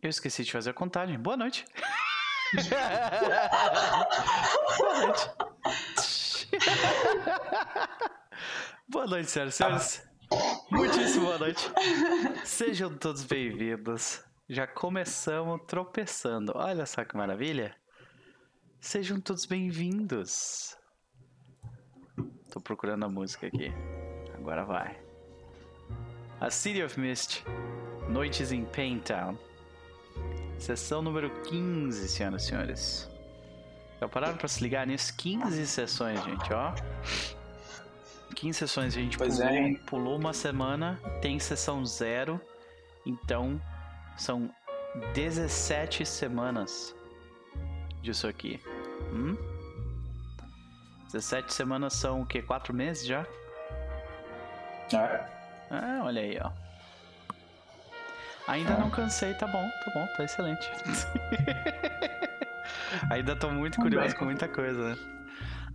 Eu esqueci de fazer a contagem. Boa noite. Boa noite. boa noite, senhoras e senhores. Muitíssimo boa noite. Sejam todos bem-vindos. Já começamos tropeçando. Olha só que maravilha. Sejam todos bem-vindos. Tô procurando a música aqui. Agora vai. A City of Mist. Noites em Paintown. Sessão número 15, senhoras e senhores. Já pararam pra se ligar nisso? 15 sessões, gente, ó. 15 sessões, a gente Pois pulou, é. pulou uma semana, tem sessão zero. Então, são 17 semanas disso aqui. Hum? 17 semanas são o quê? 4 meses já? É. Ah, olha aí, ó. Ainda não cansei, tá bom, tá bom, tá excelente. Ainda tô muito curioso com muita coisa. né?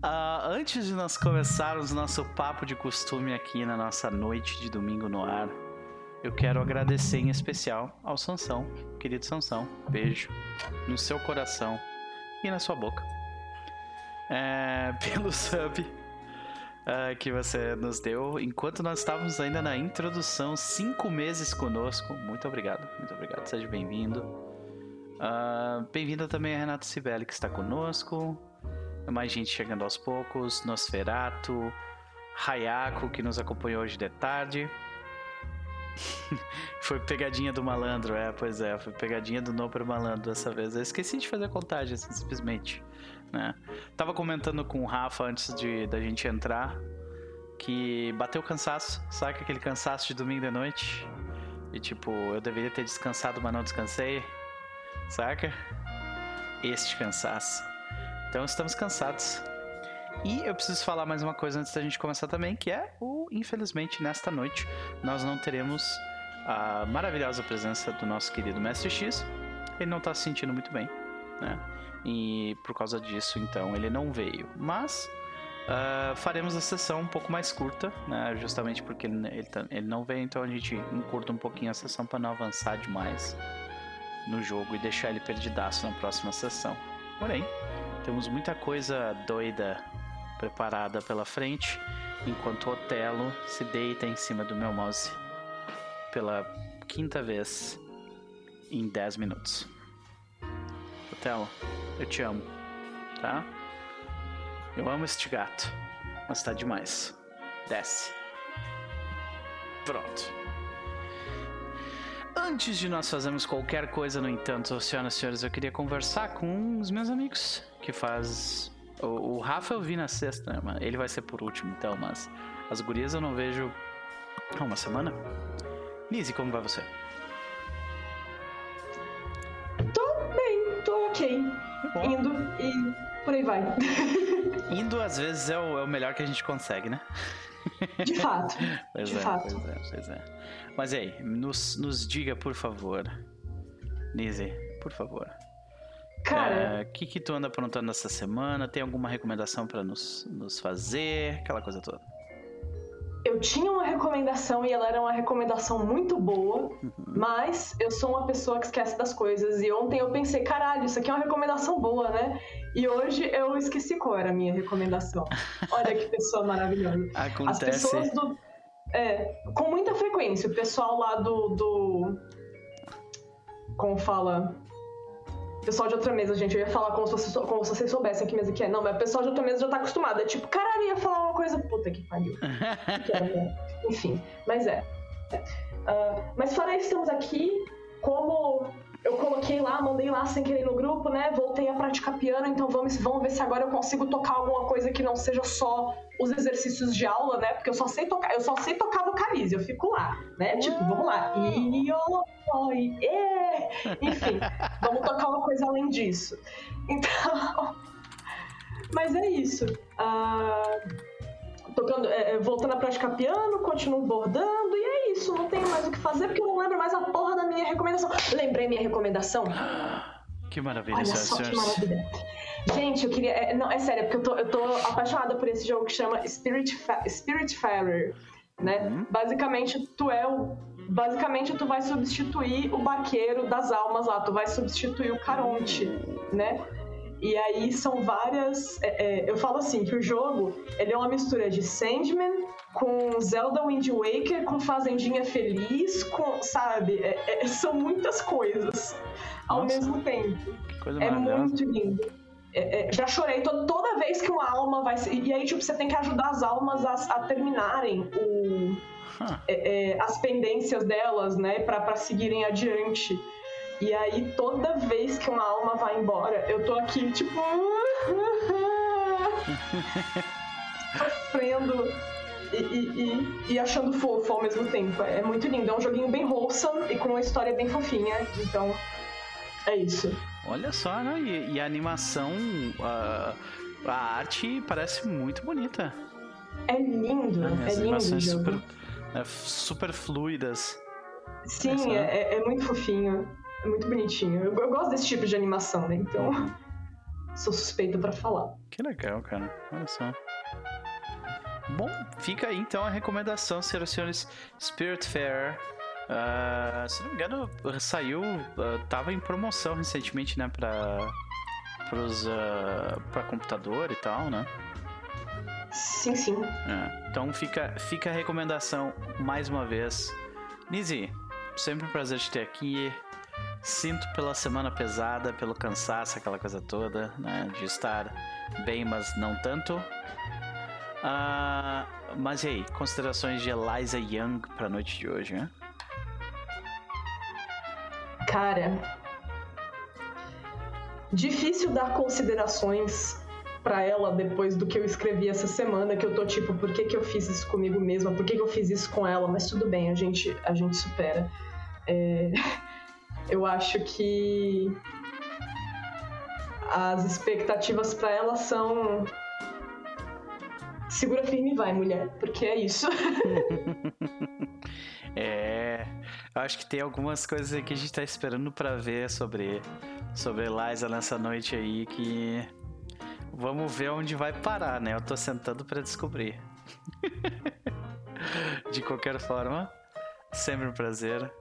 Ah, antes de nós começarmos nosso papo de costume aqui na nossa noite de domingo no ar, eu quero agradecer em especial ao Sansão, querido Sansão. Beijo no seu coração e na sua boca. É, pelo sub ah, que você nos deu enquanto nós estávamos ainda na introdução, cinco meses conosco. Muito obrigado, muito obrigado. Seja bem-vindo. Ah, Bem-vinda também a Renato Sibeli, que está conosco. Mais gente chegando aos poucos. Nosferato, Hayako, que nos acompanhou hoje de tarde. foi pegadinha do malandro, é, pois é, foi pegadinha do Noper Malandro dessa vez. Eu esqueci de fazer a contagem, assim, simplesmente. Né? Tava comentando com o Rafa antes de da gente entrar que bateu cansaço, sabe aquele cansaço de domingo de noite? E tipo, eu deveria ter descansado, mas não descansei, saca? Este cansaço. Então estamos cansados. E eu preciso falar mais uma coisa antes da gente começar também, que é o, infelizmente, nesta noite nós não teremos a maravilhosa presença do nosso querido Mestre X. Ele não tá se sentindo muito bem, né? E por causa disso, então, ele não veio. Mas ah, faremos a sessão um pouco mais curta, né? Justamente porque ele, ele não veio, então a gente encurta um pouquinho a sessão para não avançar demais no jogo e deixar ele perdidaço na próxima sessão. Porém, temos muita coisa doida preparada pela frente, enquanto Otelo se deita em cima do meu mouse pela quinta vez em 10 minutos. Otelo, eu te amo, tá? Eu amo este gato, mas tá demais. Desce. Pronto. Antes de nós fazermos qualquer coisa, no entanto, senhoras e senhores, eu queria conversar com os meus amigos que faz. O, o Rafa eu vi na sexta, né? mas Ele vai ser por último, então, mas as gurias eu não vejo há uma semana. Lizzie, como vai você? Tô bem, tô ok. Bom, Indo e por aí vai. indo às vezes é o, é o melhor que a gente consegue, né? De fato. Pois De é, fato. pois é, pois é. Mas e aí, nos, nos diga, por favor. Lizzie, por favor. Cara, O que, que tu anda aprontando essa semana? Tem alguma recomendação pra nos, nos fazer? Aquela coisa toda. eu tinha uma recomendação e ela era uma recomendação muito boa, mas eu sou uma pessoa que esquece das coisas. E ontem eu pensei, caralho, isso aqui é uma recomendação boa, né? E hoje eu esqueci qual era a minha recomendação. Olha que pessoa maravilhosa. As Acontece. pessoas do. É, com muita frequência, o pessoal lá do. do como fala? Pessoal de outra mesa, gente. Eu ia falar como se, vocês, como se vocês soubessem que mesa que é. Não, mas o pessoal de outra mesa já tá acostumado. É tipo, caralho, ia falar uma coisa. Puta que pariu. Que era, né? Enfim, mas é. Ah, mas fora isso, estamos aqui. Como eu coloquei lá, mandei lá sem querer no grupo, né? Voltei a praticar piano, então vamos, vamos ver se agora eu consigo tocar alguma coisa que não seja só os exercícios de aula, né? Porque eu só sei tocar, eu só sei tocar vocalize, eu fico lá, né? Tipo, vamos lá. I, o, i, e. Enfim, vamos tocar uma coisa além disso. Então. Mas é isso. Ah, tocando, é, é, voltando a praticar piano, continuo bordando, e é isso. Não tenho mais o que fazer porque eu não lembro mais a porra da minha recomendação. Lembrei minha recomendação. Que maravilha, Olha só que maravilha. Gente, eu queria. é, não, é sério, é porque eu tô, eu tô apaixonada por esse jogo que chama Spirit, Fa Spirit Farer. Né? Uhum. Basicamente, tu é o basicamente tu vai substituir o barqueiro das almas lá, tu vai substituir o Caronte, né? E aí são várias. É, é, eu falo assim que o jogo ele é uma mistura de Sandman com Zelda Wind Waker, com Fazendinha Feliz, com sabe, é, é são muitas coisas ao Nossa, mesmo tempo. é muito lindo. É, é, já chorei toda, toda vez que uma alma vai. E aí, tipo, você tem que ajudar as almas a, a terminarem o, é, é, as pendências delas, né, para seguirem adiante. E aí, toda vez que uma alma vai embora, eu tô aqui, tipo. sofrendo e, e, e, achando fofo ao mesmo tempo. É muito lindo. É um joguinho bem wholesome e com uma história bem fofinha. Então, é isso. Olha só, né? E, e a animação, a, a arte parece muito bonita. É lindo, é, é lindo. Super, é, super fluidas. Sim, é, é, muito fofinho. É muito bonitinho. Eu, eu, gosto desse tipo de animação, né? Então, sou suspeita para falar. Que legal, cara. Olha só. Bom, fica aí então a recomendação, senhoras e senhores. Spirit Fair Uh, se não me engano, saiu. Uh, tava em promoção recentemente, né? Pra. Pros, uh, pra computador e tal, né? Sim, sim. É, então fica, fica a recomendação mais uma vez. Nizi, sempre um prazer te ter aqui. Sinto pela semana pesada, pelo cansaço, aquela coisa toda, né? De estar bem, mas não tanto. Uh, mas e aí, considerações de Eliza Young pra noite de hoje, né? Cara, difícil dar considerações para ela depois do que eu escrevi essa semana, que eu tô tipo, por que, que eu fiz isso comigo mesma? Por que, que eu fiz isso com ela? Mas tudo bem, a gente, a gente supera. É... Eu acho que as expectativas para ela são segura firme e vai, mulher, porque é isso. é, acho que tem algumas coisas que a gente tá esperando para ver sobre, sobre Eliza nessa noite aí que. Vamos ver onde vai parar, né? Eu tô sentando para descobrir. De qualquer forma, sempre um prazer.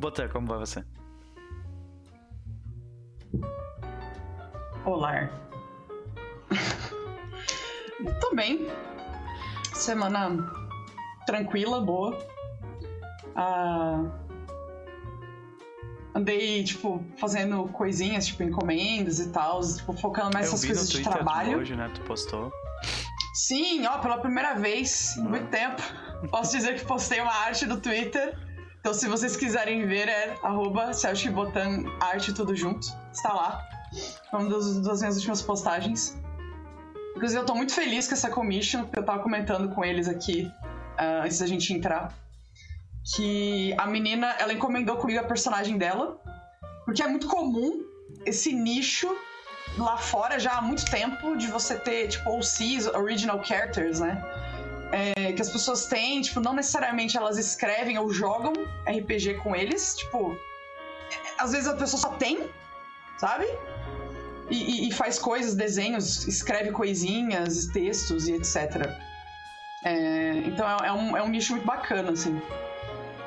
Botar, como vai você? Olá. Tô bem. Semana tranquila, boa. Ah, andei, tipo, fazendo coisinhas, tipo, encomendas e tal, tipo, focando mais nessas coisas de trabalho. hoje, né? Tu postou. Sim, ó, pela primeira vez em muito tempo. Posso dizer que postei uma arte do Twitter. Então, se vocês quiserem ver, é arroba Botan Arte Tudo Junto. Está lá. Foi uma das, das minhas últimas postagens. Inclusive, eu tô muito feliz com essa commission, porque eu tava comentando com eles aqui uh, antes da gente entrar que a menina, ela encomendou comigo a personagem dela, porque é muito comum esse nicho lá fora já há muito tempo de você ter, tipo, OCs, Original Characters, né? É, que as pessoas têm, tipo, não necessariamente elas escrevem ou jogam RPG com eles, tipo, às vezes a pessoa só tem, sabe? E, e, e faz coisas, desenhos, escreve coisinhas, textos e etc. É, então é, é, um, é um nicho muito bacana, assim.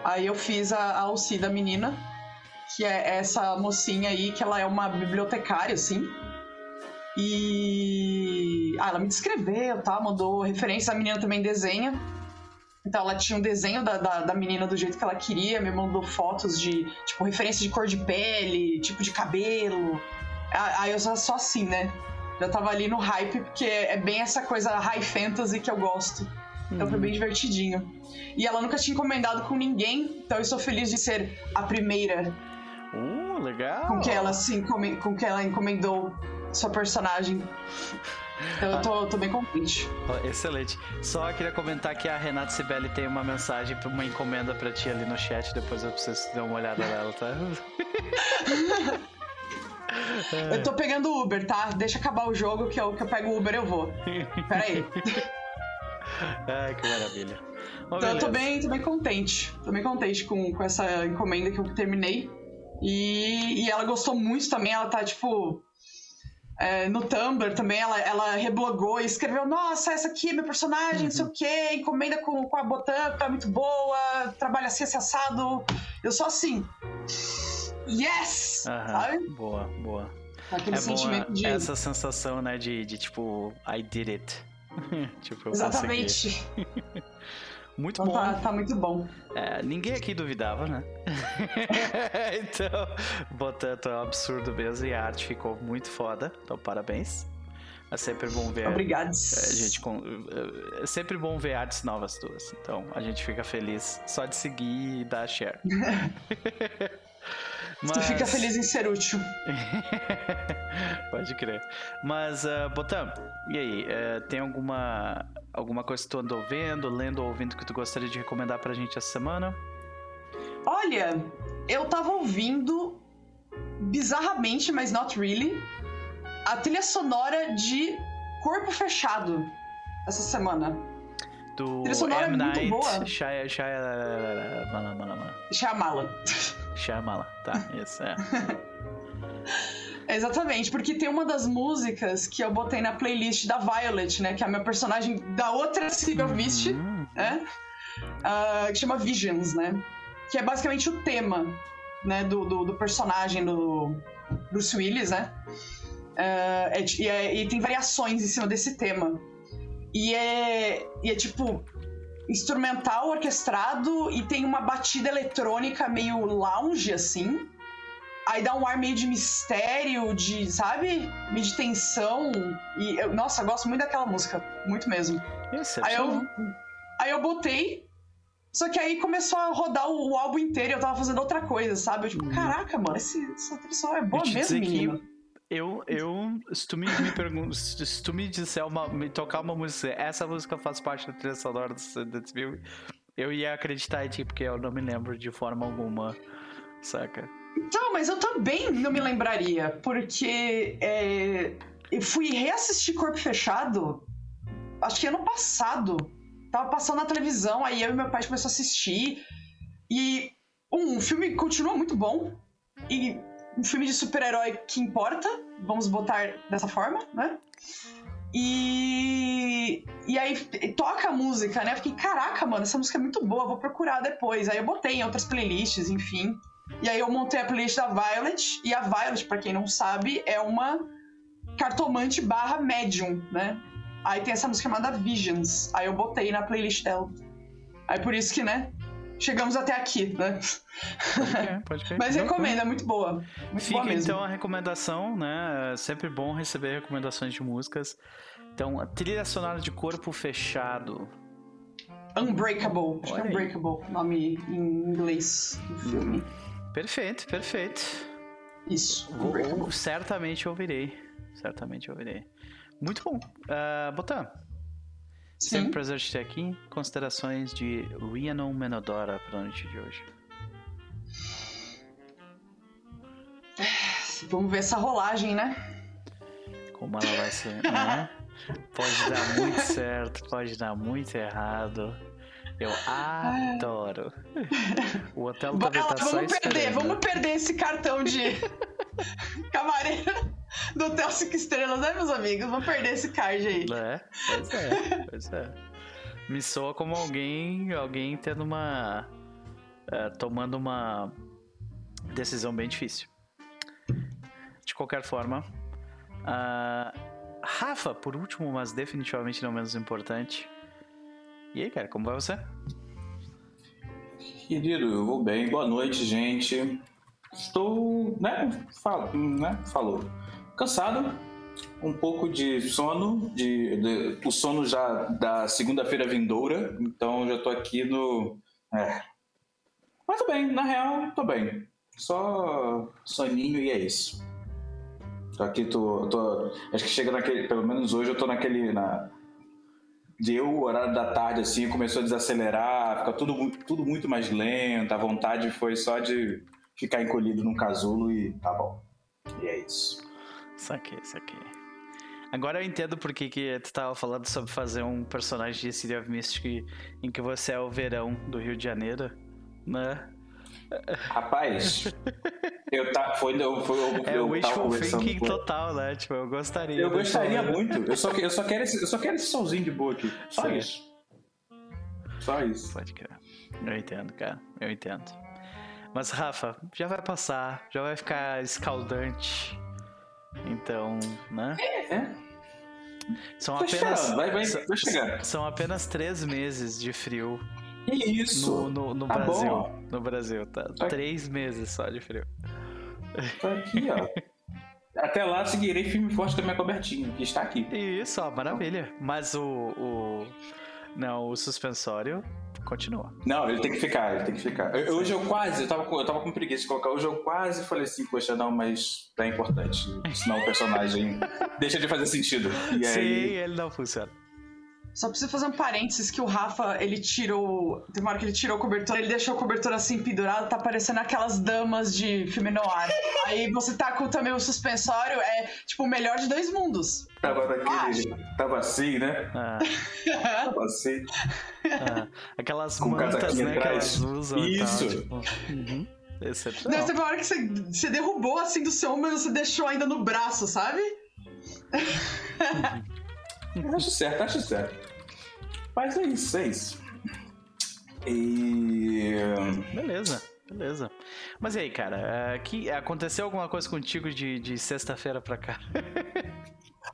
Aí eu fiz a, a Alci da menina, que é essa mocinha aí, que ela é uma bibliotecária, assim. E. Ah, ela me descreveu, tá? Mandou referência. A menina também desenha. Então ela tinha um desenho da, da, da, menina do jeito que ela queria, me mandou fotos de, tipo, referência de cor de pele, tipo de cabelo. Aí eu só, só assim, né? Já tava ali no hype, porque é bem essa coisa high fantasy que eu gosto. Então foi bem divertidinho. E ela nunca tinha encomendado com ninguém, então eu sou feliz de ser a primeira. Uh, legal! Com que ela, sim, com que ela encomendou sua personagem. Então eu tô, tô bem contente. Excelente. Só queria comentar que a Renata Sibeli tem uma mensagem, uma encomenda pra ti ali no chat, depois eu preciso dar uma olhada nela, tá? eu tô pegando Uber, tá? Deixa acabar o jogo que eu, que eu pego o Uber eu vou. Pera aí. Ai, que maravilha. Bom, então, eu tô bem, tô bem contente. Tô bem contente com, com essa encomenda que eu terminei. E, e ela gostou muito também. Ela tá, tipo. É, no Tumblr também, ela, ela reblogou e escreveu: Nossa, essa aqui é meu personagem, não sei o quê, encomenda com, com a Botan, tá muito boa, trabalha assim, esse assado. Eu sou assim. Yes! Aham, Sabe? Boa, boa. Aquele é sentimento boa de. essa sensação, né, de, de tipo, I did it. tipo, eu. Exatamente. Muito Então bom. tá, tá muito bom. É, ninguém aqui duvidava, né? então, botando é um absurdo mesmo e a arte ficou muito foda. Então, parabéns. É sempre bom ver. Obrigado. É, gente, com- é sempre bom ver artes novas tuas. Então, a gente fica feliz só de seguir e dar share. Tu fica feliz em ser útil. Pode crer. Mas, uh, Botan, e aí? eh, tem alguma, alguma coisa que tu andou vendo, lendo ou ouvindo que tu gostaria de recomendar pra gente essa semana? Olha, eu tava ouvindo bizarramente, mas not really, a trilha sonora de Corpo Fechado essa semana. Do Trilha sonora é M. muito Night boa. Shia, Shia, Mala, Mala, Mala. Shyamala. Shyamala. Tá, isso, é. Exatamente, porque tem uma das músicas que eu botei na playlist da Violet, né? Que é a minha personagem da outra Sea of Mist, Hum, né? Ah, que chama Visions, né? Que é basicamente o tema, né? Do, do, do personagem do Bruce Willis, né? Ah, é e, é- e tem variações em cima desse tema. E é, e é tipo instrumental, orquestrado e tem uma batida eletrônica meio lounge, assim. Aí dá um ar meio de mistério, de, sabe? Meio de tensão. E, eu, nossa, eu gosto muito daquela música. Muito mesmo. Isso, Aí eu, aí eu botei. Só que aí começou a rodar o, o álbum inteiro e eu tava fazendo outra coisa, sabe? Eu, tipo, Uhum. caraca, mano, esse, essa trilha é boa mesmo, menino. Eu, eu, se tu me, me pergun- se tu me disser uma, me tocar uma música, essa música faz parte da trilha sonora desse filme, eu ia acreditar em ti, porque eu não me lembro de forma alguma, saca? Então, mas eu também não me lembraria, porque é, eu fui reassistir Corpo Fechado, acho que ano passado. Tava passando na televisão, aí eu e meu pai começou a assistir. E, um, o filme continua muito bom. E um filme de super-herói que importa, vamos botar dessa forma, né? E, e aí toca a música, né? Fiquei, caraca, mano, essa música é muito boa, vou procurar depois. Aí eu botei em outras playlists, enfim. E aí eu montei a playlist da Violet, e a Violet, pra quem não sabe, é uma cartomante barra medium, né? Aí tem essa música chamada Visions. Aí eu botei na playlist dela. Aí por isso que, né? Chegamos até aqui, né? Pode crer, pode crer. Mas recomendo, é muito boa. Muito Fica boa então a recomendação, né? É sempre bom receber recomendações de músicas. Então, trilha sonora de corpo fechado. Unbreakable. Acho que é aí. Unbreakable, nome em inglês do filme. Perfeito, perfeito. Isso, Vou, Unbreakable. certamente ouvirei. Certamente ouvirei. Muito bom. Uh, Botan, sempre um Sim. prazer te ter aqui. Considerações de Rhiannon Menodora para a noite de hoje. Vamos ver essa rolagem, né? Como ela vai ser, né? Pode dar muito certo, pode dar muito errado. Eu adoro. O hotel tá só vamos perder, esperando. vamos perder esse cartão de camareira do Hotel 5 Estrelas, né, meus amigos? Vamos perder esse card aí. É, pois é, pois é. Me soa como alguém, alguém tendo uma. é, tomando uma decisão bem difícil. De qualquer forma. Rafa, por último, mas definitivamente não menos importante. E aí, cara, como vai você? Querido, eu vou bem. Boa noite, gente. Estou, né? Né? Falou. Cansado, um pouco de sono, de, de- o sono já da segunda-feira vindoura, então já tô aqui no. É. Mas tô bem, na real, tô bem. Só soninho e é isso. Tô aqui, tô, tô. Acho que chega naquele. Pelo menos hoje eu tô naquele. Na, deu o horário da tarde assim, começou a desacelerar, fica tudo, tudo muito mais lento, a vontade foi só de ficar encolhido num casulo e tá bom. E é isso. Saquei, saquei. Agora eu entendo por que, tu tava falando sobre fazer um personagem de City of Mystic em que você é o verão do Rio de Janeiro, né? Rapaz, eu tá, foi, eu, foi, eu, É eu wishful thinking com- total, né? Tipo, eu gostaria. Eu gostaria falar. muito. Eu só, eu só quero esse, eu só quero esse solzinho de boa aqui. Só Sim. isso. Só isso. Pode crer. Eu entendo, cara. Eu entendo. Mas, Rafa, já vai passar, já vai ficar escaldante. Então, né? É, São tô apenas. Vai, vai, são-. São apenas três meses de frio Isso. no, no, no Tá Brasil. bom. No Brasil, tá? Só- Três meses só de frio. Tá aqui, ó. Até lá seguirei firme e forte com a minha cobertinha, que está aqui. Isso, ó, maravilha. Mas o. o... Não, o suspensório continua. Não, ele tem que ficar, ele tem que ficar. Eu- hoje eu quase, eu tava, com, eu tava com preguiça de colocar. Hoje eu quase falei assim, poxa, não, mas é importante. Senão o personagem deixa de fazer sentido. E Sim, aí. ele não funciona. Só preciso fazer um parênteses que o Rafa, ele tirou. Teve uma hora que ele tirou o cobertor, ele deixou o cobertor assim pendurado, tá parecendo aquelas damas de filme noir. Aí você tá com também o suspensório, é tipo o melhor de dois mundos. Tava naquele. Tava assim, né? Ah, Tava assim. ah. Aquelas Com mantas, né, que elas usam. e tal, Isso. tipo, uhum. Não, Excepcional. teve uma hora que você, você derrubou assim do seu ombro, mas você deixou ainda no braço, sabe? Acho certo, acho certo. Mas é isso, é isso. E. Beleza, beleza. Mas e aí, cara? é, que, aconteceu alguma coisa contigo de, de sexta-feira pra cá?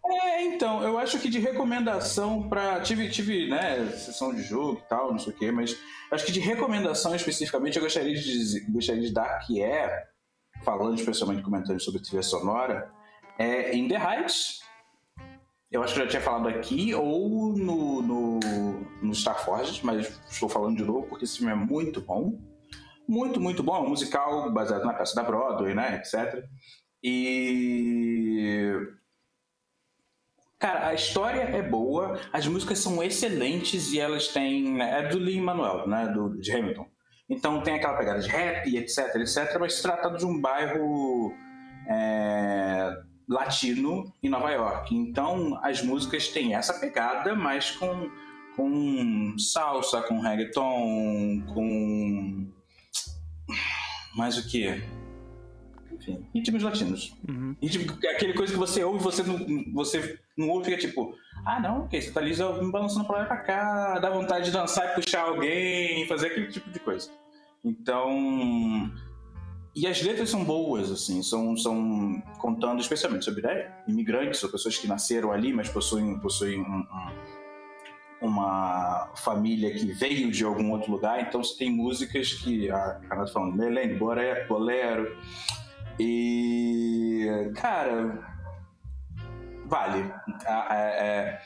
É, então, eu acho que de recomendação pra. Tive, tive, né, sessão de jogo e tal, não sei o quê, mas acho que de recomendação especificamente eu gostaria de, dizer- gostaria de dar que é, falando especialmente comentando sobre trilha sonora, é In the Heights. Eu acho que eu já tinha falado aqui, ou no, no, no Star Forge, mas estou falando de novo porque esse filme é muito bom. Muito, muito bom. É um musical baseado na peça da Broadway, né, etc. E Cara, a história é boa, as músicas são excelentes e elas têm. né, É do Lee Manuel, né? Do, de Hamilton. Então tem aquela pegada de rap, etc, etc, mas se trata de um bairro é, latino em Nova York. Então as músicas têm essa pegada, mas com, com salsa, com reggaeton, com. Mais o que? Enfim, ritmos latinos. Uhum. E tipo, aquele coisa que você ouve, você não, você não ouve, fica tipo, ah não, ok, você tá ali me balançando pra lá e pra cá, dá vontade de dançar e puxar alguém, fazer aquele tipo de coisa. Então. E as letras são boas, assim, são, são contando especialmente sobre né, imigrantes ou pessoas que nasceram ali, mas possuem, possuem um- um- uma família que veio de algum outro lugar. Então você tem músicas que a Renata falando, Boré, Bolero. E. Cara. Vale. A- é,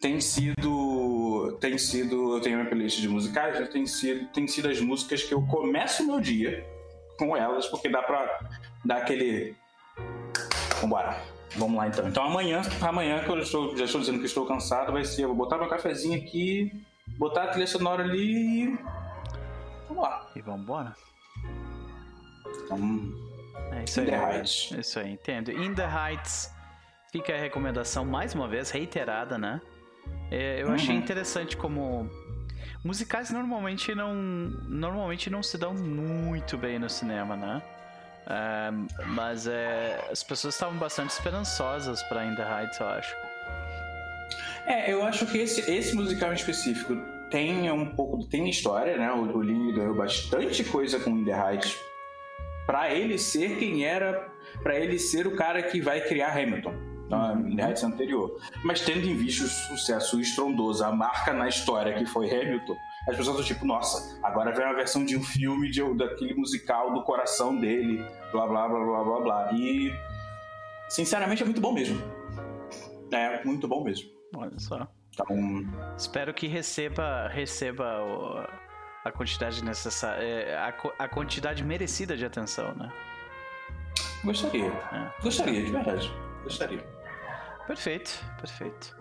tem sido. Tem sido. Eu tenho uma playlist de musicais, né? tem sido, tem sido as músicas que eu começo o meu dia com elas, porque dá pra dar aquele. Vambora. Vamos lá então. Então amanhã, amanhã, que eu estou, já estou dizendo que estou cansado, vai ser. Eu vou botar meu cafezinho aqui, botar a trilha sonora ali e. Vamos lá. E vambora. Então, É isso In aí. the Heights. É Isso aí, entendo. In the Heights fica a recomendação mais uma vez, reiterada, né? É, eu achei Uhum. interessante como musicais normalmente não normalmente não se dão muito bem no cinema, né? É, mas é, as pessoas estavam bastante esperançosas para In the Heights, eu acho. É, eu acho que esse, esse musical em específico tem um pouco. Tem história, né? O, o ganhou bastante coisa com In The Heights pra ele ser quem era. pra ele ser o cara que vai criar Hamilton. Então, a In The Heights é anterior. Mas tendo em vista o sucesso estrondoso, a marca na história que foi Hamilton, as pessoas estão tipo, nossa, agora vem uma versão de um filme de, daquele musical do coração dele, blá blá blá blá blá blá. E. Sinceramente é muito bom mesmo. É, muito bom mesmo. Olha só. Então, Espero que receba receba o- a quantidade necessária, a, co- a quantidade merecida de atenção, né? gostaria. É. Gostaria, de verdade. Gostaria. Perfeito, perfeito.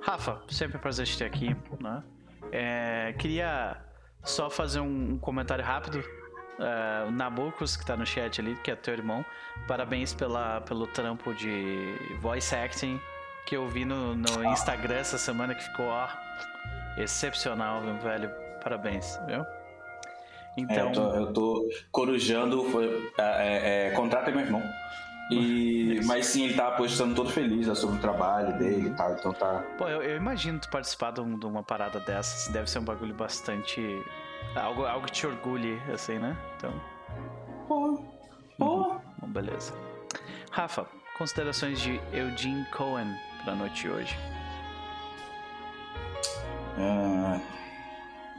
Rafa, sempre um prazer te ter aqui, né? É, queria só fazer um, comentário rápido. É, o Nabucos, que tá no chat ali, que é teu irmão, parabéns pela, pelo trampo de voice acting que eu vi no, no Instagram essa semana, que ficou, ó, excepcional, meu velho. Parabéns, viu? Então, É, eu, tô, eu tô corujando, foi, é, é, contrata meu irmão. E, mas sim, ele tá postando todo feliz né, sobre o trabalho dele e tal, então tá. pô, eu, eu imagino tu participar de, um- de uma parada dessas. Deve ser um bagulho bastante. Algo, algo que te orgulhe, assim, né? Então, Pô, pô. bom, beleza. Rafa, considerações de Eugene Cohen pra noite de hoje. É,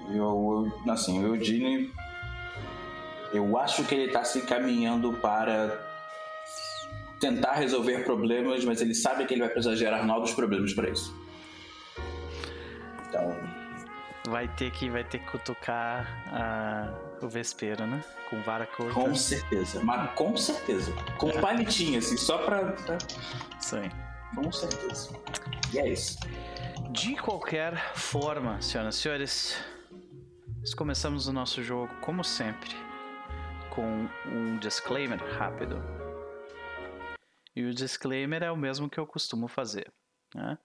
eu, eu- assim, o Eugene, eu acho que ele tá se encaminhando para tentar resolver problemas, mas ele sabe que ele vai precisar gerar novos problemas para isso. Então, Vai ter que, vai ter que cutucar ah, o vespeiro, né? Com vara curta. com certeza, mas com certeza, com palitinho assim, só pra, pra Isso aí. com certeza. E é isso. De qualquer forma, senhoras e senhores, nós começamos o nosso jogo, como sempre, com um disclaimer rápido. E o disclaimer é o mesmo que eu costumo fazer. né?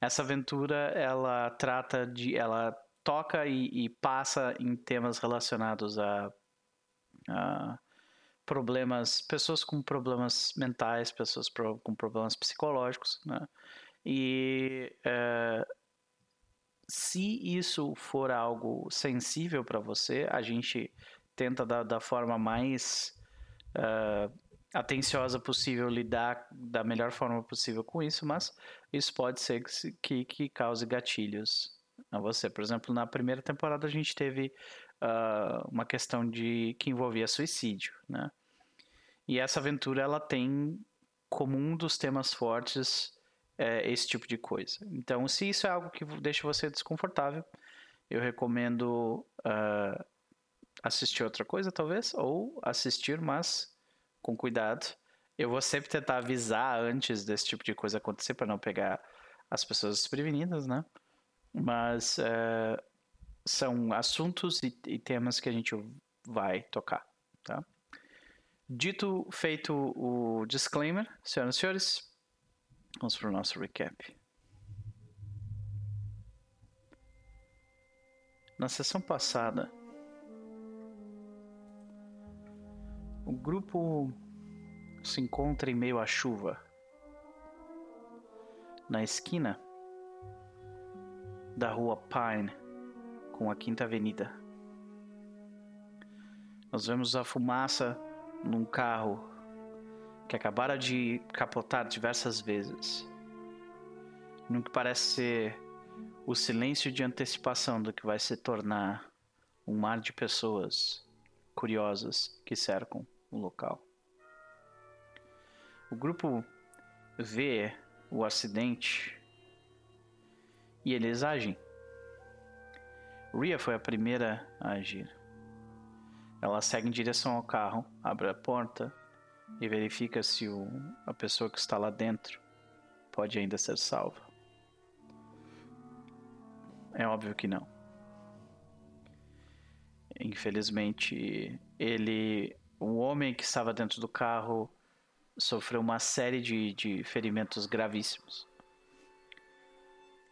Essa aventura, ela trata de... Ela toca e, e passa em temas relacionados a, a problemas... Pessoas com problemas mentais, pessoas pro- com problemas psicológicos, né? E eh, se isso for algo sensível para você, a gente tenta da, da forma mais eh, atenciosa possível lidar da melhor forma possível com isso, mas isso pode ser que, que, cause gatilhos a você. Por exemplo, na primeira temporada a gente teve ah, uma questão de que envolvia suicídio, né? E essa aventura ela tem como um dos temas fortes é, esse tipo de coisa. Então, se isso é algo que deixa você desconfortável, eu recomendo ah, assistir outra coisa, talvez, ou assistir, mas com cuidado. Eu vou sempre tentar avisar antes desse tipo de coisa acontecer para não pegar as pessoas desprevenidas, né? Mas eh, são assuntos e, e temas que a gente vai tocar, tá? Dito feito o disclaimer, senhoras e senhores, vamos para o nosso recap. Na sessão passada, o grupo se encontra em meio à chuva, na esquina da rua Pine com a Quinta Avenida. Nós vemos a fumaça num carro que acabara de capotar diversas vezes. No que parece ser o silêncio de antecipação do que vai se tornar um mar de pessoas curiosas que cercam o local. O grupo vê o acidente e eles agem. Ria foi a primeira a agir. Ela segue em direção ao carro, abre a porta e verifica se o, a pessoa que está lá dentro pode ainda ser salva. É óbvio que não. Infelizmente, ele, o homem que estava dentro do carro, sofreu uma série de, de ferimentos gravíssimos.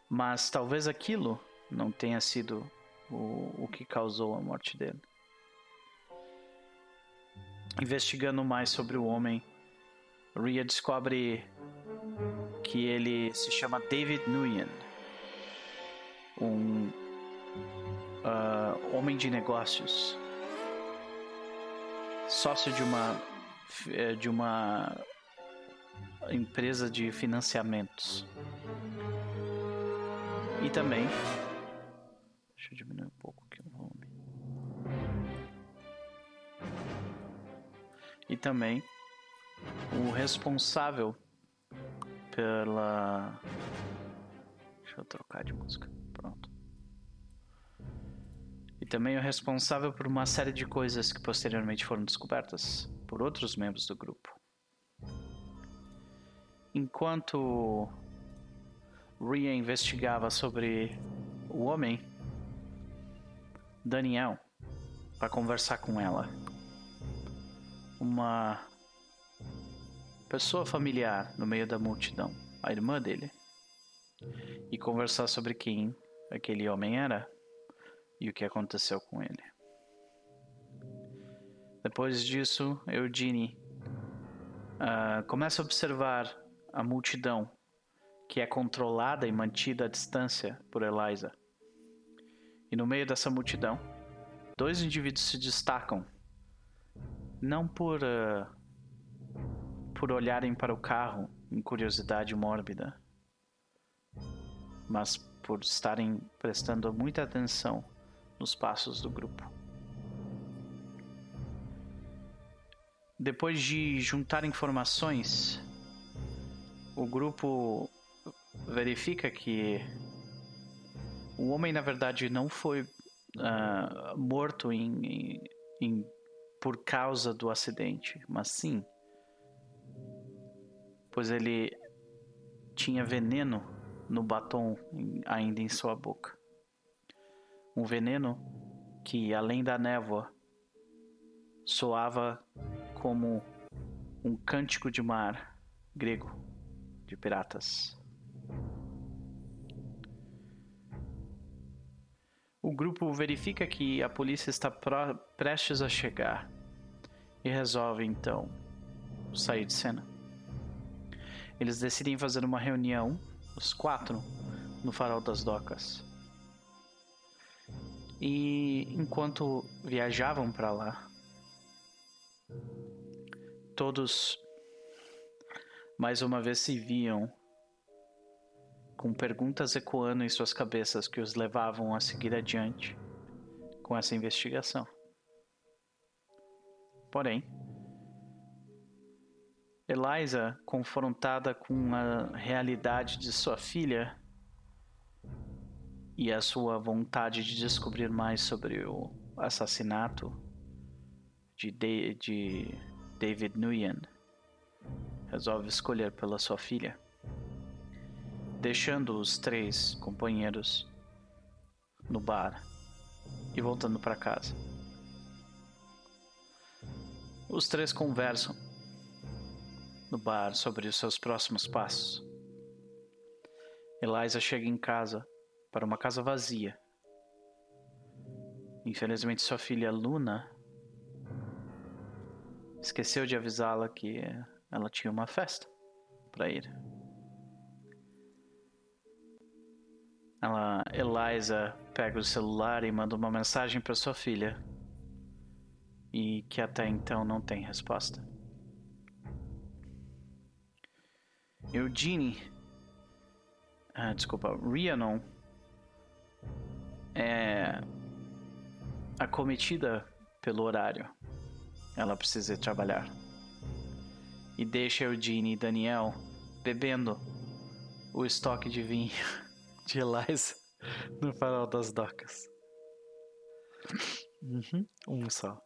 Mas talvez aquilo não tenha sido o, o que causou a morte dele. Investigando mais sobre o homem, Ria descobre que ele se chama David Nguyen, um ah, homem de negócios, sócio de uma eh, de uma empresa de financiamentos. E também. Deixa eu diminuir um pouco aqui o volume. E também o responsável pela. Deixa eu trocar de música. Pronto. E também o responsável por uma série de coisas que posteriormente foram descobertas por outros membros do grupo. Enquanto Ria investigava sobre o homem, Daniel, para conversar com ela. Uma pessoa familiar no meio da multidão, a irmã dele, e conversar sobre quem aquele homem era e o que aconteceu com ele. Depois disso, Eugene uh, começa a observar a multidão que é controlada e mantida à distância por Eliza. E no meio dessa multidão, dois indivíduos se destacam, não por uh, por olharem para o carro em curiosidade mórbida, mas por estarem prestando muita atenção nos passos do grupo. Depois de juntar informações, o grupo verifica que o homem, na verdade, não foi uh, morto em, em, em, por causa do acidente, mas sim, pois ele tinha veneno no batom ainda em sua boca. Um veneno que, além da névoa, soava como um cântico de mar grego de piratas. O grupo verifica que a polícia está prestes a chegar e resolve então sair de cena. Eles decidem fazer uma reunião, os quatro, no farol das docas. E enquanto viajavam para lá, todos mais uma vez se viam com perguntas ecoando em suas cabeças que os levavam a seguir adiante com essa investigação. Porém, Eliza, confrontada com a realidade de sua filha e a sua vontade de descobrir mais sobre o assassinato de, de David Nguyen, resolve escolher pela sua filha deixando os três companheiros no bar e voltando para casa. Os três conversam no bar sobre os seus próximos passos. Eliza chega em casa para uma casa vazia. Infelizmente, sua filha Luna esqueceu de avisá-la que ela tinha uma festa para ir. Ela, Eliza pega o celular e manda uma mensagem para sua filha. E que até então não tem resposta. Eugenie. Ah, desculpa, Rhiannon é acometida pelo horário. Ela precisa trabalhar. E deixa Eugenie e Daniel bebendo o estoque de vinho de Eliza no farol das docas. Uhum, um só.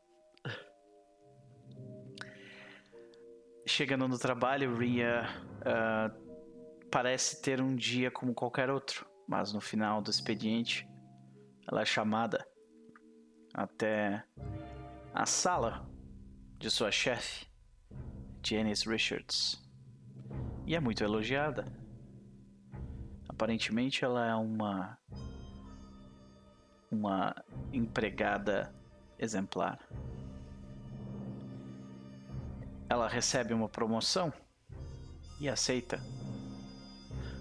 Chegando no trabalho, Ria uh, parece ter um dia como qualquer outro, mas no final do expediente, ela é chamada até a sala de sua chefe, Janice Richards, e é muito elogiada. Aparentemente ela é uma uma empregada exemplar. Ela recebe uma promoção e aceita.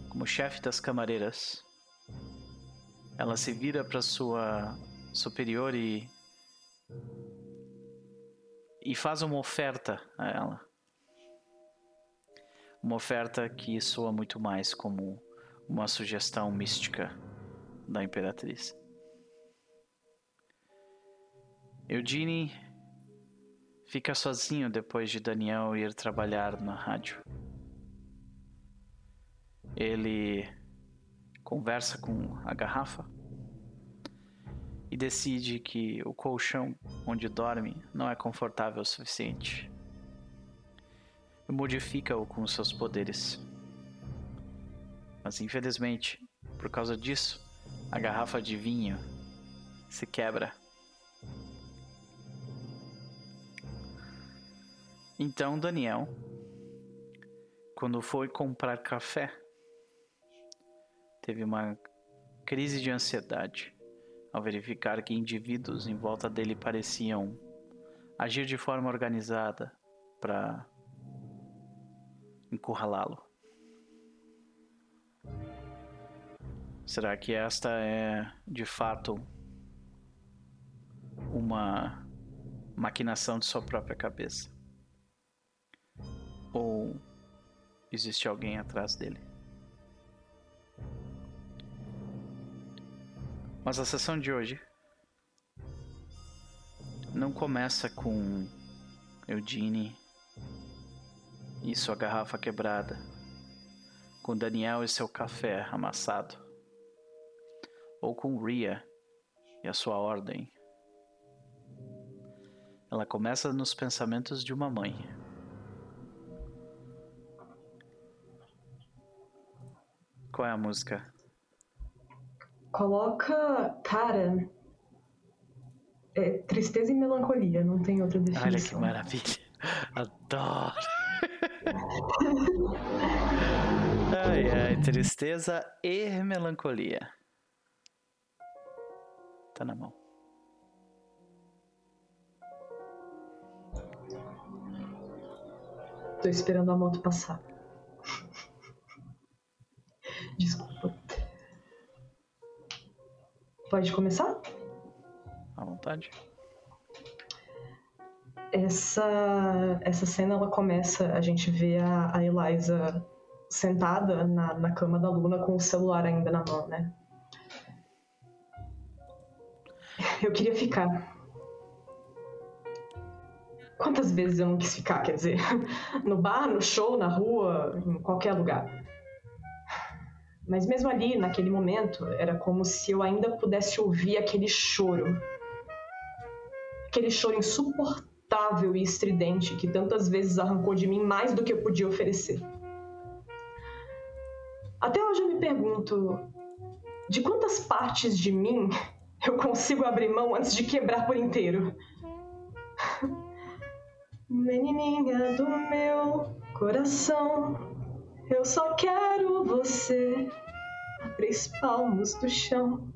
Como chefe das camareiras, ela se vira para sua superior e e faz uma oferta a ela. Uma oferta que soa muito mais como uma sugestão mística da Imperatriz. Eugene fica sozinho depois de Daniel ir trabalhar na rádio. Ele conversa com a garrafa e decide que o colchão onde dorme não é confortável o suficiente. Modifica-o com seus poderes. Mas infelizmente, por causa disso, a garrafa de vinho se quebra. Então Daniel, quando foi comprar café, teve uma crise de ansiedade ao verificar que indivíduos em volta dele pareciam agir de forma organizada para encurralá-lo. Será que esta é de fato uma maquinação de sua própria cabeça? Ou existe alguém atrás dele? Mas a sessão de hoje não começa com Eudine e sua garrafa quebrada, com Daniel e seu café amassado, ou com Ria e a sua ordem. Ela começa nos pensamentos de uma mãe. Qual é a música? Coloca. Cara. É tristeza e melancolia, não tem outra definição. Olha que maravilha. Adoro. ai, ai, tristeza e melancolia. Tá na mão. Tô esperando a moto passar. Desculpa. Pode começar? À vontade. Essa, essa cena ela começa, a gente vê a, a Eliza sentada na, na cama da Luna com o celular ainda na mão, né? Eu queria ficar. Quantas vezes eu não quis ficar, quer dizer, no bar, no show, na rua, em qualquer lugar. Mas mesmo ali, naquele momento, era como se eu ainda pudesse ouvir aquele choro. Aquele choro insuportável e estridente que tantas vezes arrancou de mim mais do que eu podia oferecer. Até hoje eu me pergunto: de quantas partes de mim eu consigo abrir mão antes de quebrar por inteiro? Menininha do meu coração, eu só quero você a três palmos do chão.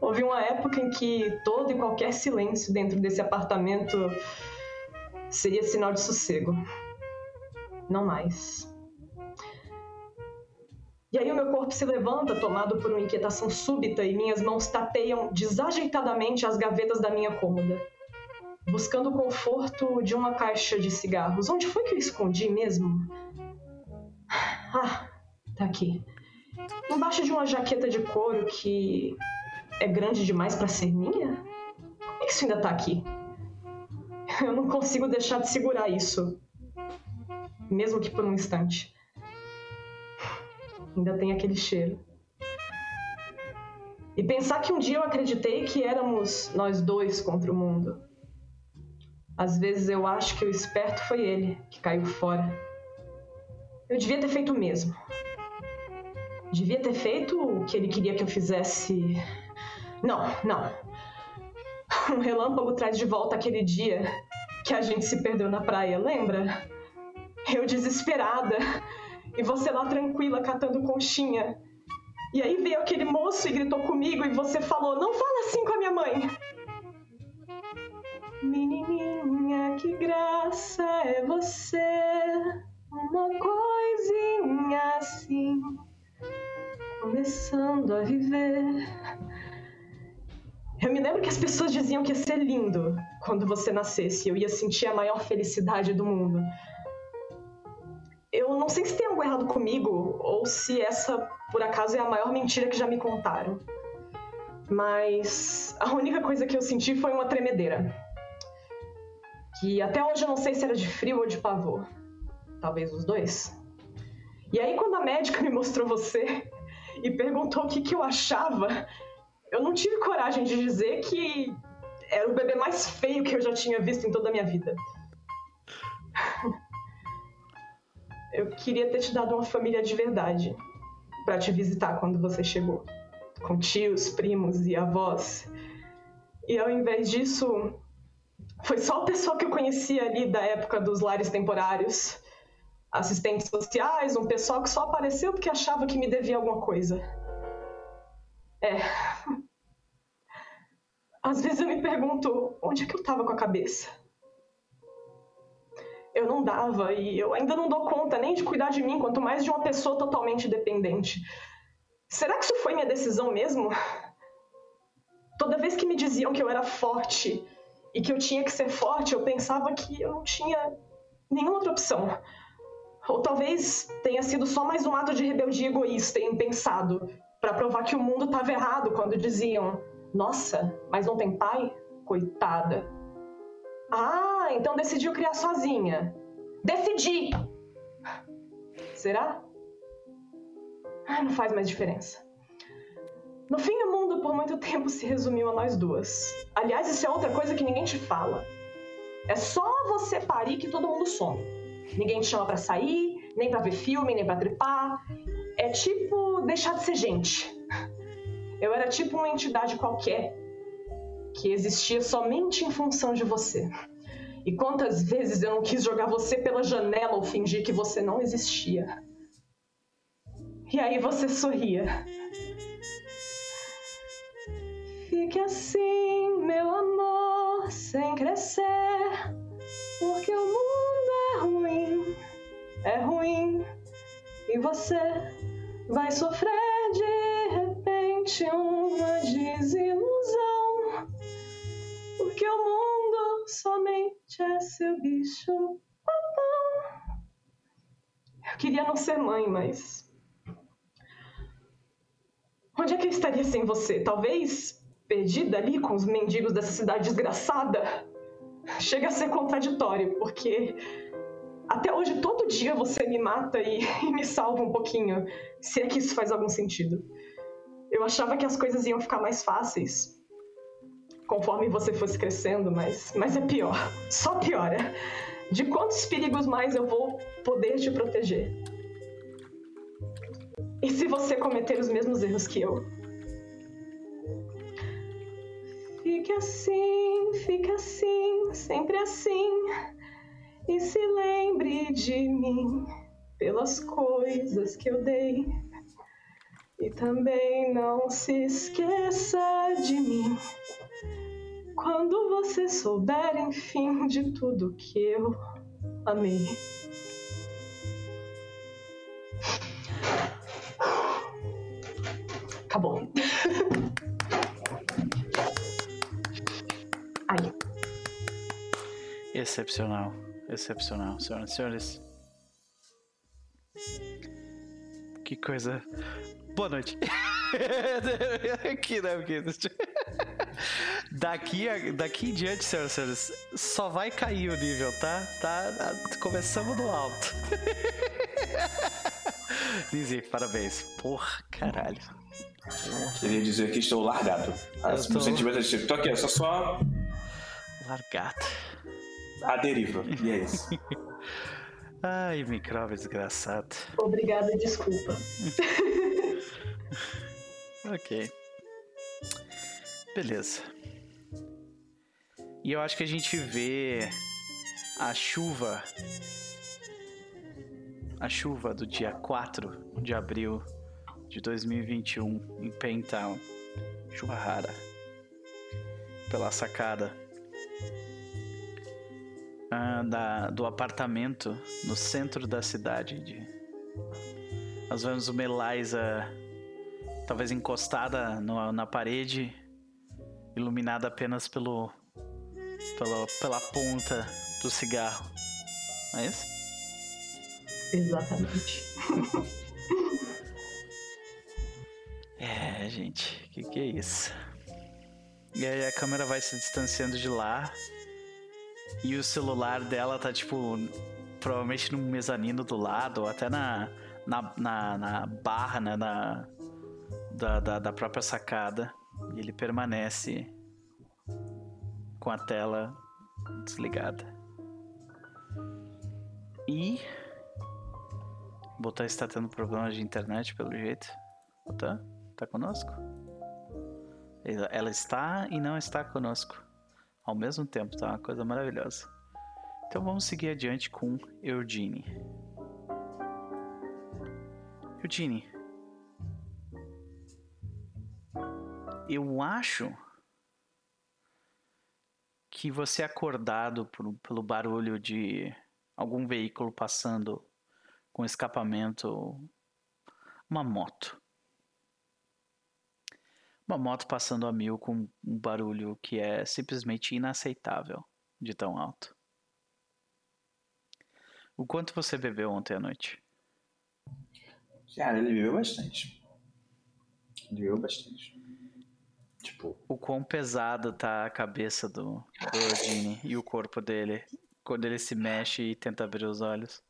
Houve uma época em que todo e qualquer silêncio dentro desse apartamento seria sinal de sossego. Não mais. E aí o meu corpo se levanta, tomado por uma inquietação súbita, e minhas mãos tapeiam desajeitadamente as gavetas da minha cômoda, buscando o conforto de uma caixa de cigarros. Onde foi que eu escondi mesmo? Ah, tá aqui. Embaixo de uma jaqueta de couro que é grande demais para ser minha? Como é que isso ainda tá aqui? Eu não consigo deixar de segurar isso. Mesmo que por um instante. Ainda tem aquele cheiro. E pensar que um dia eu acreditei que éramos nós dois contra o mundo. Às vezes eu acho que o esperto foi ele que caiu fora. Eu devia ter feito o mesmo. Devia ter feito o que ele queria que eu fizesse. Não, não. Um relâmpago traz de volta aquele dia que a gente se perdeu na praia, lembra? Eu desesperada e você lá tranquila catando conchinha. E aí veio aquele moço e gritou comigo e você falou: Não fala assim com a minha mãe. Menininha, que graça é você uma coisinha assim, começando a viver. Eu me lembro que as pessoas diziam que ia ser lindo quando você nascesse, eu ia sentir a maior felicidade do mundo. Eu não sei se tem algo errado comigo ou se essa, por acaso, é a maior mentira que já me contaram. Mas a única coisa que eu senti foi uma tremedeira. Que até hoje eu não sei se era de frio ou de pavor talvez os dois. E aí, quando a médica me mostrou você e perguntou o que, que eu achava, eu não tive coragem de dizer que era o bebê mais feio que eu já tinha visto em toda a minha vida. Eu queria ter te dado uma família de verdade para te visitar quando você chegou, com tios, primos e avós. E ao invés disso, foi só o pessoal que eu conhecia ali da época dos lares temporários assistentes sociais, um pessoal que só apareceu porque achava que me devia alguma coisa. É. Às vezes eu me pergunto onde é que eu tava com a cabeça. Eu não dava e eu ainda não dou conta nem de cuidar de mim, quanto mais de uma pessoa totalmente dependente. Será que isso foi minha decisão mesmo? Toda vez que me diziam que eu era forte e que eu tinha que ser forte, eu pensava que eu não tinha nenhuma outra opção. Ou talvez tenha sido só mais um ato de rebeldia egoísta e impensado para provar que o mundo estava errado quando diziam: Nossa, mas não tem pai? Coitada. Ah, então decidiu criar sozinha. Decidi! Será? Ah, não faz mais diferença. No fim, o mundo por muito tempo se resumiu a nós duas. Aliás, isso é outra coisa que ninguém te fala. É só você parir que todo mundo some. Ninguém te chama para sair, nem para ver filme, nem para tripar. É tipo deixar de ser gente. Eu era tipo uma entidade qualquer que existia somente em função de você. E quantas vezes eu não quis jogar você pela janela ou fingir que você não existia? E aí você sorria. Fique assim, meu amor, sem crescer, porque o mundo é ruim, e você vai sofrer de repente uma desilusão, porque o mundo somente é seu bicho papão. Eu queria não ser mãe, mas Onde é que eu estaria sem você? Talvez perdida ali com os mendigos dessa cidade desgraçada? Chega a ser contraditório, porque até hoje, todo dia você me mata e, e, me salva um pouquinho, se é que isso faz algum sentido. Eu achava que as coisas iam ficar mais fáceis conforme você fosse crescendo, mas, mas é pior. Só piora. De quantos perigos mais eu vou poder te proteger? E se você cometer os mesmos erros que eu? Fique assim, fique assim, sempre assim. E se lembre de mim pelas coisas que eu dei. E também não se esqueça de mim quando você souber, enfim, de tudo que eu amei. Acabou. Aí. Excepcional. Excepcional, senhoras e senhores. Que coisa. Boa noite. Aqui, né? Porque... Daqui, daqui em diante, senhoras e senhores, só vai cair o nível, tá? tá começamos no alto. Lizzie, parabéns. Porra, caralho. Queria dizer que estou largado. As, tô... sentimentos tipo, tô aqui, eu sou só. Largado. A deriva. E é isso. Ai, micróbio desgraçado. Obrigada, desculpa. ok. Beleza. E eu acho que a gente vê a chuva. A chuva do dia 4 de abril de 2021 em Paintown, chuva rara, pela sacada ah, da, do apartamento no centro da cidade. De... Nós vemos uma Eliza talvez encostada no, na parede, iluminada apenas pelo, pela, pela ponta do cigarro. Não é isso? Exatamente. É, gente, que que é isso? E aí a câmera vai se distanciando de lá e o celular dela tá tipo provavelmente no mezanino do lado ou até na na, na, na barra, né, na da, da, da própria sacada e ele permanece com a tela desligada. E Botar está tendo problemas de internet pelo jeito. Botar? Está conosco? Ela está e não está conosco ao mesmo tempo, tá? Uma coisa maravilhosa. Então vamos seguir adiante com Eugene. Eugene. Eu acho que você é acordado por, pelo barulho de algum veículo passando com escapamento, uma moto. Uma moto passando a mil com um barulho que é simplesmente inaceitável de tão alto. O quanto você bebeu ontem à noite? Cara, ele bebeu bastante. Ele bebeu bastante. Tipo. O quão pesada tá a cabeça do, Odine e o corpo dele quando ele se mexe e tenta abrir os olhos.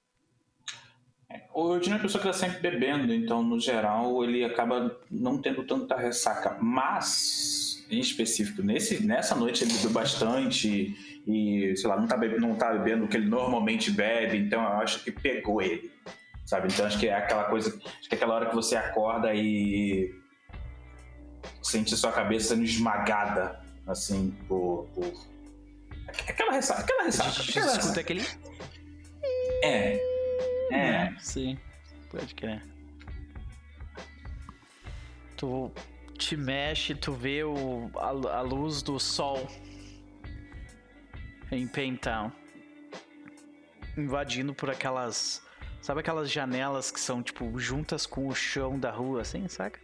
O Odine é uma pessoa que está sempre bebendo, então, no geral, ele acaba não tendo tanta ressaca. Mas, em específico, nesse, nessa noite ele bebeu bastante e, sei lá, não tá, bebendo, tá bebendo o que ele normalmente bebe, então eu acho que pegou ele, sabe? Então acho que é aquela coisa, acho que é aquela hora que você acorda e sente sua cabeça sendo esmagada, assim, por... por... Aquela ressaca, aquela ressaca. Aquela Escuta aquele... É, é. Sim, pode crer. Tu te mexe, tu vê o, a, a luz do sol em Paintown. Invadindo por aquelas. Sabe aquelas janelas que são, tipo, juntas com o chão da rua, assim, saca?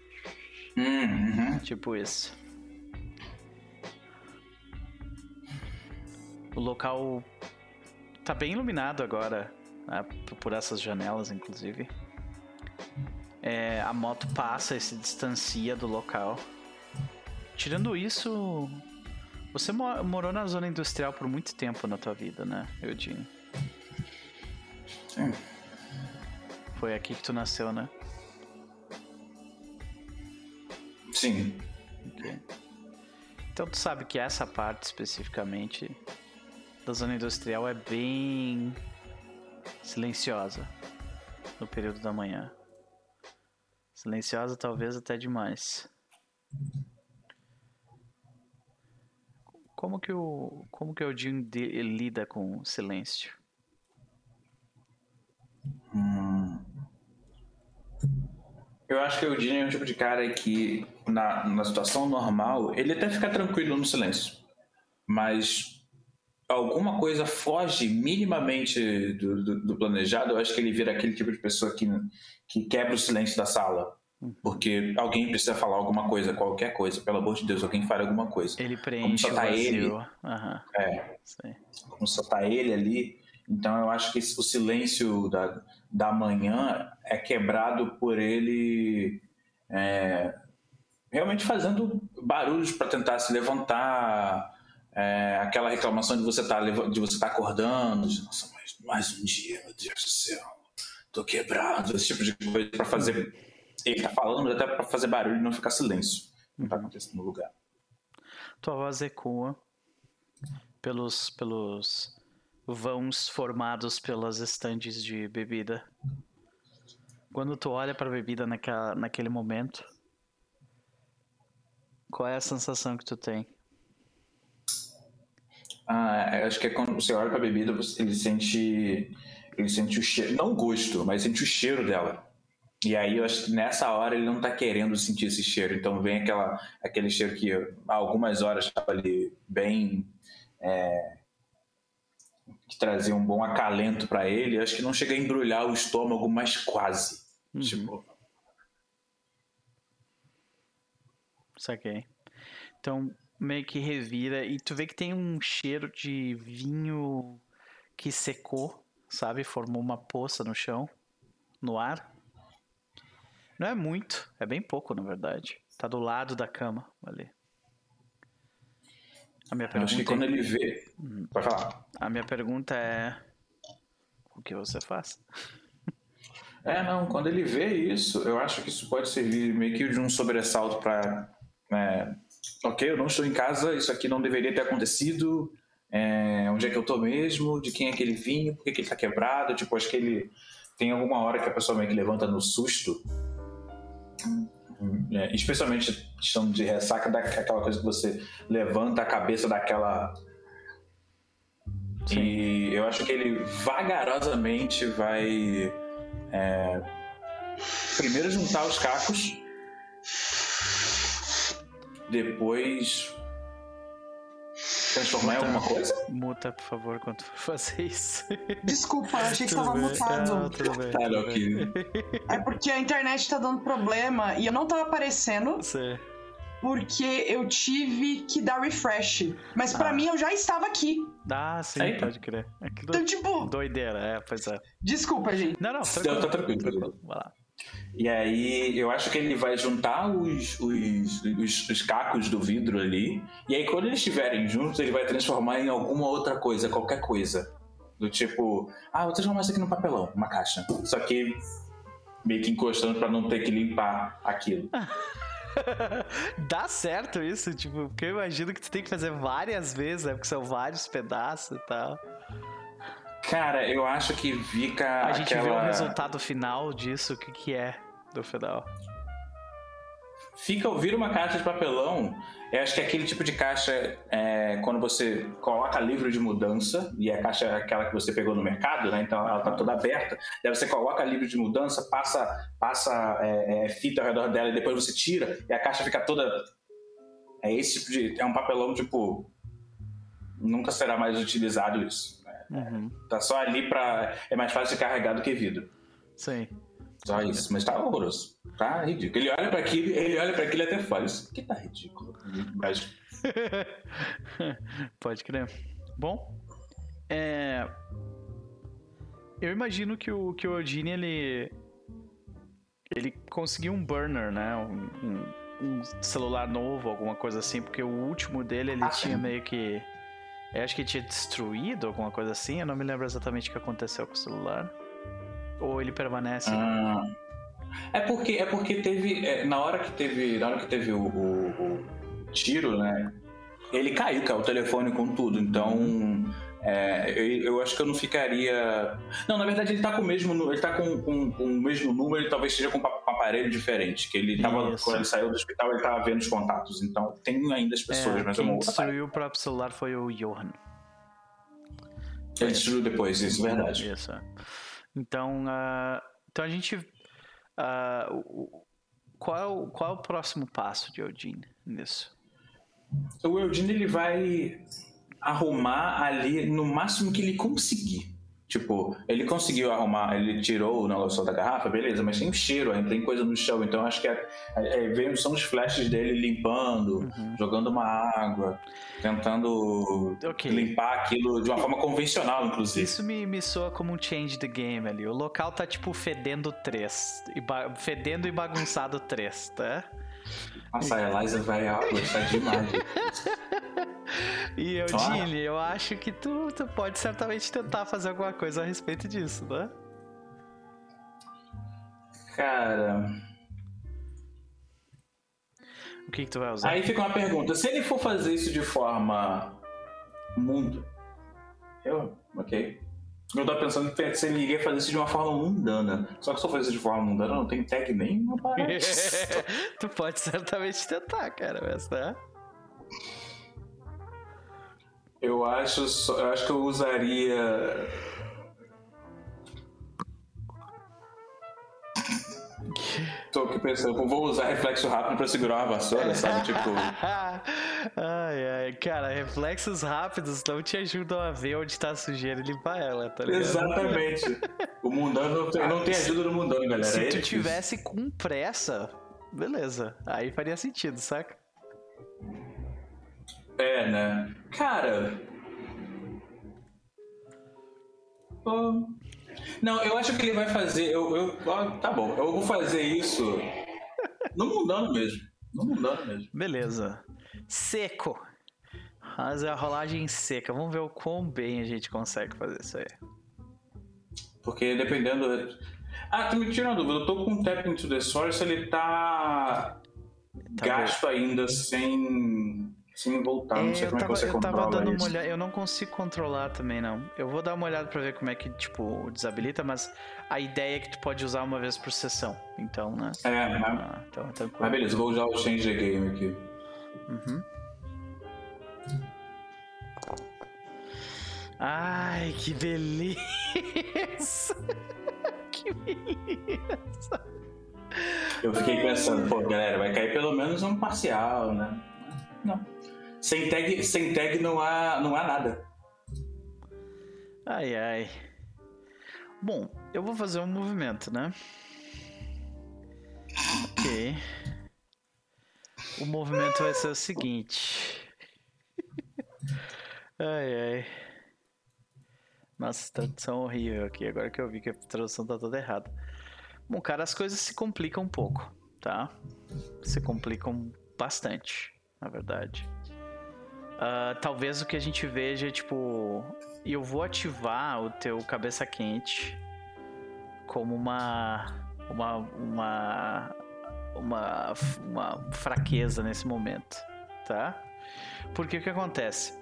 Uhum. Tipo isso. O local tá bem iluminado agora, né, por essas janelas, inclusive. É, a moto passa e se distancia do local. Tirando isso, você mo- morou na zona industrial por muito tempo na tua vida, né, Eudine? Sim. Foi aqui que tu nasceu, né? Sim. Ok. Então tu sabe que essa parte especificamente da zona industrial é bem silenciosa no período da manhã. Silenciosa talvez até demais. Como que o como que o Jim de- lida com o silêncio? Hum. Eu acho que o Dini é um tipo de cara que, na, na situação normal, ele até fica tranquilo no silêncio. Mas alguma coisa foge minimamente do, do, do planejado, eu acho que ele vira aquele tipo de pessoa que, que quebra o silêncio da sala. Porque alguém precisa falar alguma coisa, qualquer coisa. Pelo amor de Deus, alguém fale alguma coisa. Ele preenche só o tá vazio. ele. Aham, É, sei. como só tá ele ali. Então eu acho que o silêncio da, da manhã é quebrado por ele é, realmente fazendo barulhos para tentar se levantar, é, aquela reclamação de você estar de você tá acordando, de, nossa, mais, mais um dia, meu Deus do céu, tô quebrado, esse tipo de coisa para fazer. Ele tá falando até para fazer barulho e não ficar silêncio. Não tá acontecendo no lugar. Tua voz ecoa pelos, pelos vãos formados pelas estandes de bebida. Quando tu olha pra bebida naquela, naquele momento, qual é a sensação que tu tem? Ah, eu acho que é quando você olha pra bebida, você- ele sente. Ele sente o cheiro. Não o gosto, mas sente o cheiro dela. E aí eu acho que nessa hora ele não tá querendo sentir esse cheiro. Então vem aquela, aquele cheiro que há algumas horas estava ali bem. é, que trazia um bom acalento pra ele. Eu acho que não chega a embrulhar o estômago, mas quase. Uhum. Tipo, Saquei. Então, meio que revira e tu vê que tem um cheiro de vinho que secou, sabe? Formou uma poça no chão, no ar. Não é muito, é bem pouco, na verdade. Tá do lado da cama, ali. A minha eu acho que pergunta, quando ele vê. Pode falar. a minha pergunta é o que você faz? É, não, quando ele vê isso, eu acho que isso pode servir meio que de um sobressalto para. Ok, eu não estou em casa, isso aqui não deveria ter acontecido. é, onde é que eu tô mesmo? De quem é aquele vinho? Por que, que ele tá quebrado? Tipo, acho que ele. Tem alguma hora que a pessoa meio que levanta no susto. É, especialmente questão de ressaca, daquela coisa que você levanta a cabeça daquela. E eu acho que ele vagarosamente vai. é, primeiro juntar os cacos. Depois transformar em alguma coisa? Muta, por favor, quando for fazer isso. Desculpa, eu achei que estava mutado. Ah, tudo bem. Tá, tudo ok. bem. É porque a internet tá dando problema e eu não tava aparecendo porque eu tive que dar refresh. Mas pra Ah. mim eu já estava aqui. Ah, sim, Eita. pode crer. Aquilo... Então, tipo, Doideira, é, pois é. desculpa, gente. Não, não, Não, tá tranquilo. Vai lá. E aí, eu acho que ele vai juntar os, os, os, os cacos do vidro ali. E aí, quando eles estiverem juntos, ele vai transformar em alguma outra coisa, qualquer coisa. Do tipo, ah, vou transformar isso aqui num papelão, uma caixa. Só que meio que encostando pra não ter que limpar aquilo. Dá certo isso, tipo, porque eu imagino que tu tem que fazer várias vezes, né? Porque são vários pedaços e tal. Cara, eu acho que fica A gente vê o aquela... resultado final disso, o que que é do final. Fica, vira uma caixa de papelão. Eu acho que é aquele tipo de caixa é, quando você coloca livro de mudança, e a caixa é aquela que você pegou no mercado, né? Então ela tá toda aberta. Daí você coloca livro de mudança, passa, passa é, é, fita ao redor dela e depois você tira e a caixa fica toda. É esse tipo de. É um papelão tipo. Nunca será mais utilizado isso. Uhum. Tá só ali pra. É mais fácil de carregar do que vidro. Sim. Só isso, mas tá horroroso. Tá ridículo. Ele olha pra aquilo, ele olha pra aquilo e até fala, isso aqui tá ridículo. Mas Pode crer. Bom, é... Eu imagino que o, que o Odin, ele... Ele conseguiu um burner, né? Um, um- um celular novo, alguma coisa assim, porque o último dele, ele Ah, tinha sim. meio que... Eu acho que tinha destruído alguma coisa assim, eu não me lembro exatamente o que aconteceu com o celular. Ou ele permanece... Ah, é porque é porque teve é, na hora que teve na hora que teve o, o- o tiro, né? Ele caiu, caiu o telefone com tudo. Então é, eu, eu acho que eu não ficaria. Não, na verdade ele tá com o mesmo ele tá com, com- com o mesmo número, ele talvez seja com um pa- aparelho diferente. Que ele tava Isso. quando ele saiu do hospital ele tava vendo os contatos. Então tem ainda as pessoas, É, mas quem outra parte. destruiu o próprio celular foi o Johan. Ele destruiu depois, isso verdade. Isso. é. Então, ah, então a gente. o- qual, é o- qual é o próximo passo de Odin nisso? O Eugene ele vai arrumar ali no máximo que ele conseguir. Tipo, ele conseguiu arrumar, ele tirou o negócio da garrafa, beleza, mas tem um cheiro ainda, tem coisa no chão, então acho que é, é, é, são os flashes dele limpando, Uhum. jogando uma água, tentando Ok. limpar aquilo de uma forma convencional, inclusive. Isso me, me soa como um change the game ali. O local tá tipo fedendo 3. E fedendo e bagunçado 3, tá? Nossa, a Eliza vai ó, gostar demais. E eu. Gini, eu acho que tu, tu pode certamente tentar fazer alguma coisa a respeito disso, né? Cara, O que, que tu vai usar? Aí fica uma pergunta: se ele for fazer isso de forma mundo, eu, ok. Eu tava pensando que se ele iria fazer isso de uma forma mundana. Só que se eu fazer isso de forma mundana, não tem tag nenhuma para tu pode certamente tentar, cara, mas né? Eu acho, eu acho que eu usaria. Tô aqui pensando, vou usar reflexo rápido pra segurar uma vassoura, sabe? Tipo. ai, ai, cara, reflexos rápidos não te ajudam a ver onde tá a sujeira e limpar ela, tá ligado? Exatamente. O mundano não tem, não tem ajuda no mundano, galera. Se É tu difícil. tivesse com pressa, beleza. Aí faria sentido, saca? É, né? Cara. Pô. Não, eu acho que ele vai fazer. Eu, eu, ó, tá bom, eu vou fazer isso no mundano mesmo. No mundano mesmo. Beleza. Seco. Fazer a rolagem seca. Vamos ver o quão bem a gente consegue fazer isso aí. Porque dependendo. Ah, tu me tira uma dúvida. Eu tô com o Tap into the Source, ele tá. Tá gasto ainda sem. Sem voltar. Não sei É, eu como tava, é que você eu tava dando isso. uma olhada. Eu não consigo controlar também, não. Eu vou dar uma olhada pra ver como é que, tipo, desabilita, mas a ideia é que tu pode usar uma vez por sessão. Então, né? É, mas, Ah, então, tranquilo. mas beleza, vou usar o Change the Game aqui. Uhum. Ai, que beleza! que beleza! Eu fiquei pensando, pô, galera, vai cair pelo menos um parcial, né? Não. Sem tag, sem tag não há, não há nada. Ai, ai. Bom, eu vou fazer um movimento, né? Ok. O movimento vai ser o seguinte. Ai, ai. Nossa, tradução horrível aqui. Agora que eu vi que a tradução tá toda errada. Bom, cara, as coisas se complicam um pouco, tá? Se complicam bastante, na verdade. Uh, talvez o que a gente veja, tipo, eu vou ativar o teu cabeça quente como uma uma uma uma, uma fraqueza nesse momento, tá? Porque o que acontece?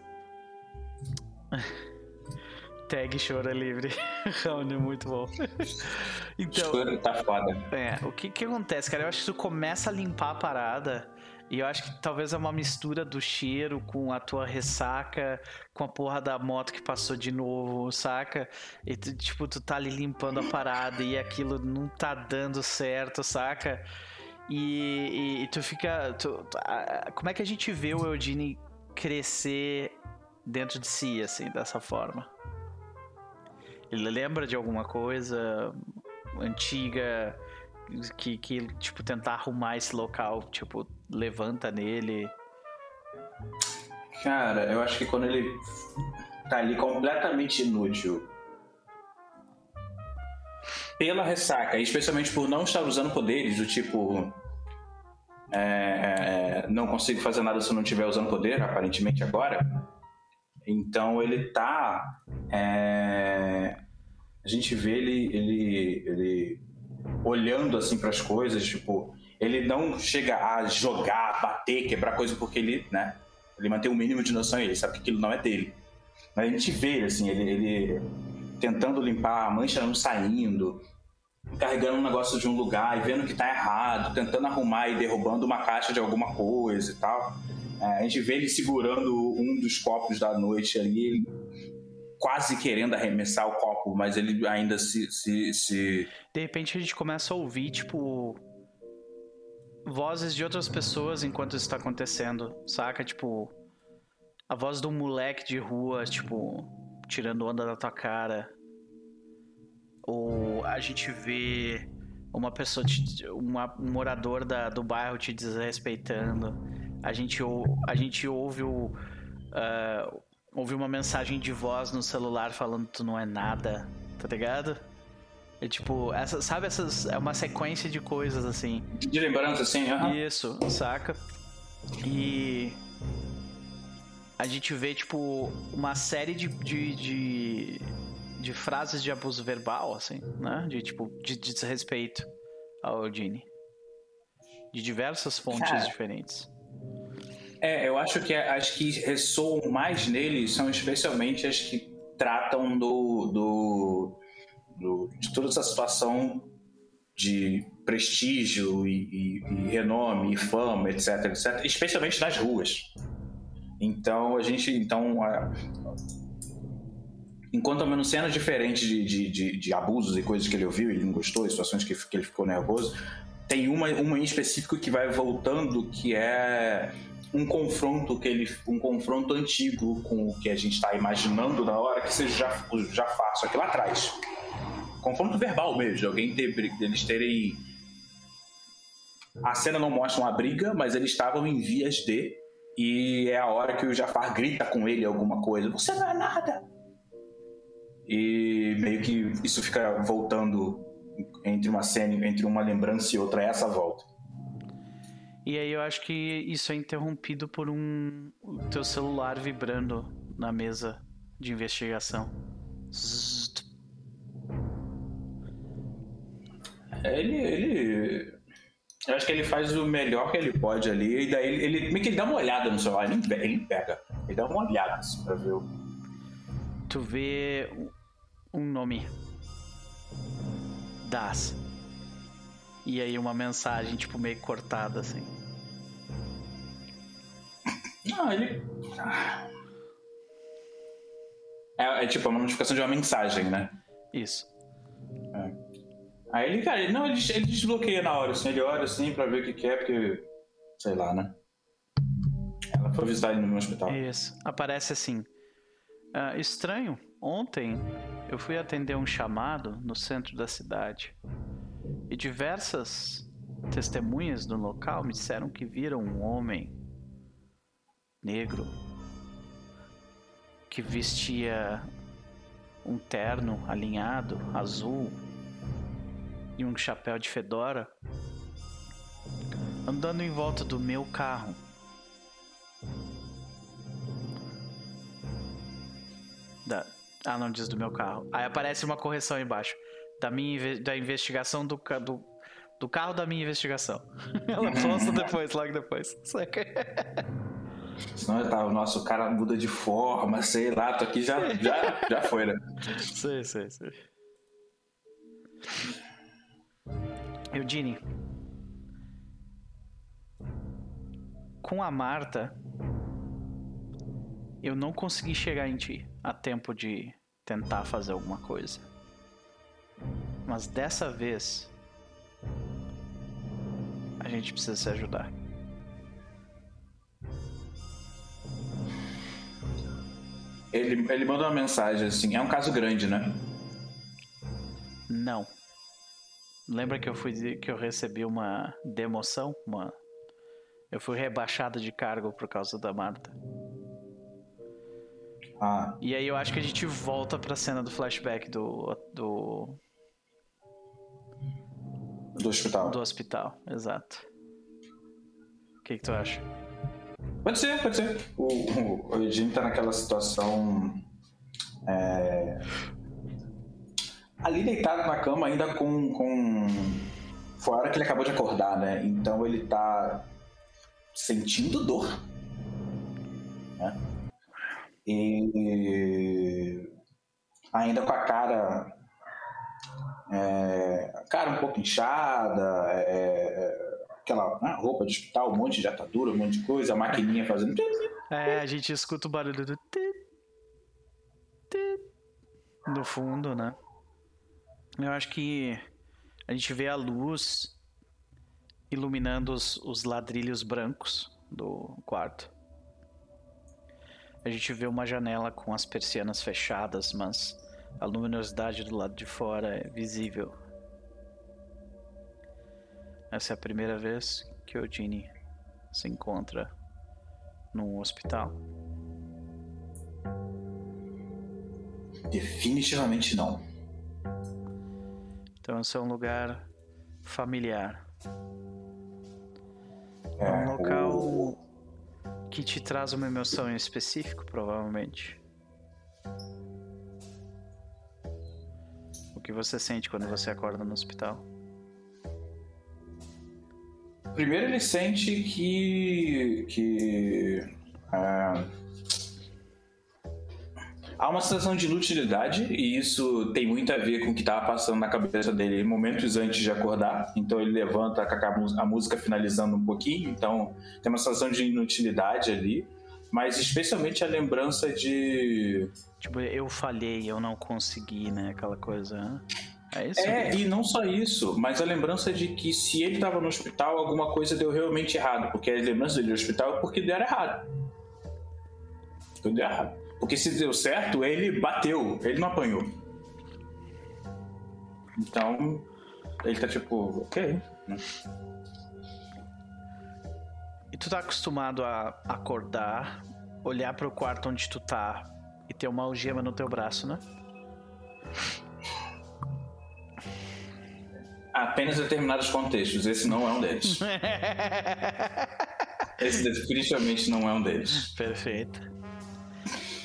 Tag chora livre. Raoni, muito bom. então. Choro tá foda. É, o que que acontece, cara? Eu acho que tu começa a limpar a parada. E eu acho que talvez é uma mistura do cheiro com a tua ressaca, com a porra da moto que passou de novo, saca? E tu, tipo, tu tá ali limpando a parada e aquilo não tá dando certo, saca? E, e, e tu fica. Tu, tu, a, como é que a gente vê o Eudine crescer dentro de si, assim, dessa forma? Ele lembra de alguma coisa antiga que, que, tipo, tentar arrumar esse local, tipo, levanta nele? Cara, eu acho que quando ele tá ali completamente inútil pela ressaca, especialmente por não estar usando poderes, do tipo. É, é, não consigo fazer nada se não estiver usando poder, aparentemente agora. Então ele tá. É, a gente vê ele, ele, ele olhando assim para as coisas, tipo, ele não chega a jogar, bater, quebrar coisa porque ele, né? Ele mantém o um mínimo de noção e ele sabe que aquilo não é dele. Mas a gente vê assim, ele, ele tentando limpar a mancha não saindo, carregando um negócio de um lugar e vendo que tá errado, tentando arrumar e derrubando uma caixa de alguma coisa e tal. É, a gente vê ele segurando um dos copos da noite ali, quase querendo arremessar o copo, mas ele ainda se, se, se. De repente a gente começa a ouvir, tipo. Vozes de outras pessoas enquanto isso tá acontecendo, saca? Tipo. A voz de um moleque de rua, tipo. Tirando onda da tua cara. Ou a gente vê uma pessoa, te, uma, um morador da, do bairro te desrespeitando a gente, a gente ouve o. Uh, uma mensagem de voz no celular falando tu não é nada, tá ligado? É tipo, essa, sabe essas. É uma sequência de coisas assim. De lembrança, assim, uhum. Isso, saca? E. A gente vê, tipo, uma série de, de, de, de frases de abuso verbal, assim, né? De tipo, de, de desrespeito ao Gene. De diversas fontes Cara. diferentes. É, eu acho que as que ressoam mais nele são especialmente as que tratam do, do, do de toda essa situação de prestígio e, e, e, renome e fama, etc, etc, especialmente nas ruas. Então a gente, então, a, enquanto ao menos cenas diferentes de, de, de, de, abusos e coisas que ele ouviu, ele não gostou, situações que, que ele ficou nervoso, tem uma, uma em específico que vai voltando que é um confronto que ele um confronto antigo com o que a gente está imaginando na hora que seja já, já faço aqui lá atrás confronto verbal mesmo de alguém ter eles terem a cena não mostra uma briga mas eles estavam em vias de e é a hora que o Jafar grita com ele alguma coisa você não é nada! E meio que isso fica voltando entre uma cena entre uma lembrança e outra essa volta. E aí eu acho que isso é interrompido por um o teu celular vibrando na mesa de investigação. É, ele, ele, eu acho que ele faz o melhor que ele pode ali e daí ele, ele meio que ele dá uma olhada no celular, ele, ele pega, ele dá uma olhada assim pra ver o. Tu vê um nome. Das. E aí uma mensagem, tipo, meio cortada, assim. Não, ele. É, é, tipo uma notificação de uma mensagem, né? Isso. É. Aí ele, cara, não, ele, ele desbloqueia na hora, assim, ele olha assim pra ver o que, é, porque. Sei lá, né? Ela foi visitar ele no hospital. Isso. Aparece assim. "Ah, estranho. Ontem eu fui atender um chamado no centro da cidade. E diversas testemunhas no local me disseram que viram um homem negro que vestia um terno alinhado, azul, e um chapéu de fedora, andando em volta do meu carro. Da... Ah, não diz do meu carro. Aí aparece uma correção embaixo. Da minha da investigação do, ca- do, do carro da minha investigação. Ela posta depois, logo depois. Saca? Senão tá, o nosso cara muda de forma, sei lá, tô aqui já, já, já foi, né? Sei, sei, sei. Eudine. Com a Marta, eu não consegui chegar em ti a tempo de tentar fazer alguma coisa. Mas dessa vez, a gente precisa se ajudar. Ele, ele manda uma mensagem assim, é um caso grande, né? Não. Lembra que eu fui que eu recebi uma demoção, uma eu fui rebaixado de cargo por causa da Marta. Ah, E aí eu acho que a gente volta pra cena do flashback do do, do hospital. do hospital, exato. O que, que tu acha? Pode ser, pode ser. O, o, o Eugene tá naquela situação. é, Ali deitado na cama, ainda com. com... Foi a hora que ele acabou de acordar, né? Então ele tá sentindo dor. Né? E. Ainda com a cara. é, cara um pouco inchada, é, aquela né, roupa de hospital, um monte de atadura, um monte de coisa, a maquininha fazendo. É, a gente escuta o barulho do no fundo, né? Eu acho que a gente vê a luz iluminando os, os ladrilhos brancos do quarto. A gente vê uma janela com as persianas fechadas, mas a luminosidade do lado de fora é visível. Essa é a primeira vez que o Ginny se encontra num hospital. Definitivamente não. Então esse é um lugar familiar. É, É um local o- que te traz uma emoção em específico, provavelmente. O que você sente quando você acorda no hospital? Primeiro ele sente que. que. ah, há uma sensação de inutilidade, e isso tem muito a ver com o que estava passando na cabeça dele momentos antes de acordar. Então ele levanta com a, a música finalizando um pouquinho, então tem uma sensação de inutilidade ali, mas especialmente a lembrança de. Tipo, eu falhei, eu não consegui, né? Aquela coisa. né? É isso? É, e não só isso, mas a lembrança de que se ele estava no hospital, alguma coisa deu realmente errado. Porque a lembrança dele no hospital é porque deram errado. Tudo deu errado. Porque se deu certo, ele bateu, ele não apanhou. Então, ele tá tipo, ok. né? E tu tá acostumado a acordar, olhar pro quarto onde tu tá e ter uma algema no teu braço, né? Apenas determinados contextos, esse não é um deles. esse definitivamente não é um deles. Perfeito.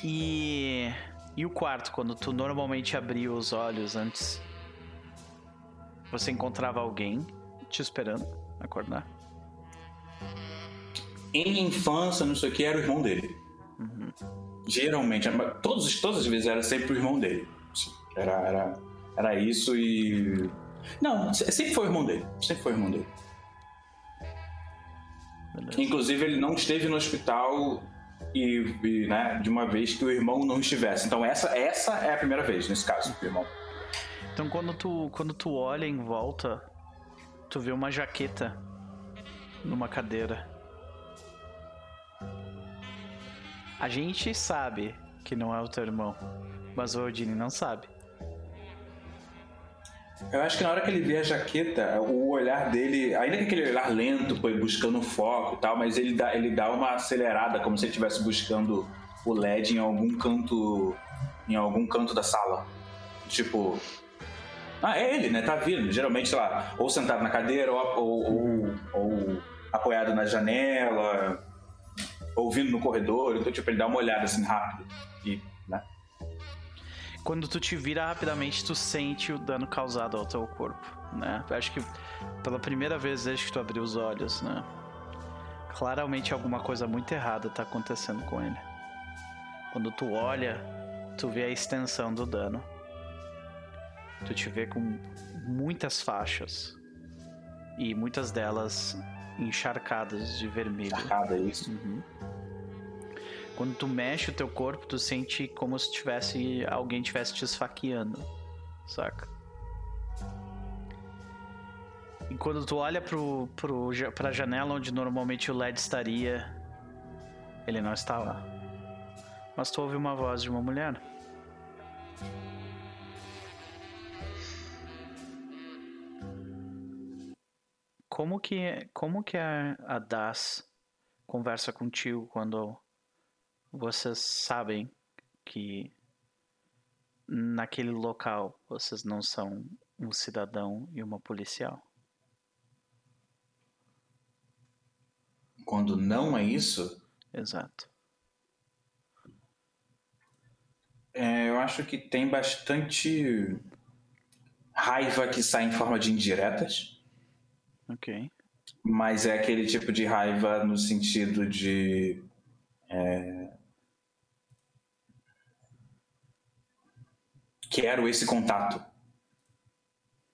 E. E o quarto, quando tu normalmente abria os olhos antes, você encontrava alguém te esperando acordar? Em infância, não sei o que, era o irmão dele. Geralmente, todos, todas as vezes era sempre o irmão dele. Era, era, era isso e. Não, se- sempre foi o irmão dele. Sempre foi o irmão dele. Beleza. Inclusive, ele não esteve no hospital e, e, né, de uma vez que o irmão não estivesse. Então, essa, essa é a primeira vez, nesse caso, do irmão. Então quando tu, quando tu olha em volta, tu vê uma jaqueta numa cadeira. A gente sabe que não é o teu irmão, mas o Odin não sabe. Eu acho que na hora que ele vê a jaqueta, o olhar dele, ainda que aquele olhar lento, foi buscando foco e tal, mas ele dá, ele dá uma acelerada, como se ele estivesse buscando o LED em algum canto. em algum canto da sala. Tipo. Ah, é ele, né? Tá vindo. Geralmente, sei lá, ou sentado na cadeira, ou, ou, ou, apoiado na janela, ouvindo no corredor. Então, tipo, ele dá uma olhada assim rápido. E, né? Quando tu te vira rapidamente, tu sente o dano causado ao teu corpo, né? Acho que pela primeira vez desde que tu abriu os olhos, né? Claramente alguma coisa muito errada tá acontecendo com ele. Quando tu olha, tu vê a extensão do dano. Tu te vê com muitas faixas. E muitas delas encharcadas de vermelho. Encharcada, é isso. Uhum. Quando tu mexe o teu corpo, tu sente como se tivesse alguém tivesse te esfaqueando, saca? E quando tu olha pro, pro, pra janela onde normalmente o LED estaria, ele não está lá. Mas tu ouve uma voz de uma mulher. Como que, como que a, a Das conversa contigo quando vocês sabem que naquele local vocês não são um cidadão e uma policial? Quando não é isso, Exato. é, eu acho que tem bastante raiva que sai em forma de indiretas. Ok. Mas é aquele tipo de raiva no sentido de. é, Quero esse contato.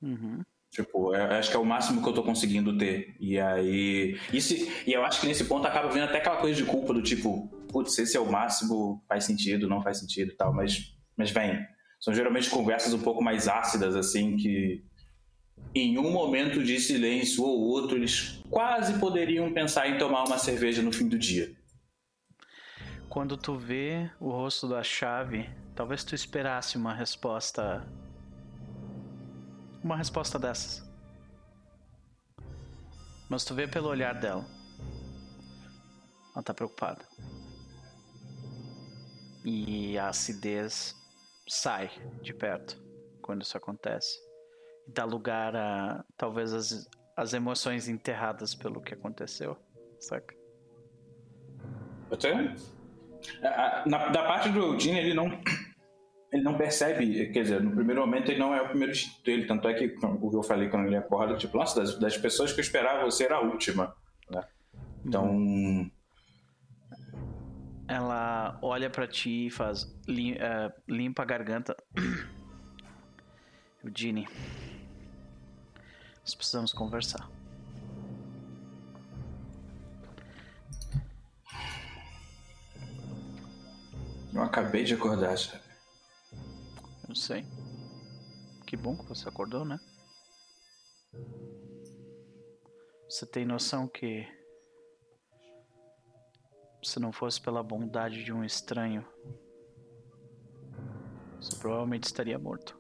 Uhum. Tipo, eu acho que é o máximo que eu tô conseguindo ter. E aí. Isso, e eu acho que nesse ponto acaba vendo até aquela coisa de culpa do tipo, putz, esse é o máximo, faz sentido, não faz sentido e tal. Mas, mas vem. São geralmente conversas um pouco mais ácidas, assim, que em um momento de silêncio ou outro, eles quase poderiam pensar em tomar uma cerveja no fim do dia. Quando tu vê o rosto da chave, talvez tu esperasse uma resposta. Uma resposta dessas. Mas tu vê pelo olhar dela. Ela tá preocupada. E a acidez sai de perto quando isso acontece. E dá lugar a talvez as, as emoções enterradas pelo que aconteceu. Saca? Até. Na, da parte do Eugene, ele não. Ele não percebe, quer dizer, no primeiro momento ele não é o primeiro instinto dele, tanto é que o que eu falei quando ele acorda, tipo, nossa, das, das pessoas que eu esperava você era a última. né? Então, Ela olha pra ti e faz. lim- eh, limpa a garganta. Eugene. Nós precisamos conversar. Eu acabei de acordar, sabe? Eu sei. Que bom que você acordou, né? Você tem noção que. Se não fosse pela bondade de um estranho, você provavelmente estaria morto.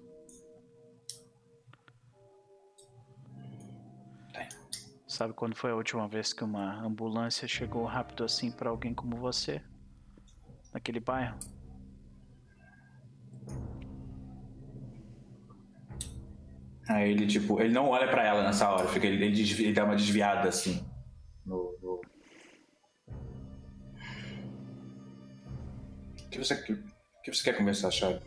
Sabe quando foi a última vez que uma ambulância chegou rápido assim pra alguém como você? Naquele bairro? Aí ele, tipo, ele não olha pra ela nessa hora, fica, ele, ele, ele dá uma desviada assim. No, no- O que você, o que você quer conversar, Chave?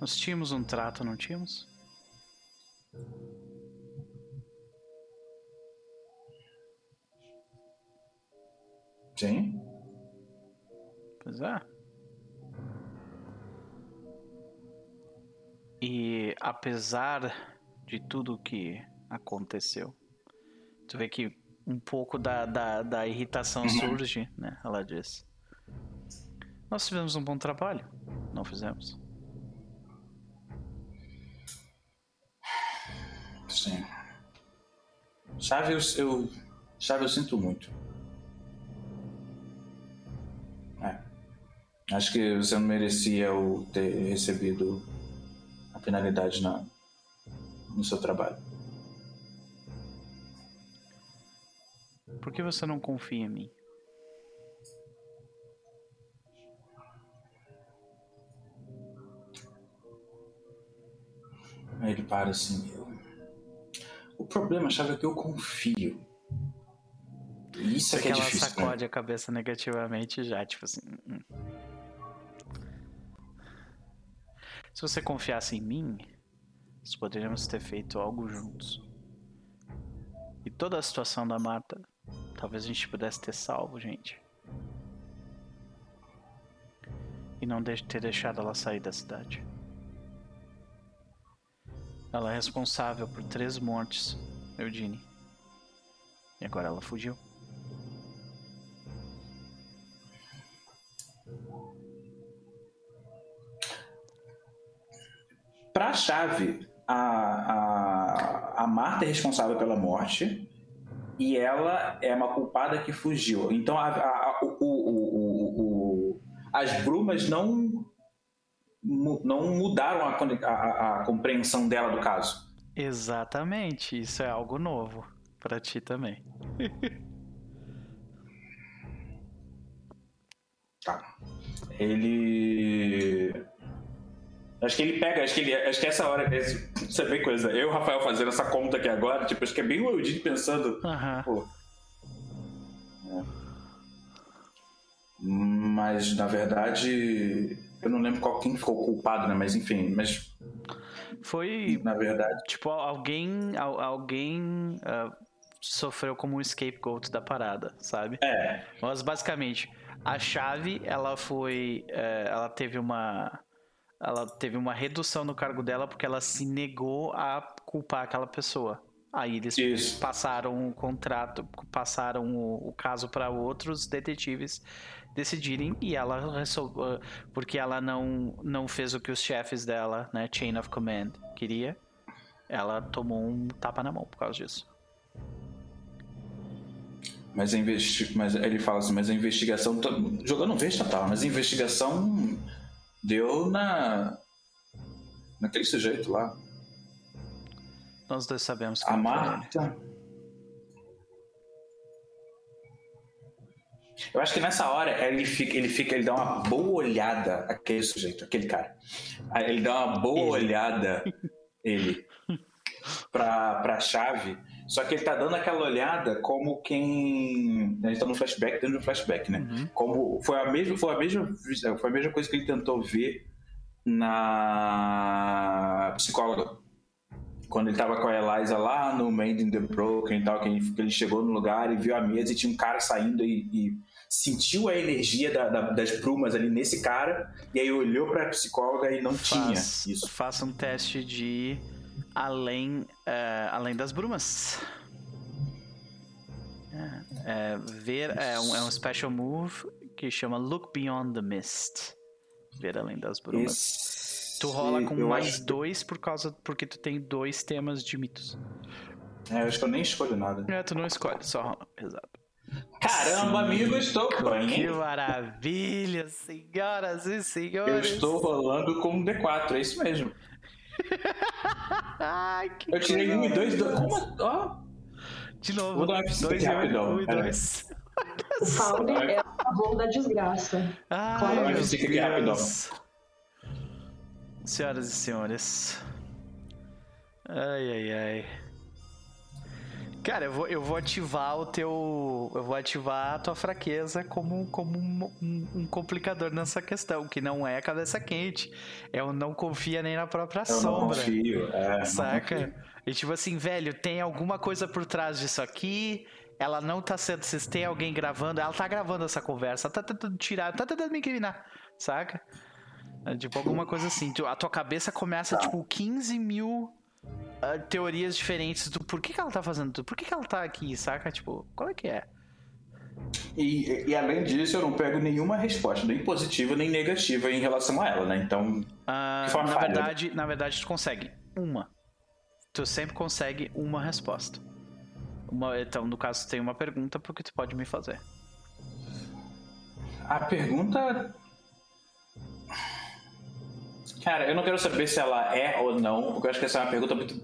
Nós tínhamos um trato, não tínhamos? Sim? Pois é. E apesar de tudo que aconteceu, tu vê que um pouco da, da, da irritação surge, né? Ela diz. Nós tivemos um bom trabalho. Não fizemos. Sim. Chave, eu, eu, Chave, eu sinto muito. Acho que você não merecia o ter recebido a penalidade na, no seu trabalho. Por que você não confia em mim? Aí ele para assim. Eu... O problema, chave, é que eu confio. E Isso é que é ela difícil. sacode né? a cabeça negativamente já, tipo assim. Se você confiasse em mim, nós poderíamos ter feito algo juntos. E toda a situação da Marta, talvez a gente pudesse ter salvo, gente. E não ter deixado ela sair da cidade. Ela é responsável por três mortes, Eugene. E agora ela fugiu. Pra chave, a, a, a Marta é responsável pela morte e ela é uma culpada que fugiu. Então a- a- a- o- o- o- as brumas não, não mudaram a, a- a- a compreensão dela do caso. Exatamente, isso é algo novo pra ti também. Tá. Ele. Acho que ele pega, acho que ele. Acho que essa hora. esse- Você vê coisa. Eu e o Rafael fazendo essa conta aqui agora, tipo, acho que é bem o Eudine pensando. Pô. É. Mas na verdade. Eu não lembro qual quem ficou culpado, né? Mas enfim, mas Foi na verdade. tipo alguém, al- alguém ah, sofreu como um scapegoat da parada, sabe? É. Mas basicamente, a chave, ela foi, eh, ela teve uma, ela teve uma redução no cargo dela porque ela se negou a culpar aquela pessoa. Aí eles Isso. passaram o contrato, passaram o, o caso para outros detetives decidirem e ela resol- ah, porque ela não não fez o que os chefes dela, né, chain of command queria. Ela tomou um tapa na mão por causa disso. Mas, a investi... mas ele fala assim, mas a investigação. Jogando vez total, mas a investigação deu na. naquele sujeito lá. Nós dois sabemos que A. Marta. Eu acho que nessa hora ele fica, ele fica, ele dá uma boa olhada aquele sujeito, aquele cara. Ele dá uma boa Ele. olhada, ele, pra, pra chave. Só que ele tá dando aquela olhada como quem. A gente tá no flashback dentro do flashback, né? Uhum. Como foi a mesma, foi a mesma, foi a mesma coisa que ele tentou ver na psicóloga quando ele tava com a Eliza lá no Made in the Broken e tal, que ele, que ele chegou no lugar e viu a mesa e tinha um cara saindo e, e sentiu a energia da- da- das brumas ali nesse cara, e aí olhou pra psicóloga e não tinha Faz- isso. Faça um teste de além, eh, além das brumas. É, é, ver é um, é um special move que chama Look Beyond the Mist. Ver além das brumas. Esse- Tu rola com eu mais acho, dois por causa porque tu tem dois temas de mitos. é, eu acho que eu nem escolho nada. É, tu não escolhe, só rola. Exato. Caramba, amigo, estou Que bem. maravilha, senhoras e Eu senhores. estou rolando com um D4, é isso mesmo. Ai, que Eu tirei coisa um e dois. horrível. Do... Como? Ó, De novo. Vou dar uma F5 dois e rapidão, um e pera aí. dois. O Founder é a favor da desgraça. Ai, Claro. meu F5 aqui rapidão. Deus. Senhoras e senhores. Ai, ai, ai. Cara, eu vou, eu vou ativar o teu. Eu vou ativar a tua fraqueza como, como um, um- um complicador nessa questão, que não é a cabeça quente. É o não confia nem na própria eu não sombra. confio. É, não Saca? confio. E tipo assim, velho, tem alguma coisa por trás disso aqui. Ela não tá sendo. Vocês têm alguém gravando, ela tá gravando essa conversa, tá tentando tirar, tá tentando me incriminar, saca? É, tipo, alguma coisa assim. A tua cabeça começa, Tá. tipo, 15 mil ah, teorias diferentes do por que, que ela tá fazendo tudo, por que, que ela tá aqui, saca? Tipo, qual é que é? E, e além disso, eu não pego nenhuma resposta, nem positiva nem negativa em relação a ela, né? Então, Ah, Que foi uma na falha. verdade, na verdade, tu consegue uma. Tu sempre consegue uma resposta. Uma, então, no caso, tem uma pergunta porque tu pode me fazer. A pergunta. Cara, eu não quero saber se ela é ou não, porque eu acho que essa é uma pergunta muito.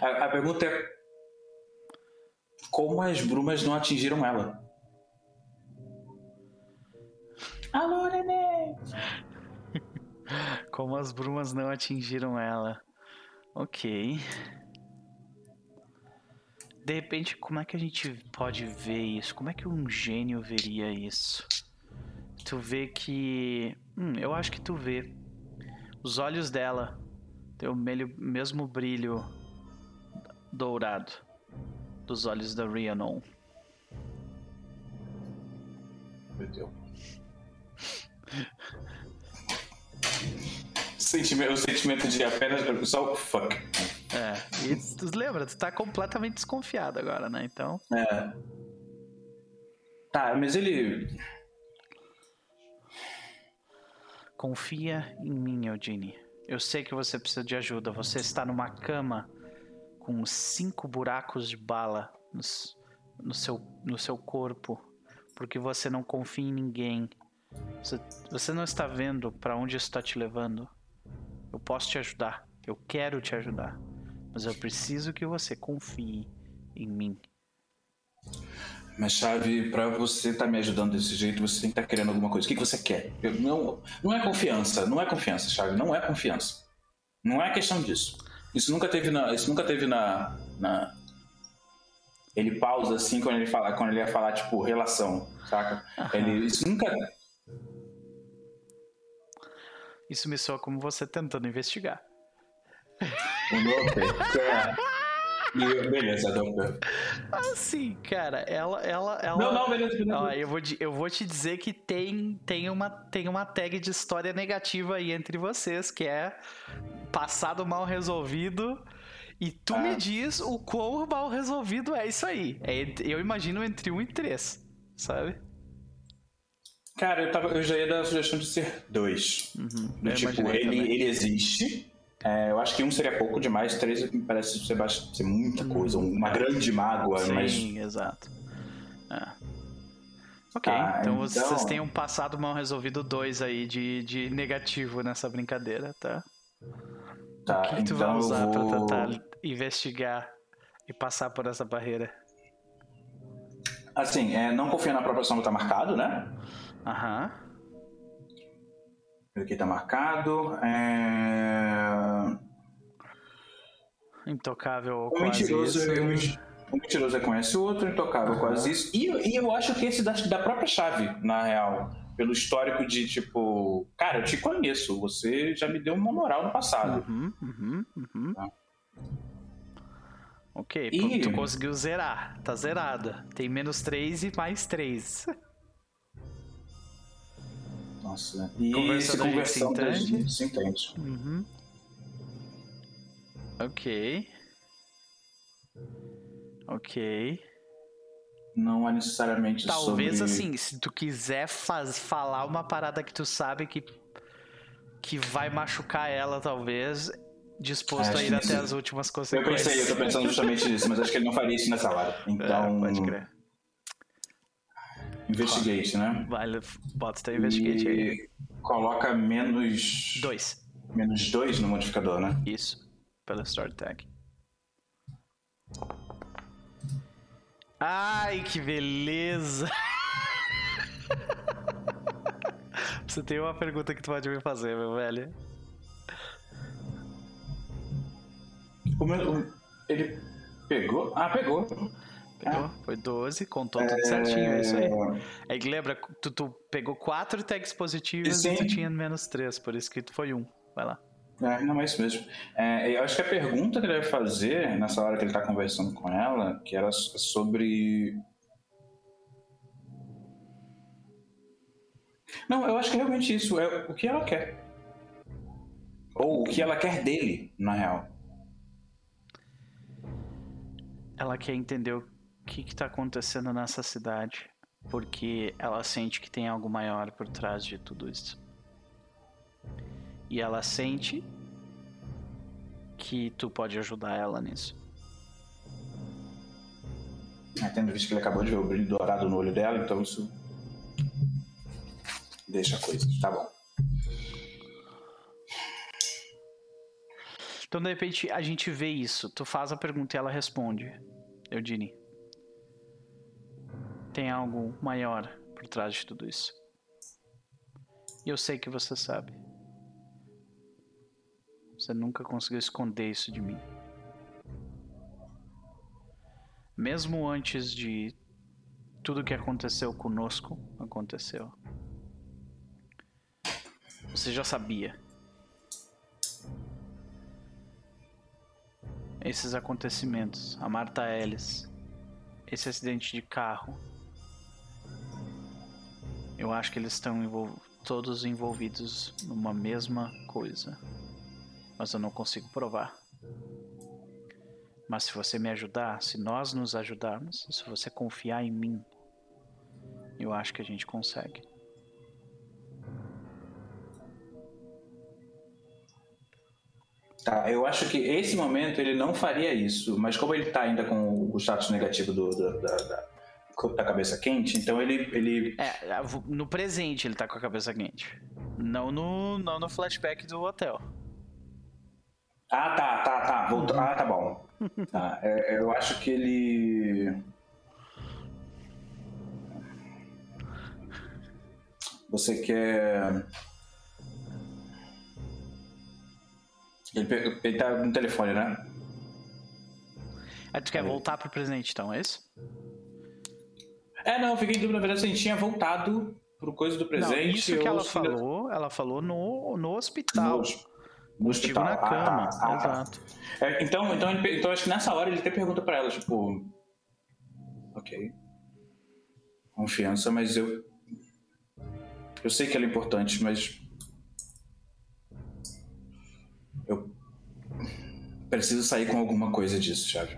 A, a pergunta é. Como as brumas não atingiram ela? Alô, neném! Como as brumas não atingiram ela. Ok. De repente, como é que a gente pode ver isso? Como é que um gênio veria isso? Tu vê que. Hum, eu acho que tu vê. Os olhos dela têm o mesmo brilho dourado dos olhos da Rhiannon. Meu Deus. Sentimento, o sentimento de apenas só fuck. É, e tu lembra, tu tá completamente desconfiado agora, né? Então. É. Tá, mas ele. Confia em mim, Eugene. Eu sei que você precisa de ajuda. Você está numa cama com cinco buracos de bala no, no seu, no seu corpo. Porque você não confia em ninguém. Você, você não está vendo para onde isso está te levando. Eu posso te ajudar. Eu quero te ajudar. Mas eu preciso que você confie em mim. Mas, Chave, pra você estar me ajudando desse jeito, você tem que estar querendo alguma coisa. O que, que você quer? Eu- não, não é confiança, não é confiança, Chave, não é confiança. Não é questão disso. Isso nunca teve na. Isso nunca teve na. na- Ele pausa assim quando ele fala, quando ele ia falar, tipo, relação, saca? Ele, isso nunca. Isso me soa como você tentando investigar. O Doppler, é. E- Beleza, Doppler. Assim, cara, ela. ela, ela... Não, não, beleza, beleza. Ó, eu, vou, eu vou te dizer que tem, tem, uma, tem uma tag de história negativa aí entre vocês, que é passado mal resolvido. E tu Ah. me diz o quão mal resolvido é isso aí. É, eu imagino entre 1 e 3, sabe? Cara, eu, tava, eu já ia dar a sugestão de ser dois. Uhum, tipo, ele, também. ele existe. É, eu acho que um seria pouco demais, três me parece ser, ser muita coisa, uma grande mágoa, Sim, mas. exato. É. Ok, Tá, então, então- vocês têm um passado mal resolvido 2 aí de, de negativo nessa brincadeira, tá? Tá, O que, que tu vai então usar pra vou- tentar investigar e passar por essa barreira? Assim, é, não confia na própria sombra, tá marcado, né? Aham. Aqui tá marcado. É... Intocável O quase mentiroso, isso. o menti- o mentiroso reconhece o outro, intocável quase isso. E, e eu acho que esse da, da própria chave, na real. Pelo histórico de tipo, cara, eu te conheço, você já me deu uma moral no passado. Uhum, uhum, uhum. Tá. Ok, E- tu conseguiu zerar. Tá zerada. Tem menos 3 e mais 3. Nossa, e esse Conversando se conversão da entende? gente se entende. Uhum. Ok. Ok. Não é necessariamente Talvez sobre... assim, se tu quiser faz, falar uma parada que tu sabe que, que vai machucar ela, talvez, disposto Acho a ir até isso- as últimas Eu consequências. pensei, eu tô pensando justamente nisso, mas acho que ele não faria isso nessa hora. Então, É, pode crer. Investigate, né? Vale, bota teu investigate aí. E coloca menos... Dois. Menos dois no modificador, né? Isso. Pela Story Tag. Ai, que beleza! Você tem uma pergunta que tu pode me fazer, meu velho. O meu- o- ele pegou? Ah, pegou. Pegou? Foi 12, contou tudo certinho, é isso aí. Aí lembra, tu, tu pegou 4 tags positivas e tu Sim. tinha menos 3, por isso que tu foi 1. Um. Vai lá. É, não é isso mesmo. É, eu acho que a pergunta que ele vai fazer nessa hora que ele tá conversando com ela, que era so- sobre. Não, eu acho que é realmente isso. É o que ela quer. Ou o que ela quer dele, na real. Ela quer entender o que que tá acontecendo nessa cidade. Porque ela sente que tem algo maior por trás de tudo isso. E ela sente que tu pode ajudar ela nisso. É, tendo visto que ele acabou de ver o brilho dourado no olho dela, então isso. Deixa coisas. Tá bom. Então, de repente, a gente vê isso. Tu faz a pergunta e ela responde. Eudine. Tem algo maior por trás de tudo isso. E eu sei que você sabe. Você nunca conseguiu esconder isso de mim. Mesmo antes de tudo que aconteceu conosco aconteceu. Você já sabia. Esses acontecimentos, a Marta Ellis, esse acidente de carro. Eu acho que eles estão envol todos envolvidos numa mesma coisa. Mas eu não consigo provar. Mas se você me ajudar, se nós nos ajudarmos, se você confiar em mim, eu acho que a gente consegue. Tá, eu acho que esse momento ele não faria isso, mas como ele tá ainda com o status negativo do, do- da, da- da cabeça quente, então ele, ele. É, no presente ele tá com a cabeça quente. Não no, não no flashback do hotel. Ah, tá, tá, tá. Voltou. Ah, tá bom. Tá, é, eu acho que ele. Você quer. Ele, ele tá no telefone, né? Aí tu quer voltar pro presente então, é isso? É, não, eu fiquei em dúvida, na verdade, se a gente tinha voltado pro coisa do presente. não, isso que ela se falou, ela falou no, no hospital. No, no hospital. na Ah, tá, cama. ah. Exato. É, então, então, então acho que nessa hora ele até pergunta pra ela, tipo. Ok. Confiança, mas eu. Eu sei que ela é importante, mas. Eu. Preciso sair com alguma coisa disso, Chave.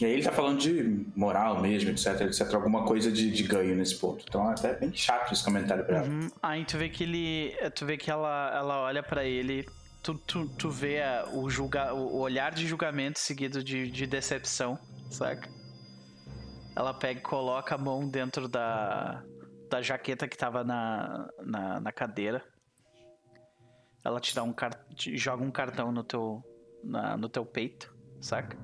E aí ele tá falando de moral mesmo, etc, etc. Alguma coisa de, de ganho nesse ponto. Então é até bem chato esse comentário pra ela. Uhum. Aí tu vê que ele. Tu vê que ela, ela olha pra ele. Tu, tu, tu vê a- o, julga, o olhar de julgamento seguido de, de decepção, saca? Ela pega e coloca a mão dentro da, da jaqueta que tava na, na, na cadeira. Ela te dá um car- joga um cartão no teu, na, no teu peito, saca?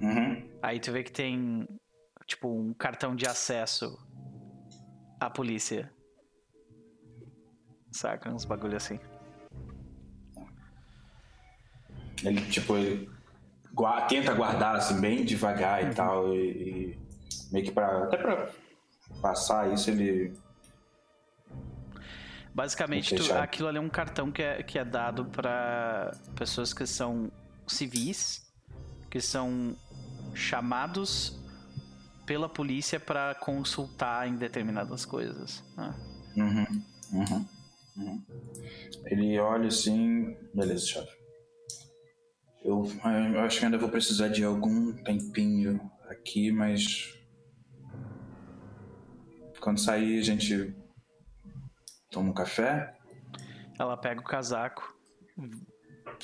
Uhum. Aí tu vê que tem, tipo, um cartão de acesso à polícia. Saca? Uns bagulho assim. Ele, tipo, ele gua- tenta guardar assim, bem devagar e tal. E, e meio que pra. Até pra passar isso, ele. Basicamente, tu- aquilo ali é um cartão que é, que é dado pra pessoas que são civis, que são chamados pela polícia pra consultar em determinadas coisas. né? Uhum, uhum, uhum. Ele olha assim. Beleza, chefe. Eu, eu acho que ainda vou precisar de algum tempinho aqui, mas. Quando sair, a gente. Toma um café. Ela pega o casaco,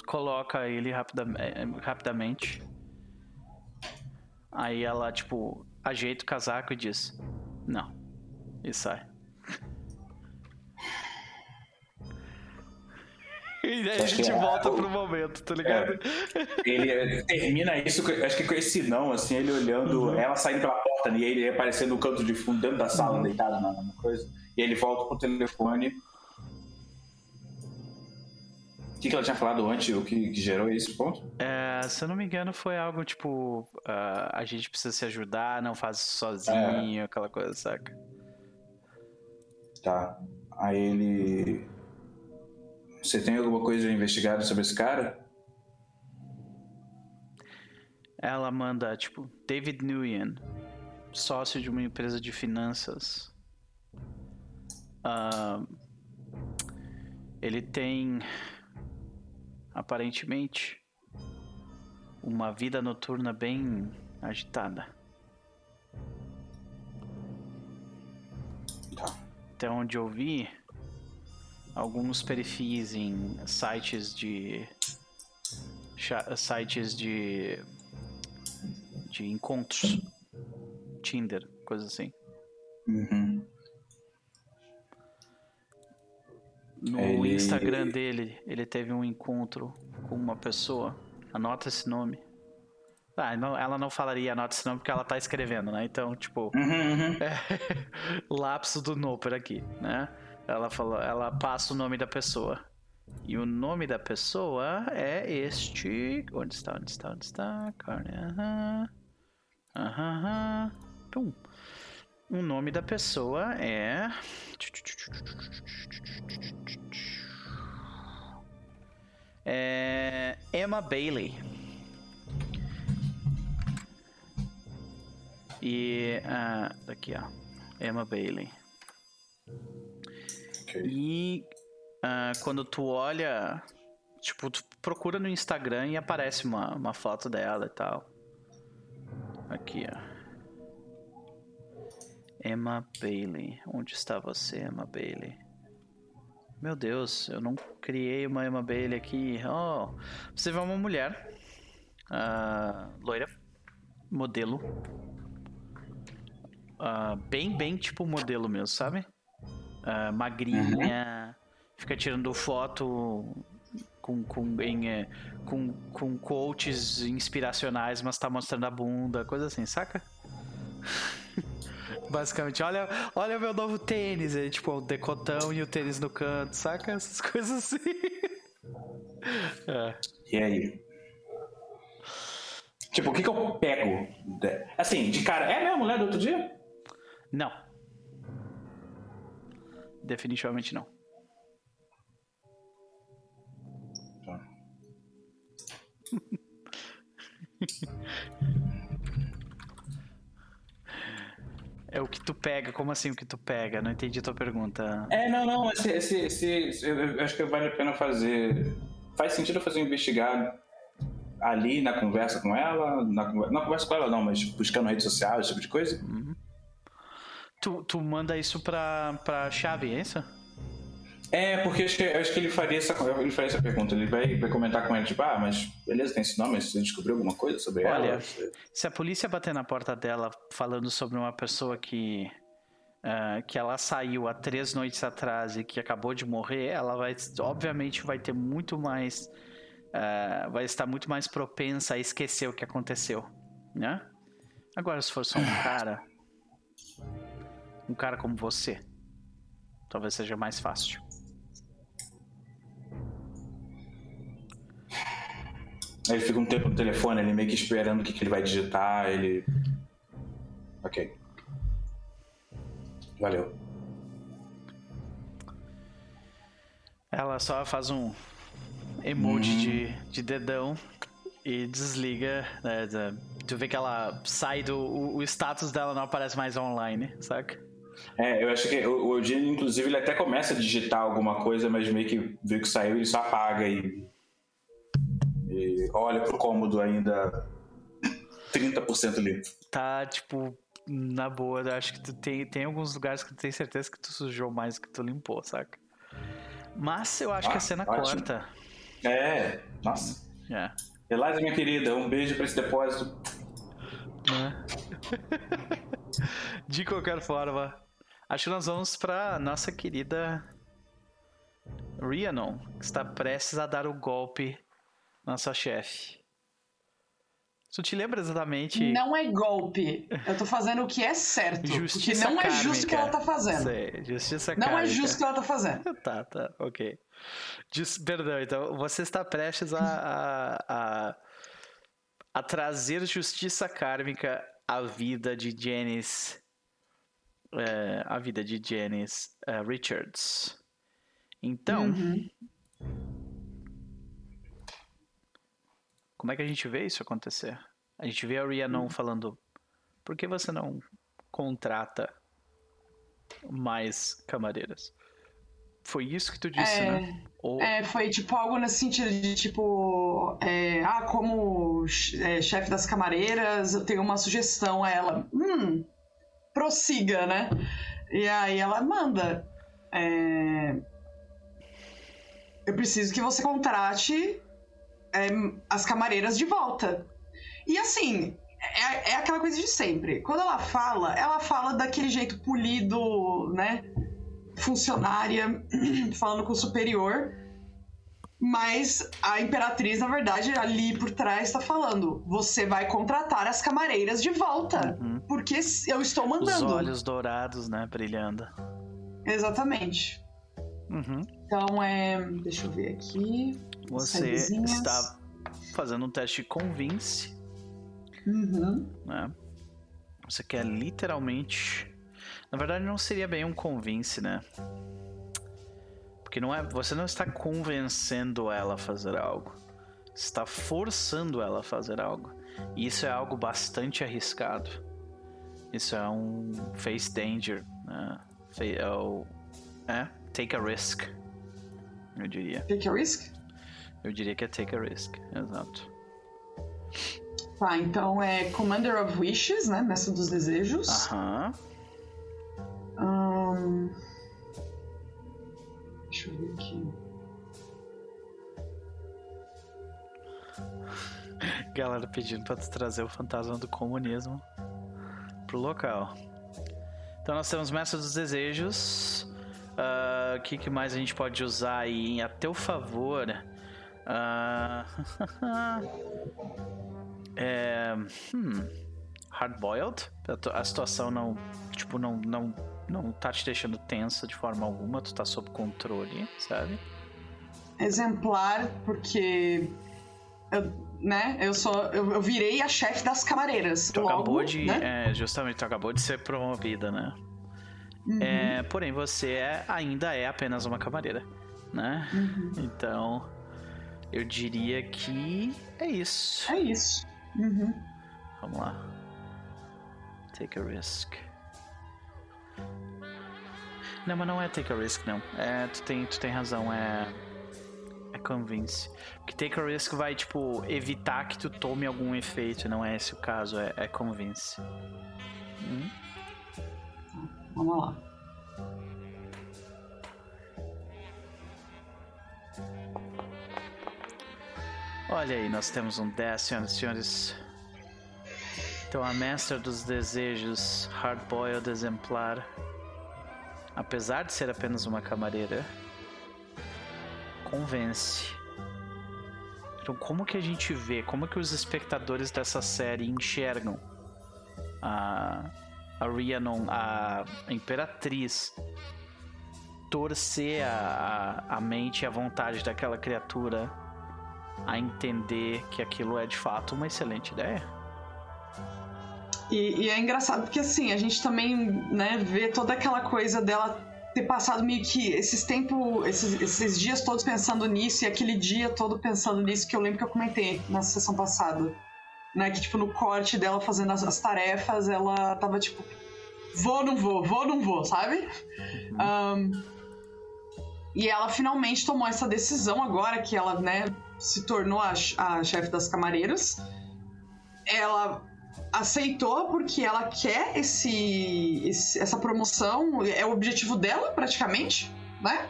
coloca ele rapida- eh, rapidamente. Aí ela, tipo, ajeita o casaco e diz: Não. E sai. E daí a gente é- volta pro momento, tá ligado? Ele eh, termina isso, acho que com esse não, assim, ele olhando, ela saindo pela porta e ele aparecendo no canto de fundo, dentro da sala, deitado na, na coisa. E ele volta pro telefone. O que, que ela tinha falado antes, o que, que gerou esse ponto? É, se eu não me engano, foi algo tipo: ah, a gente precisa se ajudar, não faz isso sozinho, aquela coisa, saca? Tá. Aí ele. Você tem alguma coisa investigada sobre esse cara? Ela manda, tipo, David Nguyen, sócio de uma empresa de finanças. Ah, ele tem, aparentemente, uma vida noturna bem agitada. Tá. Até onde eu vi, alguns perfis em sites de sites de de encontros. Tinder, coisa assim. Uhum. No Ele- Instagram dele, ele teve um encontro com uma pessoa. Anota esse nome. Ah, não- ela não falaria anota esse nome porque ela tá escrevendo, né? Então, tipo, Uhum, uhum. lapso do Noper aqui, né? Ela falou, ela passa o nome da pessoa. E o nome da pessoa é este. Onde está? Onde está? Onde está? Carne. Aham. Aham. aham. Pum. O nome da pessoa é. É. Emma Bailey. E. ah, daqui, ó. Emma Bailey. Ok. E ah, quando tu olha, tipo, tu procura no Instagram e aparece uma, uma foto dela e tal. Aqui, ó. Emma Bailey. Onde está você, Emma Bailey? Meu Deus, eu não criei uma Emma Bailey aqui. Oh, você vê uma mulher. ah, loira. Modelo. Ah, bem, bem tipo modelo mesmo, sabe? ah, magrinha, fica tirando foto com, com, em, eh, com, com quotes inspiracionais, mas tá mostrando a bunda, coisa assim, saca? Basicamente, olha, olha meu novo tênis, é tipo o decotão e o tênis no canto, saca? Essas coisas assim. É. E aí? Tipo, o que, que eu pego? Assim, de cara, é a mesma mulher do outro dia? Não. Definitivamente não. É o que tu pega, como assim o que tu pega? Não entendi a tua pergunta. É, não, não, esse, esse, esse, esse- eu acho que vale a pena fazer. Faz sentido fazer um investigado ali na conversa com ela, na, conver- na conversa com ela não, mas buscando redes sociais, esse tipo de coisa. Tu, tu manda isso pra, pra chave, é isso? É, porque acho que, acho que ele, faria essa, ele faria essa pergunta. Ele vai, vai comentar com ela, tipo, ah, mas beleza, tem esse nome, você descobriu alguma coisa sobre Olha, ela? Se a polícia bater na porta dela falando sobre uma pessoa que. ah, que ela saiu há três noites atrás e que acabou de morrer, ela vai. Obviamente vai ter muito mais. ah, vai estar muito mais propensa a esquecer o que aconteceu, né? Agora, se for só um cara. Um cara como você. Talvez seja mais fácil. Ele fica um tempo no telefone, ele meio que esperando o que, que ele vai digitar, ele. Ok. Valeu. Ela só faz um emoji de, de dedão e desliga. né, tu vê que ela sai do. O, o status dela não aparece mais online, saca? É, eu acho que o, o Eugene, inclusive, ele até começa a digitar alguma coisa, mas meio que vê que saiu ele só apaga e. e olha pro cômodo ainda 30% limpo. Tá, tipo, na boa, acho que tu tem, tem alguns lugares que tu tem certeza que tu sujou mais do que tu limpou, saca? Mas eu acho que Ah, a cena ótimo. corta. É, nossa. É. Eliza, minha querida, um beijo pra esse depósito. né? De qualquer forma, acho que nós vamos pra nossa querida Rhiannon, que está prestes a dar o golpe na sua chefe. Tu te lembra exatamente? Não é golpe. Eu tô fazendo o que é certo. Justiça porque não é kármica. justo o que ela tá fazendo. Sei, justiça Não é kármica. justo o que ela tá fazendo. Tá, tá, ok. Perdão, então você está prestes a, a, a, a trazer justiça kármica à vida de Janice. é, a vida de Janice é, Richards. Então, Uhum. Como é que a gente vê isso acontecer? A gente vê a Rhiannon falando: por que você não contrata mais camareiras? Foi isso que tu disse, É, né? Ou... É, foi tipo algo nesse sentido de tipo, é, ah, como é, chefe das camareiras, eu tenho uma sugestão a ela. Hum, prossiga, né? E aí ela manda. é, eu preciso que você contrate é, as camareiras de volta. E assim, é, é aquela coisa de sempre. Quando ela fala, ela fala daquele jeito polido, né? Funcionária, falando com o superior. Mas a imperatriz, na verdade, ali por trás está falando: você vai contratar as camareiras de volta. Uhum. Porque eu estou Os mandando. olhos dourados, né? Brilhando. Exatamente. Uhum. Então é. Deixa eu ver aqui. Você Sedezinhas. está fazendo um teste de convince, Uhum. né? Você quer literalmente. Na verdade, não seria bem um convince, né? Porque não é, você não está convencendo ela a fazer algo. Você está forçando ela a fazer algo. E isso é algo bastante arriscado. Isso é um face danger, né? É, é take a risk. Eu diria. Take a risk? Eu diria que é take a risk, exato. Tá, então é Commander of Wishes, né? Mestre dos Desejos. Aham. Ahn, Deixa eu ver aqui. Galera pedindo pra trazer o fantasma do comunismo pro local. Então nós temos Mestre dos Desejos. Ah, O que, que mais a gente pode usar aí a teu favor? Ah, é, hum, Hardboiled. A situação não, tipo, não, não, não tá te deixando tensa de forma alguma. Tu tá sob controle, sabe? Exemplar, porque. Eu, né? Eu sou. Eu, eu virei a chefe das camareiras. Tu Logo, acabou de. Né? É, justamente, tu acabou de ser promovida, né? Uhum, É, porém, você é- ainda é apenas uma camareira, né? uhum. Então, eu diria que é isso. É isso. Uhum. Vamos lá. Take a risk. Não, mas não é take a risk, não. É, tu tem, tu tem razão, é. É convince. Porque take a risk vai, tipo, evitar que tu tome algum efeito. Não é esse o caso, é, é convince. Hum? Vamos lá. Olha aí, nós temos um 10, senhoras e senhores. Então, a mestra dos desejos, hardboiled exemplar, apesar de ser apenas uma camareira, convence. Então, como que a gente vê, como que os espectadores dessa série enxergam a, a Rhiannon, a Imperatriz, torcer a, a, a mente e a vontade daquela criatura a entender que aquilo é de fato uma excelente ideia. E, e é engraçado porque assim, a gente também, né, vê toda aquela coisa dela ter passado meio que esses tempos, esses, esses dias todos pensando nisso e aquele dia todo pensando nisso que eu lembro que eu comentei na sessão passada. Né, que tipo, no corte dela fazendo as, as tarefas, ela tava tipo, vou, não vou, vou, não vou, sabe? Ahn, e ela finalmente tomou essa decisão agora que ela, né, se tornou a, a chefe das camareiras. Ela aceitou porque ela quer esse, esse- essa promoção, é o objetivo dela praticamente, né?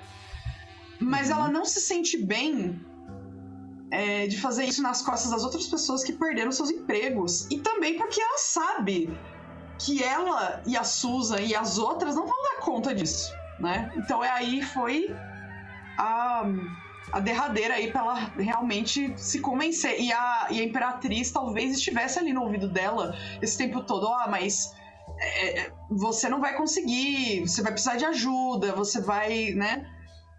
Mas ela não se sente bem é, de fazer isso nas costas das outras pessoas que perderam seus empregos e também porque ela sabe que ela e a Susan e as outras não vão dar conta disso, né? Então é aí foi a a derradeira aí pra ela realmente se convencer. E a, e a Imperatriz talvez estivesse ali no ouvido dela esse tempo todo. Ó, mas é, é, você não vai conseguir, você vai precisar de ajuda, você vai, né?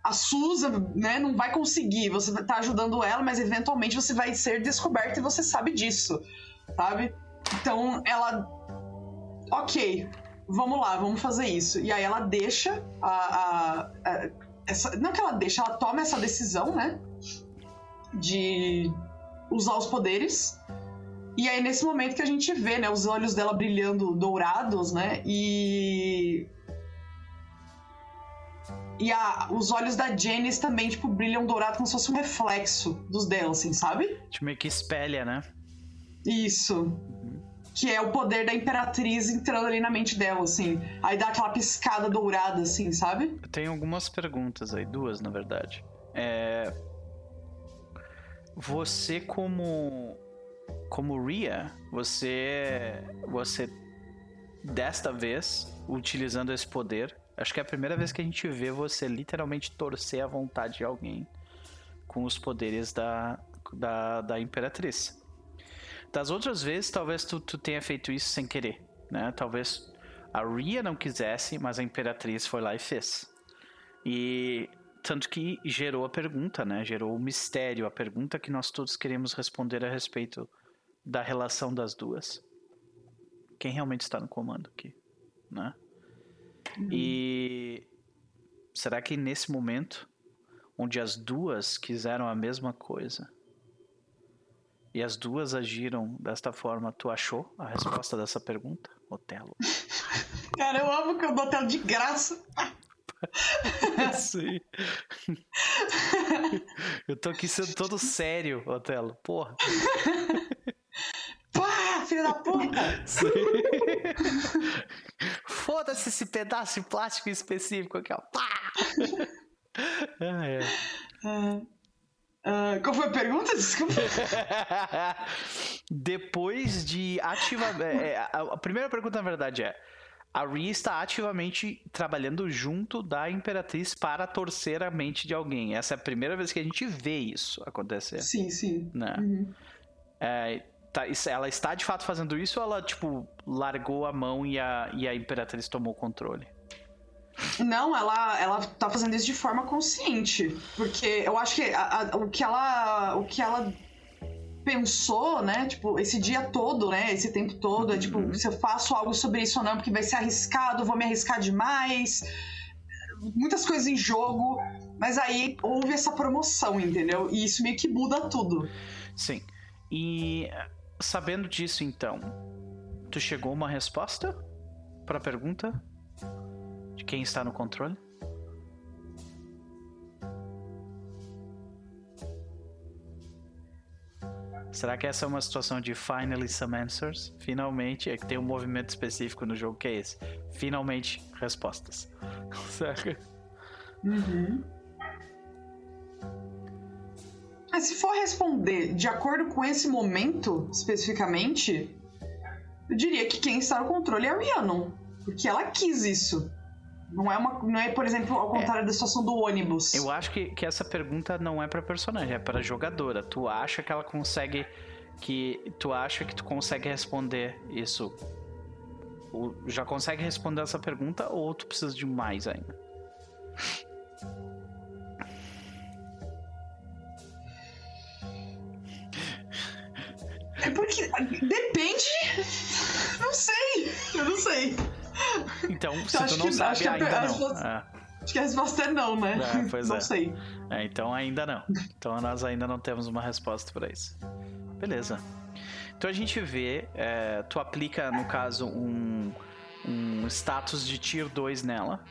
A Susan, né, não vai conseguir, você vai estar ajudando ela, mas eventualmente você vai ser descoberto e você sabe disso, sabe? Então ela. Ok, vamos lá, vamos fazer isso. E aí ela deixa a- a- a essa- não que ela deixa, ela toma essa decisão, né? De usar os poderes. E aí, nesse momento que a gente vê, né, os olhos dela brilhando dourados, né? E. E a- os olhos da Janice também, tipo, brilham dourado como se fosse um reflexo dos dela, assim, sabe? Tipo, meio que espelha, né? Isso. Que é o poder da Imperatriz entrando ali na mente dela, assim. Aí dá aquela piscada dourada, assim, sabe? Eu tenho algumas perguntas aí, duas na verdade. É... Você como como Ria, você você desta vez utilizando esse poder, acho que é a primeira vez que a gente vê você literalmente torcer a vontade de alguém com os poderes da da, da Imperatriz. Das outras vezes, talvez tu, tu tenha feito isso sem querer, né? Talvez a Ria não quisesse, mas a Imperatriz foi lá e fez. E tanto que gerou a pergunta, né? Gerou o mistério, a pergunta que nós todos queremos responder a respeito da relação das duas. Quem realmente está no comando aqui, né? E será que nesse momento, onde as duas quiseram a mesma coisa, e as duas agiram desta forma, tu achou a resposta dessa pergunta, Otelo? Cara, eu amo que eu dou Otelo de graça. Sim. Eu tô aqui sendo todo sério, Otelo. Porra. Pá, filho da puta! Foda-se esse pedaço de plástico específico aqui, ó. Pá! Ah, é. Ah, qual foi a pergunta? Desculpa. Depois de ativar. é, é, a, a primeira pergunta, na verdade, é: a Rhea está ativamente trabalhando junto da Imperatriz para torcer a mente de alguém. Essa é a primeira vez que a gente vê isso acontecer. Sim, sim. Né? Uhum. É, tá, ela está de fato fazendo isso ou ela, tipo, largou a mão e a, e a Imperatriz tomou o controle? Não, ela, ela tá fazendo isso de forma consciente. Porque eu acho que a- a- o que ela. O que ela pensou, né? Tipo, esse dia todo, né? Esse tempo todo, é tipo, se eu faço algo sobre isso ou não, porque vai ser arriscado, vou me arriscar demais. Muitas coisas em jogo. Mas aí houve essa promoção, entendeu? E isso meio que muda tudo. Sim. E sabendo disso, então, tu chegou uma resposta para a pergunta quem está no controle? Será que essa é uma situação de finally some answers? Finalmente, é que tem um movimento específico no jogo que é esse. Finalmente, respostas. Saca? Mas se for responder de acordo com esse momento, especificamente, eu diria que quem está no controle é a Rhiannon. Porque ela quis isso. Não é, uma, não é por exemplo, ao contrário da situação do ônibus. Eu acho que, que essa pergunta não é pra personagem, é pra jogadora. Tu acha que ela consegue que tu acha que tu consegue responder isso? Ou já consegue responder essa pergunta ou tu precisa de mais ainda? É porque. Depende. Não sei. Eu não sei. Então, se acho tu não que- sabe acho a ainda per- não. pessoas- É. Acho que a resposta é não, né? É, pois não é. sei. É, então ainda não. Então nós ainda não temos uma resposta para isso. Beleza. Então a gente vê, é, tu aplica, no caso, um, um status de Tier 2 nela.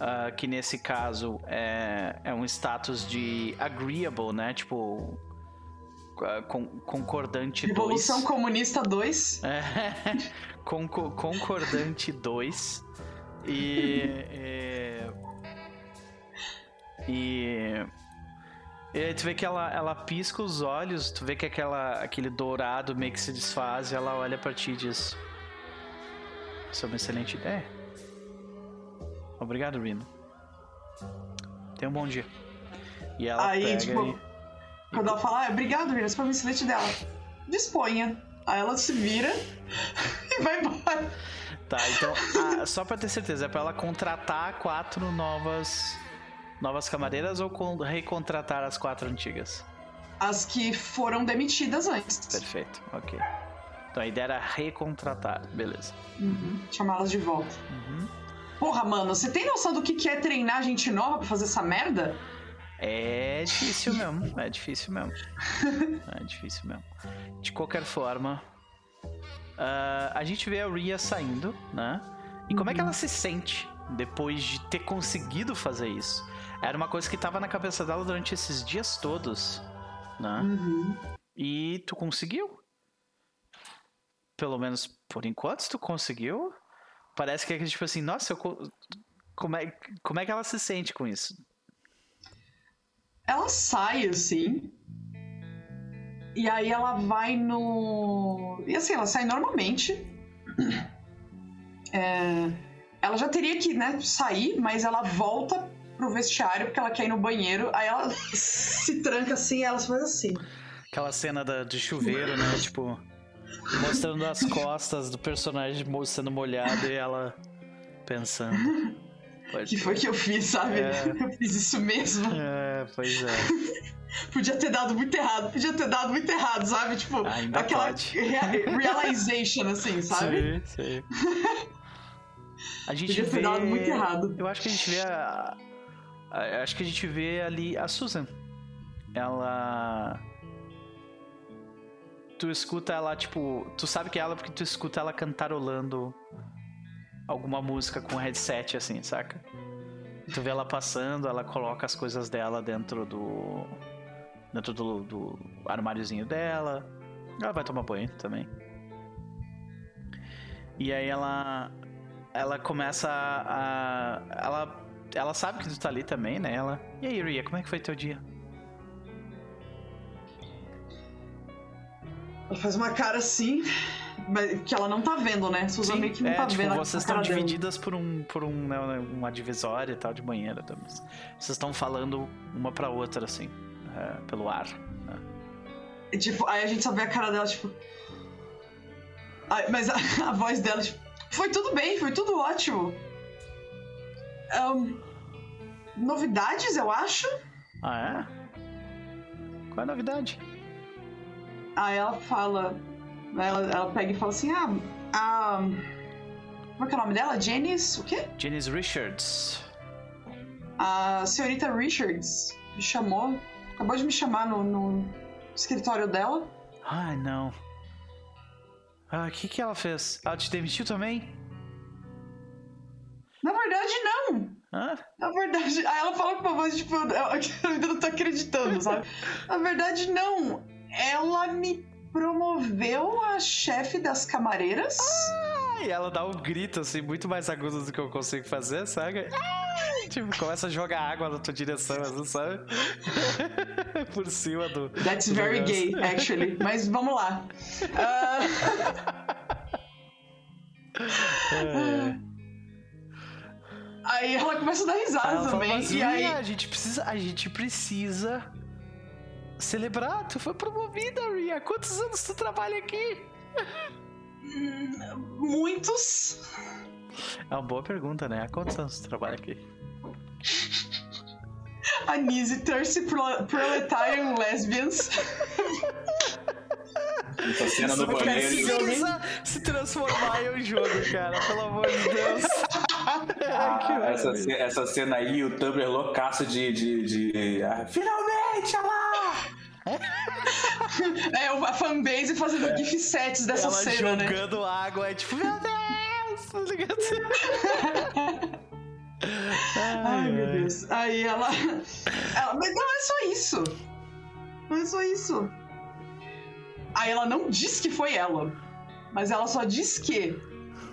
ah, que nesse caso é, é um status de agreeable, né? Tipo. Ah, con- concordante 2. Revolução Comunista 2. É, conco- concordante 2. E. é, e. E aí tu vê que ela, ela pisca os olhos, tu vê que aquela, aquele dourado meio que se desfaz e ela olha pra ti e diz: Isso é uma excelente ideia. Obrigado, Rino. Tenha um bom dia. E ela Aí, pega tipo, e. Quando ela fala, ah, obrigado, Rina, esse foi o excelente dela. Disponha. Aí ela se vira e vai embora. Tá, então, ah, só pra ter certeza, é pra ela contratar quatro novas novas camareiras ou con- recontratar as quatro antigas? As que foram demitidas antes. Perfeito, ok. Então a ideia era recontratar, beleza. Uhum. Chamá-las de volta. Uhum. Porra, mano, você tem noção do que é treinar gente nova pra fazer essa merda? É difícil mesmo, é difícil mesmo. É difícil mesmo. De qualquer forma, ah, a gente vê a Ria saindo, né? E como é que ela se sente depois de ter conseguido fazer isso? Era uma coisa que tava na cabeça dela durante esses dias todos, né? Uhum. E tu conseguiu. Pelo menos por enquanto tu conseguiu. Parece que é tipo assim, nossa, eu co- como, é, como é que ela se sente com isso? Ela sai assim. E aí ela vai no. E assim, ela sai normalmente. É, Ela já teria que né, sair, mas ela volta pro vestiário porque ela quer ir no banheiro. Aí ela se tranca assim e ela faz assim. Aquela cena da, de chuveiro, né? Tipo, mostrando as costas do personagem sendo molhado e ela pensando. Pode Que foi que eu fiz, sabe? É. Eu fiz isso mesmo. É, pois é. Podia ter dado muito errado, podia ter dado muito errado, sabe? Tipo, Ainda aquela pode. rea- realization, assim, sabe? Sim, sim. A gente Podia ter vê... dado muito errado. Eu acho que a gente vê a... a- Acho que a gente vê ali a Susan. Ela... Tu escuta ela, tipo... Tu sabe que é ela porque tu escuta ela cantarolando alguma música com headset, assim, saca? Tu vê ela passando, ela coloca as coisas dela dentro do... Dentro do, do armáriozinho dela. Ela vai tomar banho também. E aí ela ela começa a, ela ela sabe que tu tá ali também, né? Ela. E aí, Ria, como é que foi teu dia? Ela faz uma cara assim, que ela não tá vendo, né? Susan meio que não é, tá tipo, vendo a- vocês estão dela. divididas por um por um né, uma divisória e tal de banheiro, tá? Vocês estão falando uma pra outra assim, é, pelo ar. né? E, tipo, aí a gente só vê a cara dela, tipo. Ai, mas a, a voz dela, tipo, foi tudo bem, foi tudo ótimo. Ahn, novidades, eu acho. Ah, é? Qual é a novidade? Aí ela fala. Ela, ela pega e fala assim: ah, a. Como é que é o nome dela? Janice, o quê? Janice Richards. A senhorita Richards me chamou. Acabou de me chamar no, no escritório dela. Ai, não. Ah, o que que ela fez? Ela te demitiu também? Na verdade, não. Hã? Na verdade, aí ela fala com uma voz, tipo, eu, eu ainda não tô acreditando, sabe? Na verdade, não. Ela me promoveu a chefe das camareiras. E ela dá um grito assim, muito mais agudo do que eu consigo fazer, sabe? Ah! Tipo, começa a jogar água na tua direção, assim, sabe? Por cima do. That's do very negócio. gay, actually. Mas vamos lá. Ah, É. aí ela começa a dar risada fala, também. mas, e aí. A gente precisa. A gente precisa celebrar. Tu foi promovida, Ria. Quantos anos tu trabalha aqui? Muitos. É uma boa pergunta, né? Há quantos anos tu trabalha aqui? Anise, Thirsty Pro- Proletarian Lesbians. Essa cena no Isso banheiro. precisa se transformar em um jogo, cara. Pelo amor de Deus. Ah, essa, essa cena aí, o Tumblr loucaço de. de, de- ah, Finalmente, olha lá! É, a fanbase fazendo gif sets dessa Ela cena, né? jogando água, é tipo, meu Deus! Tá ligado? Ai, meu Deus. Aí ela... ela. Mas não é só isso. Não é só isso. Aí ela não diz que foi ela. Mas ela só diz que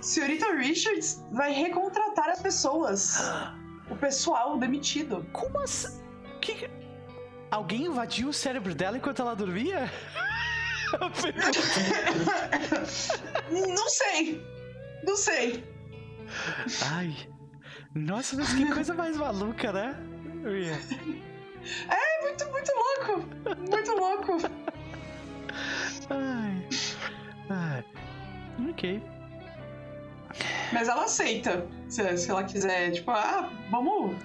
Senhorita Richards vai recontratar as pessoas. O pessoal demitido. Como assim? Que... Alguém invadiu o cérebro dela enquanto ela dormia? Não sei. Não sei. Ai. Nossa, mas que coisa mais maluca, né? É muito, muito louco. Muito louco. Ai. Ai. Ok. Mas ela aceita. Se, se ela quiser, tipo, ah, vamos,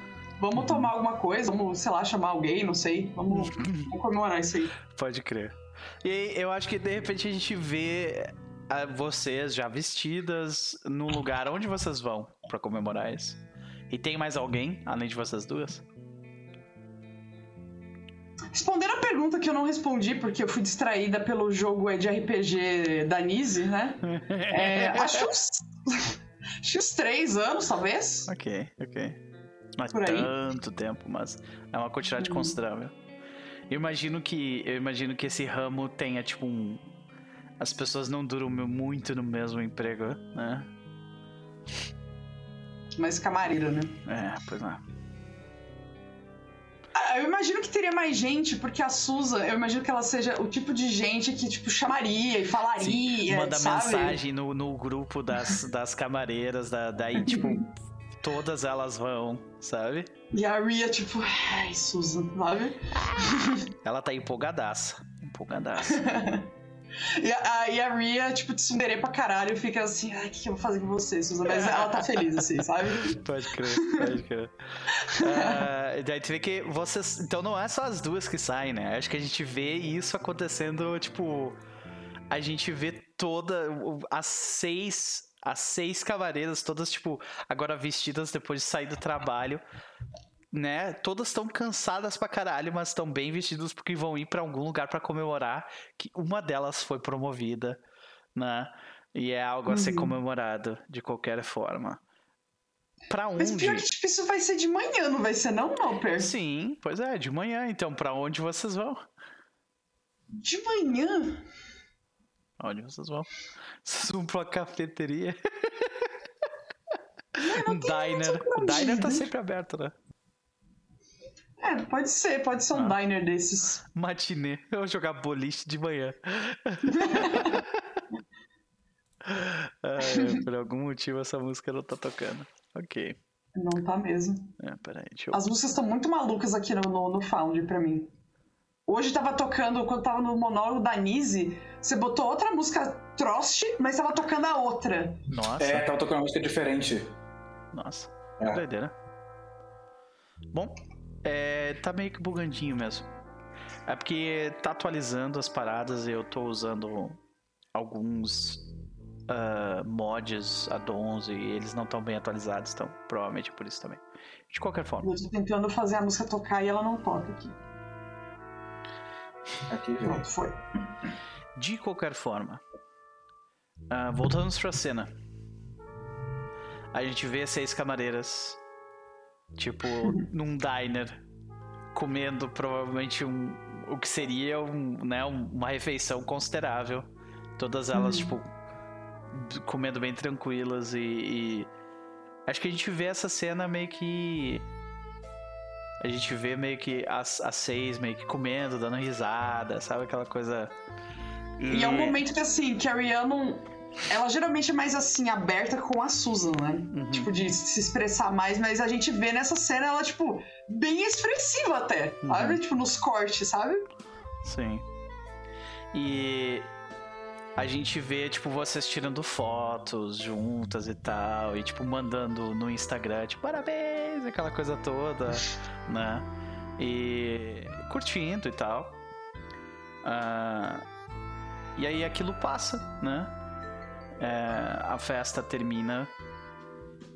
vamos tomar alguma coisa, vamos, sei lá, chamar alguém, não sei. Vamos, vamos comemorar isso aí. Pode crer. E aí, eu acho que de repente a gente vê ah, vocês já vestidas no lugar onde vocês vão pra comemorar isso. E tem mais alguém além de vocês duas? Respondendo a pergunta que eu não respondi, porque eu fui distraída pelo jogo de RPG da Nise, né? É, acho uns. acho uns três anos, talvez. Ok, ok. Não é Por aí. tanto tempo, mas é uma quantidade Uhum. considerável. Eu imagino que eu imagino que esse ramo tenha tipo um as pessoas não duram muito no mesmo emprego, né? Mas camareira, né? É, pois é. Ah, eu imagino que teria mais gente, porque a Susan, eu imagino que ela seja o tipo de gente que, tipo, chamaria e falaria. Manda sabe? mensagem no, no grupo das, das camareiras, da, daí, tipo, todas elas vão, sabe? E a Ria, tipo, ai, Susan, sabe? Ela tá empolgadaça. Empolgadaça. E a, e a Ria, tipo, tsundere pra caralho, fica assim, ai, o que, que eu vou fazer com você, Susan? Mas ela tá feliz, assim, sabe? Pode crer, pode crer. Ah, daí tu vê que vocês. Então não é só as duas que saem, né? Acho que a gente vê isso acontecendo, tipo. A gente vê toda. As seis. As seis cavaleiras, todas, tipo, agora vestidas depois de sair do trabalho. Né? Todas estão cansadas pra caralho, mas estão bem vestidas porque vão ir pra algum lugar pra comemorar que uma delas foi promovida, né? E é algo a ser Uhum. comemorado de qualquer forma. Pra Mas onde? pior que, tipo, isso vai ser de manhã, não vai ser não, Noper? Sim, pois é, de manhã. Então, pra onde vocês vão? De manhã? Onde vocês vão? Vocês vão pra uma cafeteria? um diner. pra Diner tá sempre aberto, né? É, pode ser, pode ser um Ah. diner desses. Matinê. Eu vou jogar boliche de manhã. Ai, por algum motivo essa música não tá tocando. Ok. Não tá mesmo. É, peraí, deixa eu. As músicas estão muito malucas aqui no, no, no Found pra mim. Hoje tava tocando, quando tava no monólogo da Nise, você botou outra música Trost, mas tava tocando a outra. Nossa, É, tava tocando uma música diferente. nossa. É. Doideira. Bom, é, tá meio que bugandinho mesmo. É porque tá atualizando as paradas e eu tô usando alguns ah, mods, addons, e eles não estão bem atualizados, então provavelmente é por isso também. De qualquer forma. Eu tô tentando fazer a música tocar e ela não toca aqui. Aqui? Pronto, foi. De qualquer forma, ah, voltamos pra cena. A gente vê seis camareiras, tipo, num diner, comendo provavelmente um, o que seria um, né, um- uma refeição considerável. Todas elas, Uhum. tipo, comendo bem tranquilas e, e Acho que a gente vê essa cena meio que. A gente vê meio que as, as seis meio que comendo, dando risada, sabe? Aquela coisa. E é um momento que, assim, que a Rihanna, não- ela geralmente é mais, assim, aberta com a Susan, né? Uhum. Tipo, de se expressar mais, mas a gente vê nessa cena ela, tipo, bem expressiva até, sabe? Tipo, nos cortes, sabe? Sim. E a gente vê, tipo, vocês tirando fotos juntas e tal, e, tipo, mandando no Instagram, tipo, parabéns, aquela coisa toda, né? E curtindo e tal. Ah, e aí aquilo passa, né? É, a festa termina.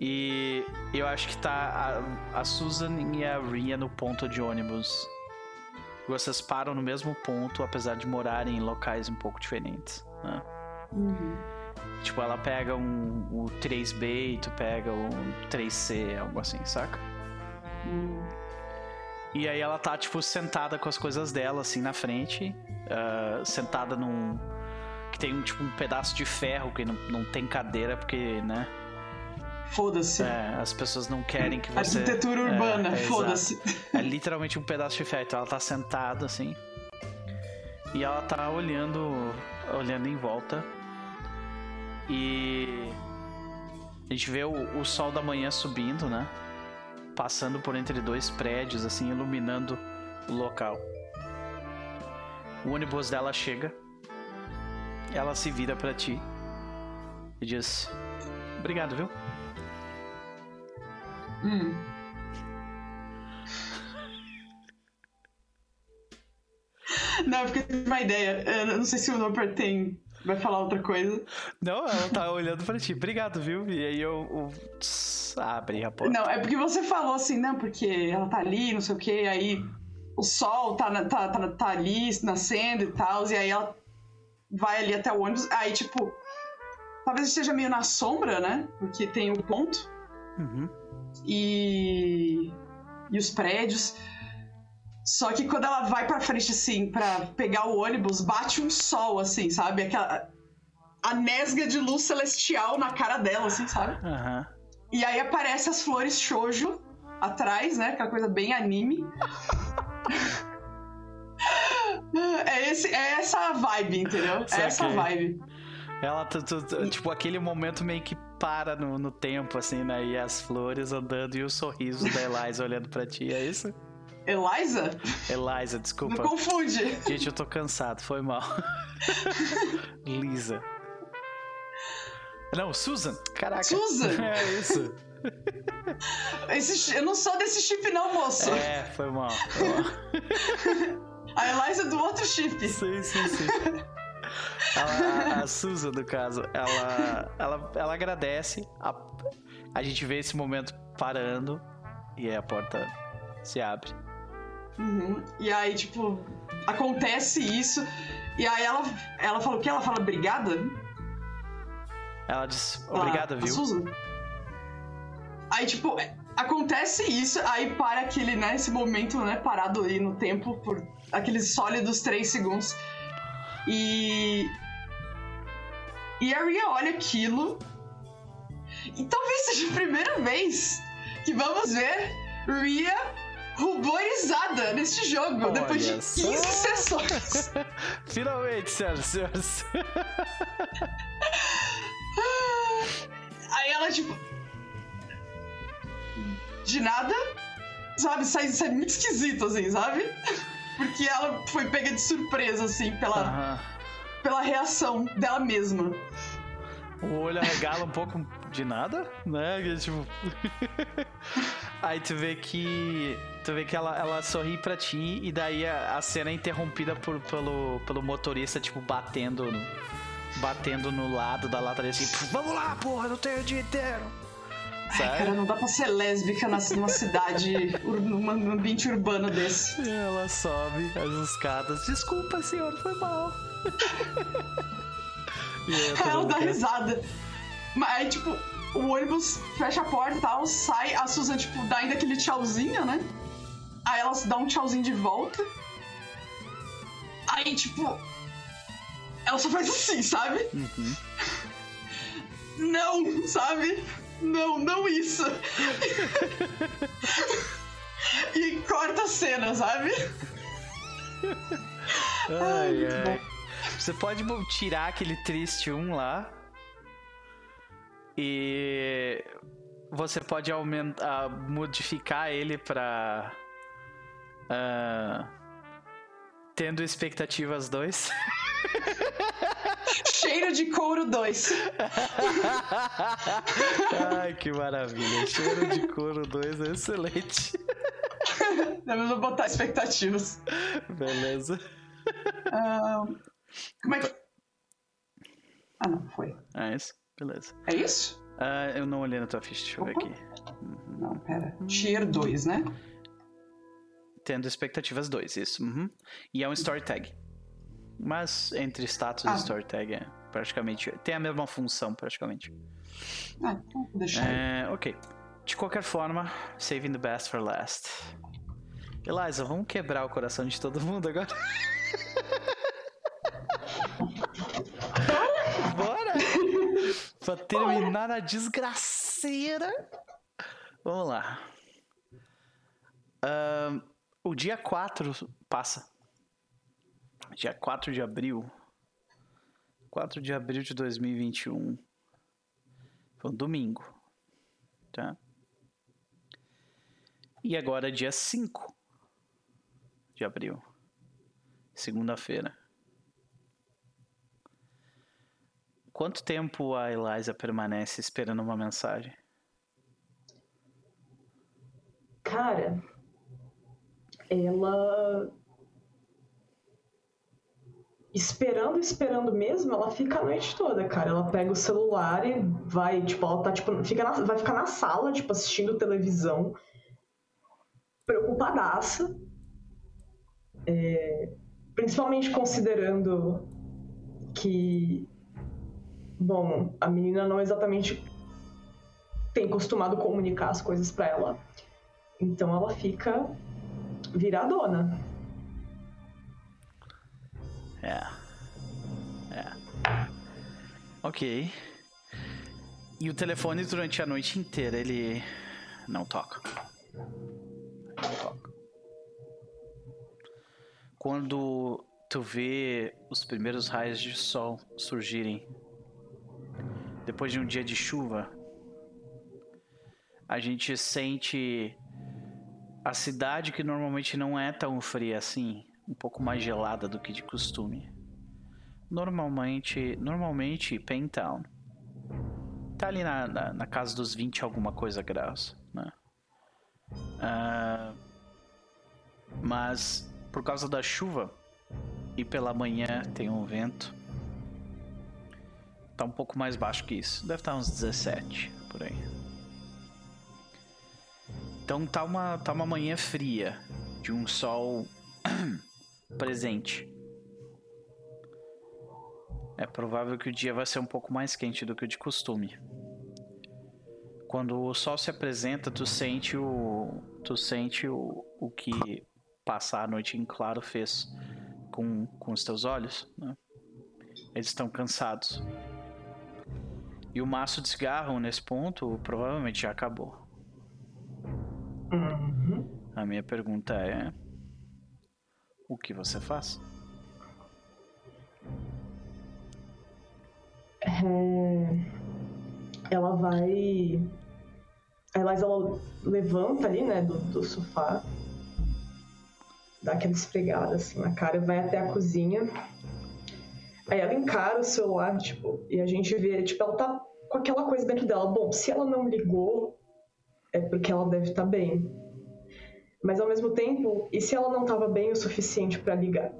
E eu acho que tá a, a Susan e a Ria no ponto de ônibus vocês param no mesmo ponto, apesar de morarem em locais um pouco diferentes. Né? Tipo, ela pega um, o 3B e tu pega o 3C, algo assim, saca? E aí ela tá, tipo, sentada com as coisas dela, assim, na frente. ah, sentada num. Que tem, tipo, um pedaço de ferro que não, não tem cadeira, porque, né? Foda-se. é, as pessoas não querem que você. Arquitetura É, urbana, é, exato. foda-se. É literalmente um pedaço de ferro. Então ela tá sentada assim. E ela tá olhando. Olhando em volta. E. A gente vê o, o sol da manhã subindo, né? Passando por entre dois prédios, assim, iluminando o local. O ônibus dela chega. Ela se vira pra ti. E diz: Obrigado, viu? Hum. Não, porque eu tive uma ideia. Eu não sei se o Noper tem. Vai falar outra coisa. Não, ela tá olhando pra ti. Obrigado, viu? E aí eu. eu abre a porta. Não, é porque você falou assim, não, porque ela tá ali, não sei o que, aí o sol tá, na- tá, tá, tá ali nascendo e tal, e aí ela vai ali até o ônibus, aí tipo, talvez esteja meio na sombra, né? Porque tem o ponto Uhum. e, e os prédios. Só que quando ela vai pra frente, assim, pra pegar o ônibus, bate um sol, assim, sabe? Aquela. A nesga de luz celestial na cara dela, assim, sabe? Aham. E aí aparece as flores shoujo atrás, né? Aquela coisa bem anime. é, esse, é essa vibe, entendeu? É essa vibe. Ela, tu- tu- tu- tipo, aquele momento meio que para no, no tempo, assim, né? E as flores andando e o sorriso da Eliza olhando pra ti, é isso? Eliza? Eliza, Não desculpa. confunde. Gente, eu tô cansado, foi mal. Lisa. Não, Susan. Caraca. Susan? É isso. Esse, eu não sou desse chip, não, moço. É, foi mal. Foi mal. A Eliza é do outro chip. Sim, sim, sim. Ela- a, a Susan, no caso, ela, ela, ela agradece. A, a gente vê esse momento parando e aí a porta se abre. Uhum. E aí, tipo, acontece isso. E aí ela, ela fala o quê? Ela fala obrigada? Ela diz, obrigada, viu? Susan. Aí, tipo, acontece isso, aí para aquele, né, esse momento, né, parado aí no tempo por aqueles sólidos três segundos. E. E a Ria olha aquilo. E talvez seja a primeira vez que vamos ver Ria ruborizada neste jogo, Olha depois de 15 só. sessões. Finalmente, senhoras e senhores. Aí ela, tipo. De nada, sabe? Sai, sai muito esquisito, assim, sabe? Porque ela foi pega de surpresa, assim, pela, pela reação dela mesma. O olho arregala um pouco de nada, né? Tipo... Aí tu vê que. Tu vê que ela, ela sorri pra ti e daí a, a cena é interrompida por, pelo, pelo motorista, tipo, batendo no, batendo no lado da lata assim, vamos lá, porra, não tenho o dia inteiro. Ai, cara, Sabe? não dá pra ser lésbica numa cidade, num ambiente urbano desse. E ela sobe as escadas. Desculpa, senhor, foi mal. e Aí ela dá risada. Mas aí, tipo, o ônibus fecha a porta e tal, sai, a Susan, tipo, dá ainda aquele tchauzinho, né? Aí ela dá um tchauzinho de volta. Aí, tipo. Ela só faz assim, sabe? Uhum. Não, sabe? Não, não isso. e corta a cena, sabe? Ai, muito ai. Você pode tirar aquele triste um lá. E você pode aumentar, modificar ele pra. Ah, tendo expectativas 2. Cheiro de couro 2. Ai, que maravilha. Cheiro de couro 2 é excelente. Devemos botar expectativas. Beleza. Ah, como é que. Ah, não, foi. É isso? Beleza. É isso? Ah, eu não olhei na tua ficha, deixa eu ver aqui. Não, pera. Tier 2, né? Tendo expectativas 2, isso. Uhum. E é um story tag. Mas entre status Ah. e story tag é praticamente. Tem a mesma função, praticamente. Ah, então aí. É, ok. De qualquer forma, saving the best for last. Eliza, vamos quebrar o coração de todo mundo agora? Bora! pra terminar a desgraceira. Vamos lá. Ahn, o dia 4 passa. Dia 4 de abril. 4 de abril de 2021. Foi um domingo. Tá? E agora é dia 5 de abril. Segunda-feira. Quanto tempo a Eliza permanece esperando uma mensagem? Cara, ela. Esperando, esperando mesmo, ela fica a noite toda, cara. Ela pega o celular e vai, tipo, ela tá, tipo, fica na- vai ficar na sala, tipo, assistindo televisão, preocupadaça. É, principalmente considerando que, bom, a menina não exatamente tem costumado comunicar as coisas pra ela. Então ela fica virar dona. É. É. Ok. E o telefone durante a noite inteira ele não toca. Não toca. Quando tu vê os primeiros raios de sol surgirem depois de um dia de chuva, a gente sente a cidade que normalmente não é tão fria assim, um pouco mais gelada do que de costume. Normalmente, normalmente Pentown tá ali na, na, na casa dos 20 alguma coisa graus, né? Uh, mas por causa da chuva e pela manhã tem um vento, tá um pouco mais baixo que isso. Deve estar uns 17 por aí. Então tá uma, tá uma manhã fria, de um sol presente. É provável que o dia vai ser um pouco mais quente do que o de costume. Quando o sol se apresenta, tu sente o tu sente o, o que passar a noite em claro fez com, com os teus olhos, né? Eles estão cansados. E o maço de cigarro nesse ponto provavelmente já acabou. Uhum. A minha pergunta é: o que você faz? É... Ela vai. Eliza ela levanta ali, né, do, do sofá, dá aquela esfregada assim na cara, vai até a cozinha. Aí ela encara o celular, tipo, e a gente vê, tipo, ela tá com aquela coisa dentro dela. Bom, se ela não ligou, é porque ela deve estar tá bem. Mas ao mesmo tempo, e se ela não estava bem o suficiente para ligar?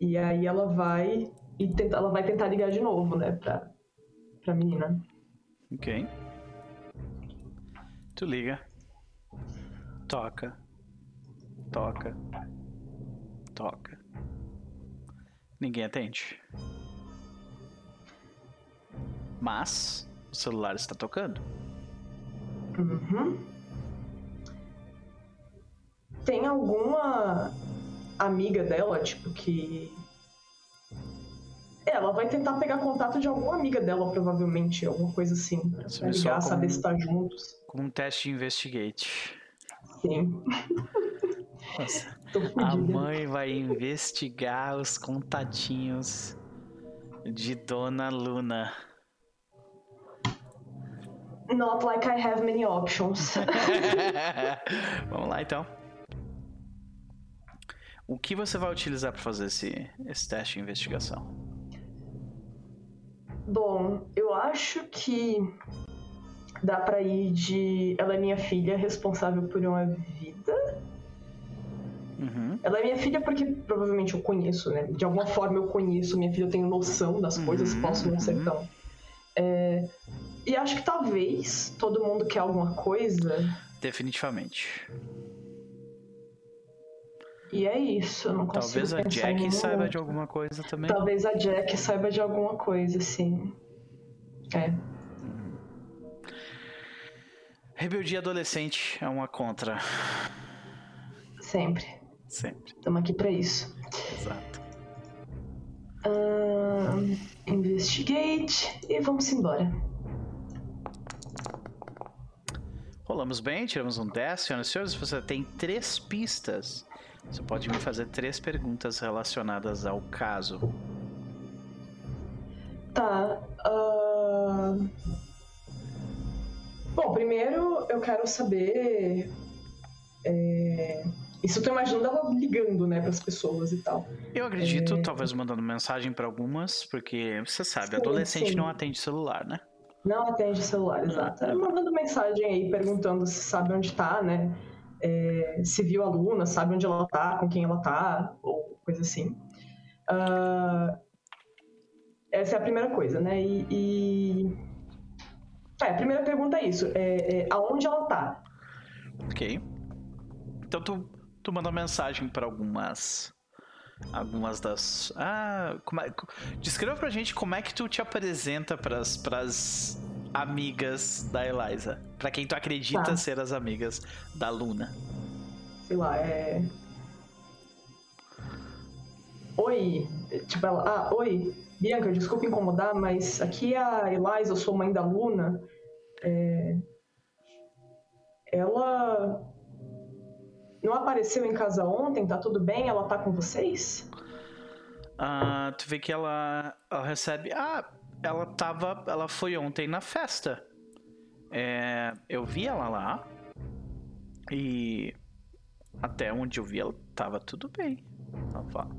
E aí ela vai e tenta, ela vai tentar ligar de novo, né, pra, pra menina. Ok. Tu liga. Toca. Toca. Toca. Ninguém atende. Mas o celular está tocando. Uhum. Tem alguma amiga dela, tipo, que. Ela vai tentar pegar contato de alguma amiga dela, provavelmente, alguma coisa assim. Pra Isso ligar, é saber como- se tá juntos. Com um teste de investigate. Sim. Nossa. A mãe vai investigar os contatinhos de Dona Luna. Not like I have many options. Vamos lá então. O que você vai utilizar para fazer esse, esse teste de investigação? Bom, eu acho que dá pra ir de. Ela é minha filha, responsável por uma vida. Uhum. Ela é minha filha porque provavelmente eu conheço, né? De alguma forma eu conheço minha filha, eu tenho noção das coisas, Uhum, posso não ser uhum. tão. É, E acho que talvez todo mundo quer alguma coisa. Definitivamente. E é isso, eu não consigo Talvez a Jack saiba de alguma coisa também. Talvez a Jack saiba de alguma coisa, sim. É. Rebeldia adolescente é uma contra. Sempre. Sempre. Estamos aqui pra isso. Exato. Ahn, investigate e vamos embora. Rolamos bem, tiramos um 10, senhoras e senhores. Você tem três pistas. Você pode me fazer três perguntas relacionadas ao caso. Tá. ahn, Bom, primeiro eu quero saber. É... Isso eu tô imaginando ela ligando, né, pras pessoas e tal. Eu acredito, talvez mandando mensagem pra algumas, porque você sabe, Sim, adolescente sim. não atende celular, né? Não atende celular, exato. Ela mandando mensagem aí, perguntando se sabe onde tá, né? É, se viu a Luna, sabe onde ela tá, com quem ela tá, ou coisa assim. Ah, essa é a primeira coisa, né? E. e... É, a primeira pergunta é isso: é, é, aonde ela tá? Ok. Então tu, tu mandou mensagem pra algumas. Algumas das. Ah, como é, descreva pra gente como é que tu te apresenta pras, pras amigas da Eliza. Pra quem tu acredita Tá. ser as amigas da Luna. Sei lá, é. Oi. Tipo, ela. Ah, oi. Bianca, desculpa incomodar, mas aqui é a Eliza, eu sou mãe da Luna. É... Ela. Não apareceu em casa ontem, tá tudo bem? Ela tá com vocês? Ah, tu vê que ela, ela recebe. Ah, ela tava. Ela foi ontem na festa. É, eu vi ela lá. E até onde eu vi ela tava tudo bem. Ela, fala,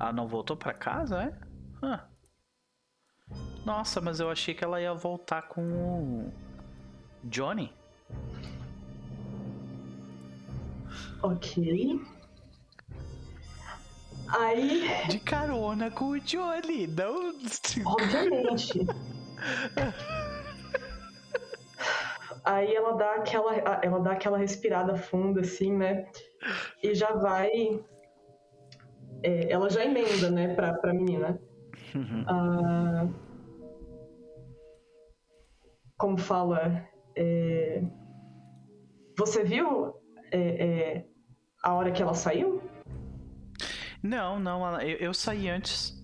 ela não voltou pra casa, é? Ah. Nossa, mas eu achei que ela ia voltar com o Johnny. Ok. Aí, De carona com o Johnny, não. obviamente. Aí ela dá aquela, ela dá aquela respirada funda, assim, né? E já vai. é, ela já emenda, né, pra, pra menina. Uhum. Ah, como fala? é, você viu é, é, a hora que ela saiu? Não, não, ela- eu, eu saí antes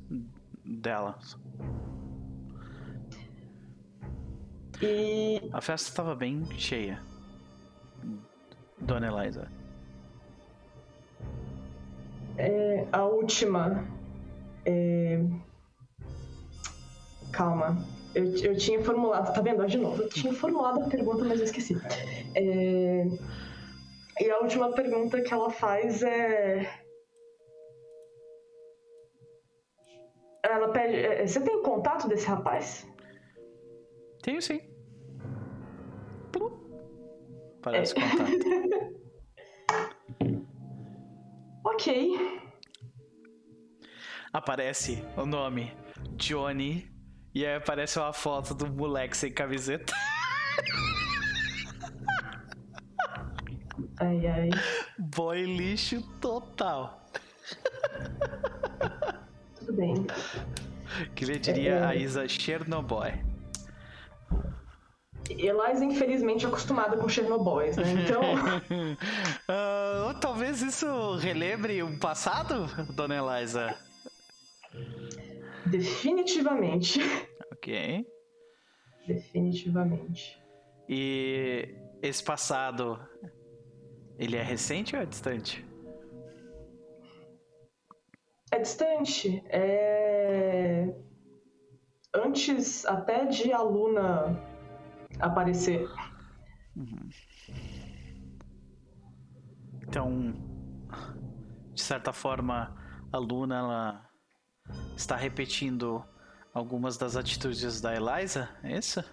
dela. E A festa estava bem cheia. Dona Eliza. a última. é, Calma. Eu, eu tinha formulado. Tá vendo? Ó, De novo. Eu tinha formulado a pergunta, mas eu esqueci. É, E a última pergunta que ela faz é. Ela pede. é, Você tem contato desse rapaz? Tenho sim. Plum. Parece contato. Ok. Aparece o nome Johnny e aí aparece uma foto do moleque sem camiseta. Ai, ai. Boy lixo total. Tudo bem. Que ele diria É. a Isa Chernobyl. Eliza, infelizmente, é acostumada com Chernobyl, né? Então. Ou talvez isso relembre um passado, Dona Eliza. definitivamente. Ok. Definitivamente. E esse passado, ele é recente ou é distante? É distante. É. Antes até de a Luna aparecer. Então, de certa forma, a Luna ela está repetindo algumas das atitudes da Eliza, é isso?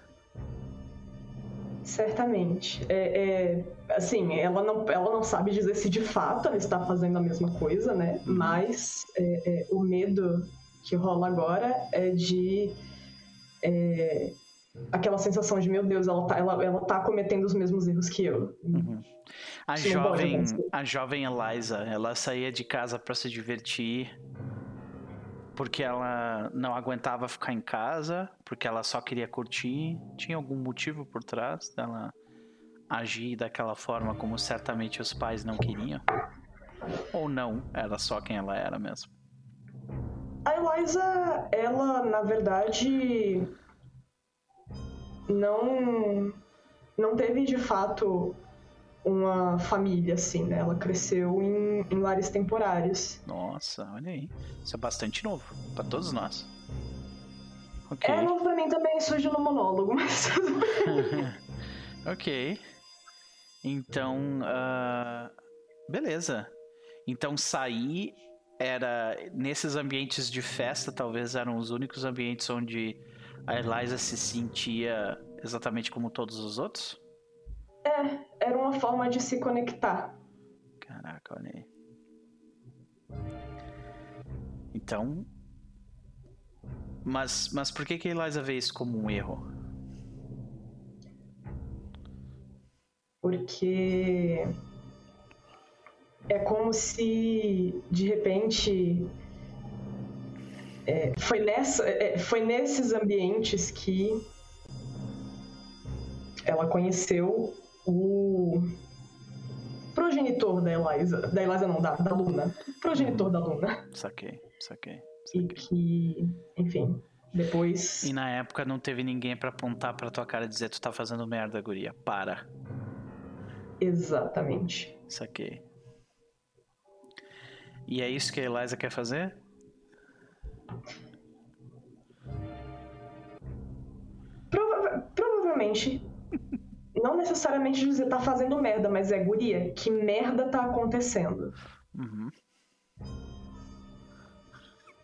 Certamente. É, é, assim, ela não, ela não sabe dizer se de fato ela está fazendo a mesma coisa, né? Mas é, é, o medo que rola agora é de. é, aquela sensação de, meu Deus, ela tá, ela, ela tá cometendo os mesmos erros que eu. A não pode jovem, a jovem Eliza, ela saía de casa para se divertir porque ela não aguentava ficar em casa, porque ela só queria curtir. Tinha algum motivo por trás dela agir daquela forma como certamente os pais não queriam? Ou não, era só quem ela era mesmo? A Eliza, ela, na verdade, não, não teve de fato uma família assim, né? Ela cresceu em, em lares temporários. Nossa, olha aí. Isso é bastante novo para todos nós. Ok. É novo pra mim também, surge no monólogo, mas tudo bem. ok. Então, ah, beleza. Então sair era nesses ambientes de festa, talvez eram os únicos ambientes onde a Eliza se sentia exatamente como todos os outros. É, era uma forma de se conectar. Caraca, olha aí. Então, mas mas por que que a Eliza vê isso como um erro? Porque é como se de repente é, foi, nessa, é, foi nesses ambientes que ela conheceu o progenitor da Eliza. Da Eliza não, da, da Luna. Progenitor da Luna. Saquei, saquei. E saquei. que, enfim, depois. E na época não teve ninguém pra apontar pra tua cara e dizer tu tá fazendo merda, guria. Para. Exatamente. Saquei, E é isso que a Eliza quer fazer? Prova- provavelmente. Não necessariamente dizer tá fazendo merda, mas é guria, que merda tá acontecendo? Uhum.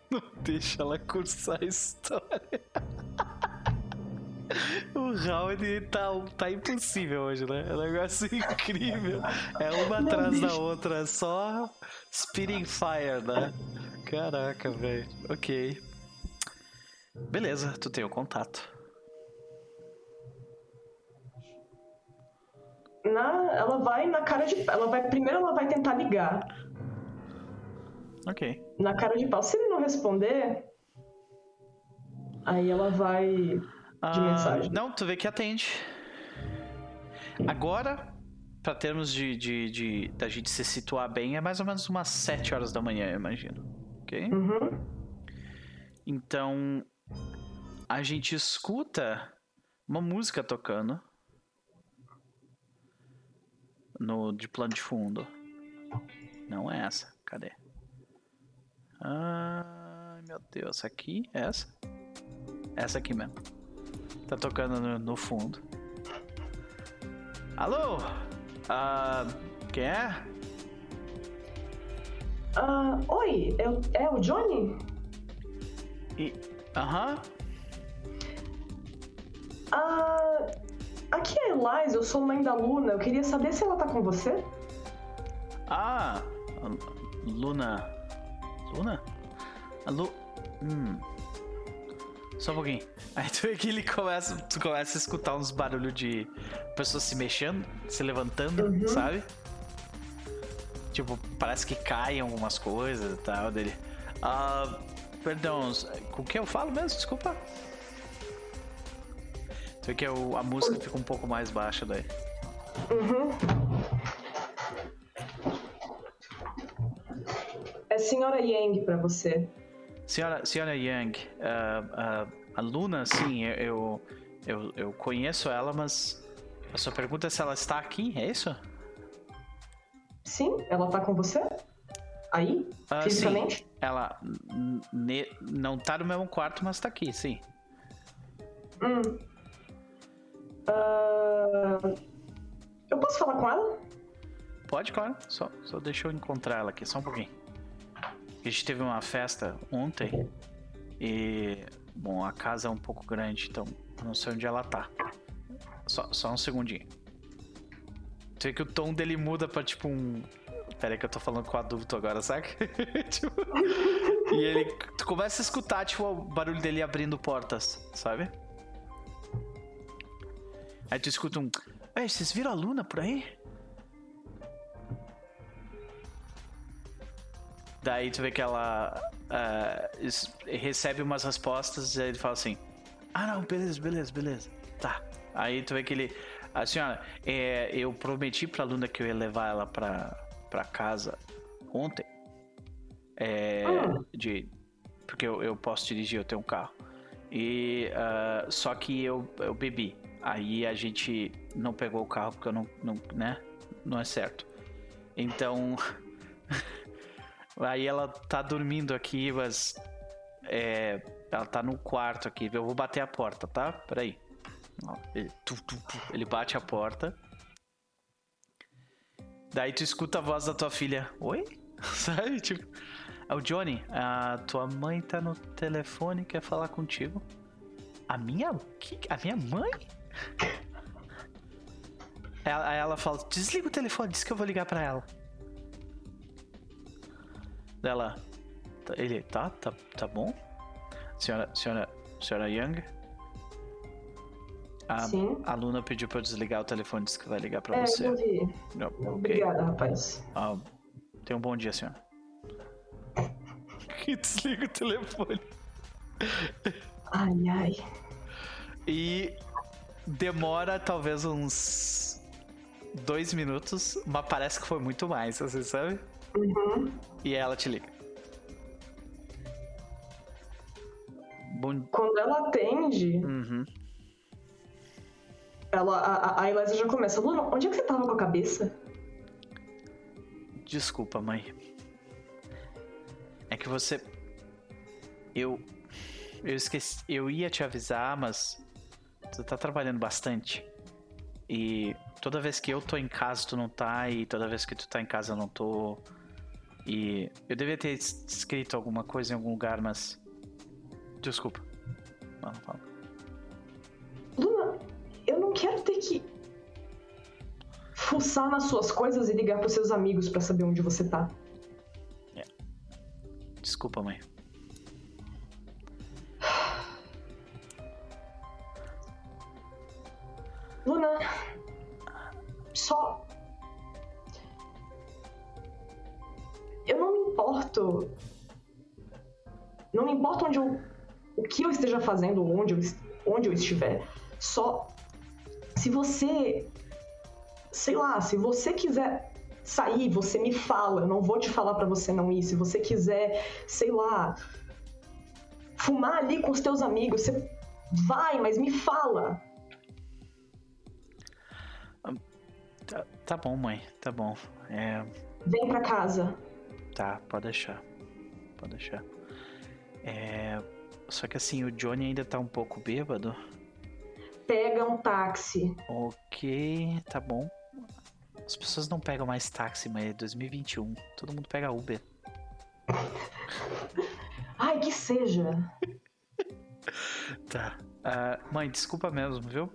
Não deixa ela cursar a história. O round tá, tá impossível hoje, né? É um negócio incrível. É uma Não atrás da deixa. outra, só Spitting Fire, né? Caraca, velho. Ok. Beleza, tu tem o contato. Na, ela vai na cara de. Ela vai. Primeiro ela vai tentar ligar. Ok. Na cara de pau. Se ele não responder. Aí ela vai. De Ah, mensagem. Não, tu vê que atende. Agora, pra termos de, de, de- da gente se situar bem, é mais ou menos umas 7 horas da manhã, eu imagino. Ok? Uhum. Então, a gente escuta uma música tocando no de plano de fundo. Não é essa. Cadê? Ai, meu Deus, aqui? Essa? Essa aqui mesmo. Tá tocando no, no fundo. Alô? Ah, quem é? Ah, oi, é, o- é o Johnny? Aham. Ah, aqui é a Eliza, eu sou mãe da Luna. Eu queria saber se ela tá com você. Ah, Luna. Luna? A Lu. Hum. Só um pouquinho. Aí tu vê que ele começa. Tu começa a escutar uns barulhos de pessoas se mexendo, se levantando, Uhum. sabe? Tipo, parece que caem algumas coisas e tal dele. Ah. Perdão, com quem eu falo mesmo? Desculpa. Vê que o- a música fica um pouco mais baixa daí. Uhum. É senhora Yang pra você. Senhora, senhora Yang, ah, ah, a Luna, sim, eu, eu, eu, conheço ela, mas a sua pergunta é se ela está aqui, é isso? Sim, ela tá com você? Aí? Ah, Fisicamente? Sim, ela não tá no mesmo quarto, mas tá aqui, sim. Hum. Ah, eu posso falar com ela? Pode, claro, só, só deixa eu encontrar ela aqui, só um pouquinho. A gente teve uma festa ontem e, bom, a casa é um pouco grande, então não sei onde ela tá. Só, só um segundinho. Tu vê que o tom dele muda pra tipo um. Pera aí que eu tô falando com adulto agora, saca? Tipo, E ele. Tu começa a escutar, tipo, o barulho dele abrindo portas, sabe? Aí tu escuta um. Ei, vocês viram a Luna por aí? Daí tu vê que ela es- recebe umas respostas e aí ele fala assim: Ah, não, beleza, beleza, beleza. Tá. Aí tu vê que ele. A senhora, é, eu prometi pra Luna que eu ia levar ela pra, pra casa ontem. É, Ah. de, porque eu, eu posso dirigir, eu tenho um carro. E ah, só que eu, eu bebi. Aí a gente não pegou o carro porque eu não, não, né? Não é certo. Então. aí ela tá dormindo aqui, mas. É, ela tá no quarto aqui. Eu vou bater a porta, tá? Peraí. Ele, tu, tu, tu, ele bate a porta. Daí tu escuta a voz da tua filha. Oi? Sabe? Tipo. É o Johnny, a tua mãe tá no telefone quer falar contigo. A minha. que- A minha mãe? Ela- Aí ela fala: desliga o telefone, diz que eu vou ligar pra ela. Dela. tá- Ele, tá, tá, tá bom? Senhora, senhora, senhora Young? A, Sim. a Luna pediu pra eu desligar o telefone, disse que vai ligar pra É, você. eu vi. Não, ok. Obrigada, rapaz. Ah, tenha um bom dia, senhora. Que desliga o telefone. Ai, ai. E demora talvez uns dois minutos, mas parece que foi muito mais, você sabe? Uhum. E ela te liga. Bom. Quando ela atende, Uhum. ela, a, a- a Eliza já começa. Luna, onde é que você tava com a cabeça? Desculpa, mãe. É que você. Eu. Eu esqueci. Eu ia te avisar, mas. Tu tá trabalhando bastante. E toda vez que eu tô em casa, tu não tá. E toda vez que tu tá em casa, eu não tô. E eu devia ter es- escrito alguma coisa em algum lugar, mas. Desculpa. Não, não fala. Luna, eu não quero ter que fuçar nas suas coisas e ligar pros seus amigos pra saber onde você tá. Desculpa, mãe. Luna, só. Eu não me importo. Não me importa onde eu. O que eu esteja fazendo, onde eu, onde eu estiver. Só. Se você. Sei lá, se você quiser sair, você me fala. Eu não vou te falar pra você não ir. Se você quiser, sei lá. Fumar ali com os teus amigos, você vai, mas me fala. Tá, tá bom, mãe. Tá bom. É. Vem pra casa. Tá, pode deixar. Pode deixar. É. Só que assim, o Johnny ainda tá um pouco bêbado. Pega um táxi. Ok, tá bom. As pessoas não pegam mais táxi, mas é 2021. Todo mundo pega Uber. Ai, que seja. Tá. Ah, mãe, desculpa mesmo, viu?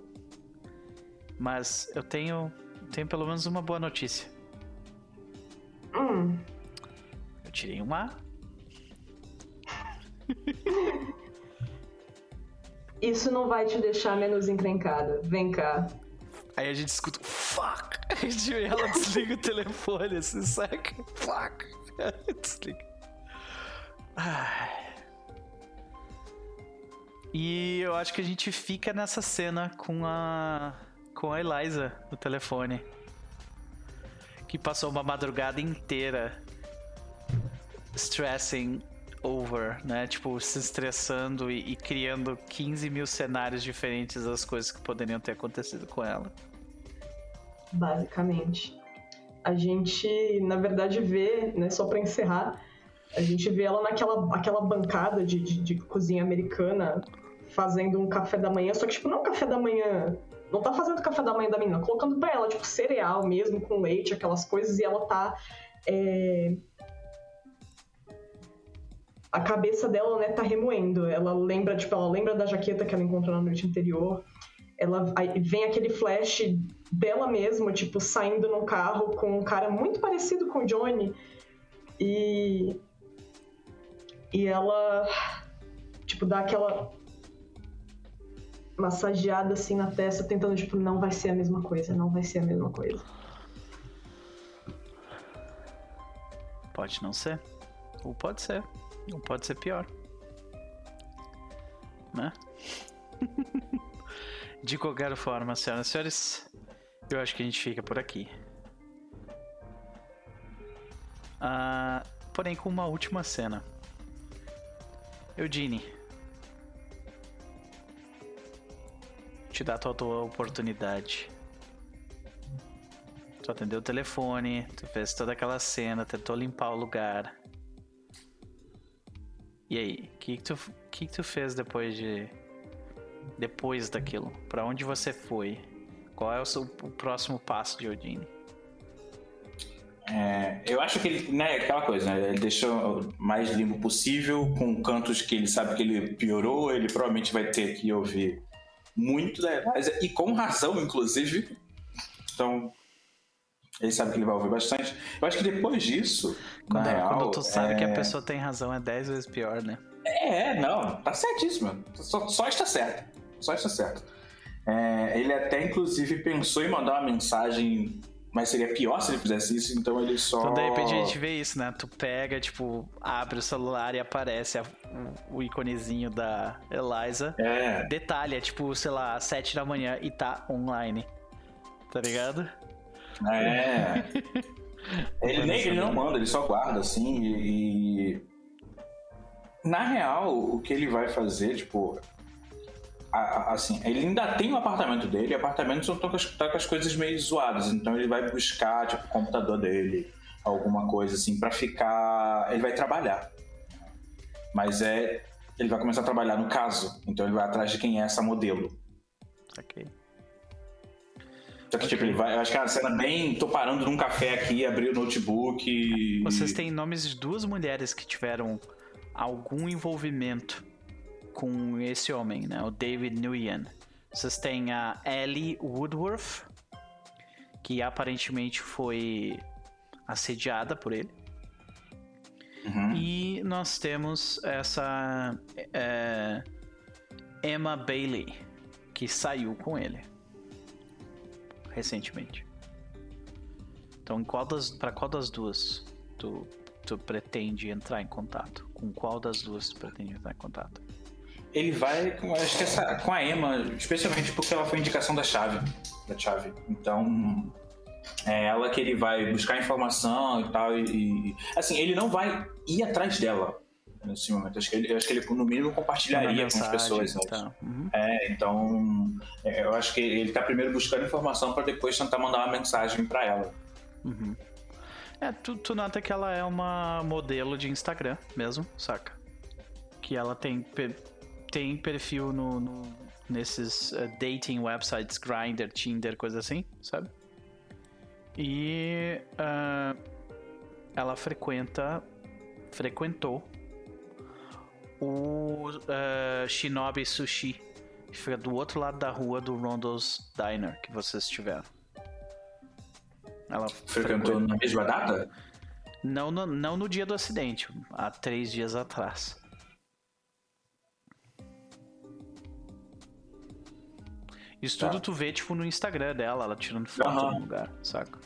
Mas eu tenho. Tenho pelo menos uma boa notícia. Hum, Eu tirei uma. isso não vai te deixar menos encrencada. Vem cá. Aí a gente escuta. Fuck! E ela desliga o telefone, assim, saca? Fuck! Desliga. Ai. E eu acho que a gente fica nessa cena com a. com a Eliza no telefone. Que passou uma madrugada inteira stressing over, né? Tipo, se estressando e, e criando 15 mil cenários diferentes das coisas que poderiam ter acontecido com ela. Basicamente. A gente, na verdade, vê, né, só pra encerrar, a gente vê ela naquela aquela bancada de, de, de cozinha americana fazendo um café da manhã, só que, tipo, não um café da manhã. Não tá fazendo café da manhã da menina, colocando pra ela, tipo, cereal mesmo, com leite, aquelas coisas, e ela tá. é, A cabeça dela, né, tá remoendo. Ela lembra, tipo, ela lembra da jaqueta que ela encontrou na noite anterior. Ela vem aquele flash dela mesma, tipo, saindo num carro com um cara muito parecido com o Johnny. E. E ela. Tipo, dá aquela. Massageada assim na testa, tentando, tipo, não vai ser a mesma coisa, não vai ser a mesma coisa. Pode não ser. Ou pode ser. Ou pode ser pior. Né? De qualquer forma, senhoras e senhores, eu acho que a gente fica por aqui. Ah, porém, com uma última cena. Eugene. Te dá a tua, tua oportunidade. Tu atendeu o telefone, tu fez toda aquela cena, tentou limpar o lugar. E aí, o que, que, tu, que, que tu fez depois de. Depois daquilo? Pra onde você foi? Qual é o, seu, o próximo passo de Odine? É, eu acho que ele, né, aquela coisa, né? Ele deixou o mais limpo possível, com cantos que ele sabe que ele piorou, ele provavelmente vai ter que ouvir muito da Eliza, e com razão, inclusive. Então, ele sabe que ele vai ouvir bastante. Eu acho que depois disso, Quando, na real, quando tu sabe é... que a pessoa tem razão, é 10 vezes pior, né? É, não, tá certíssimo. Só, só está certo. Só está certo. É, ele até, inclusive, pensou em mandar uma mensagem, mas seria pior se ele fizesse isso, então ele só. Então, de repente, a gente vê isso, né? Tu pega, tipo, abre o celular e aparece a- o, o iconezinho da Eliza. É, Detalhe, é tipo, sei lá, às 7 da manhã e tá online. Tá ligado? é. ele nem ele não manda, ele só guarda, assim, e- Na real, o que ele vai fazer, tipo. Assim, ele ainda tem o apartamento dele, e o apartamento só tá com, as, tá com as coisas meio zoadas, então ele vai buscar, tipo, o computador dele, alguma coisa assim, pra ficar. Ele vai trabalhar. Mas é. Ele vai começar a trabalhar no caso. Então ele vai atrás de quem é essa modelo. Ok. Só que, tipo, ele vai. Eu acho que a cena bem. tô parando num café aqui, abri o notebook. E... Vocês têm nomes de duas mulheres que tiveram algum envolvimento com esse homem, né? O David Nguyen. Vocês têm a Ellie Woodworth, que aparentemente foi assediada por ele. Uhum. E nós temos essa é, Emma Bailey, que saiu com ele recentemente. Então, qual das, para qual das duas tu, tu pretende entrar em contato? Com qual das duas tu pretende entrar em contato? Ele vai, com- acho que essa, com a Emma, especialmente porque ela foi indicação da chave. Da chave. Então. É ela que ele vai buscar informação e tal. E, e- assim, ele não vai ir atrás dela nesse momento. Acho que ele, acho que ele no mínimo compartilharia Mandar com as mensagem, pessoas. né? tá. Uhum. É, então. é, eu acho que ele tá primeiro buscando informação para depois tentar mandar uma mensagem para ela. Uhum. É, tu, tu nota que ela é uma modelo de Instagram mesmo, saca? Que ela tem, tem perfil no, no- nesses eh, dating websites, Grindr, Tinder, coisa assim, sabe? E ah, ela frequenta, frequentou o ah, Shinobi Sushi, que fica do outro lado da rua do Rondo's Diner que vocês tiveram. Ela Frequentou na mesma data? não no, não no dia do acidente, há três dias atrás. Isso Tá. tudo tu vê, tipo, no Instagram dela, ela tirando foto Aham. no lugar, saca?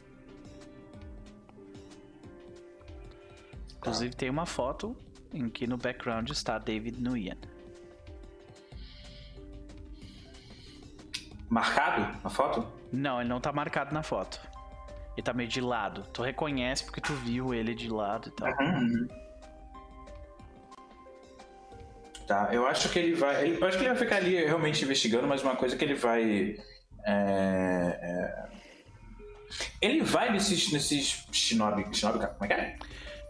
Inclusive tem uma foto em que no background está David Nguyen. Marcado na foto? Não, ele não tá marcado na foto. Ele tá meio de lado. Tu reconhece porque tu viu ele de lado e tal. Uhum. Tá, eu acho que ele vai. ele- eu acho que ele vai ficar ali realmente investigando, mas uma coisa que ele vai. é, é, ele vai nesses, nesses Shinobi. Shinobi, como é que é?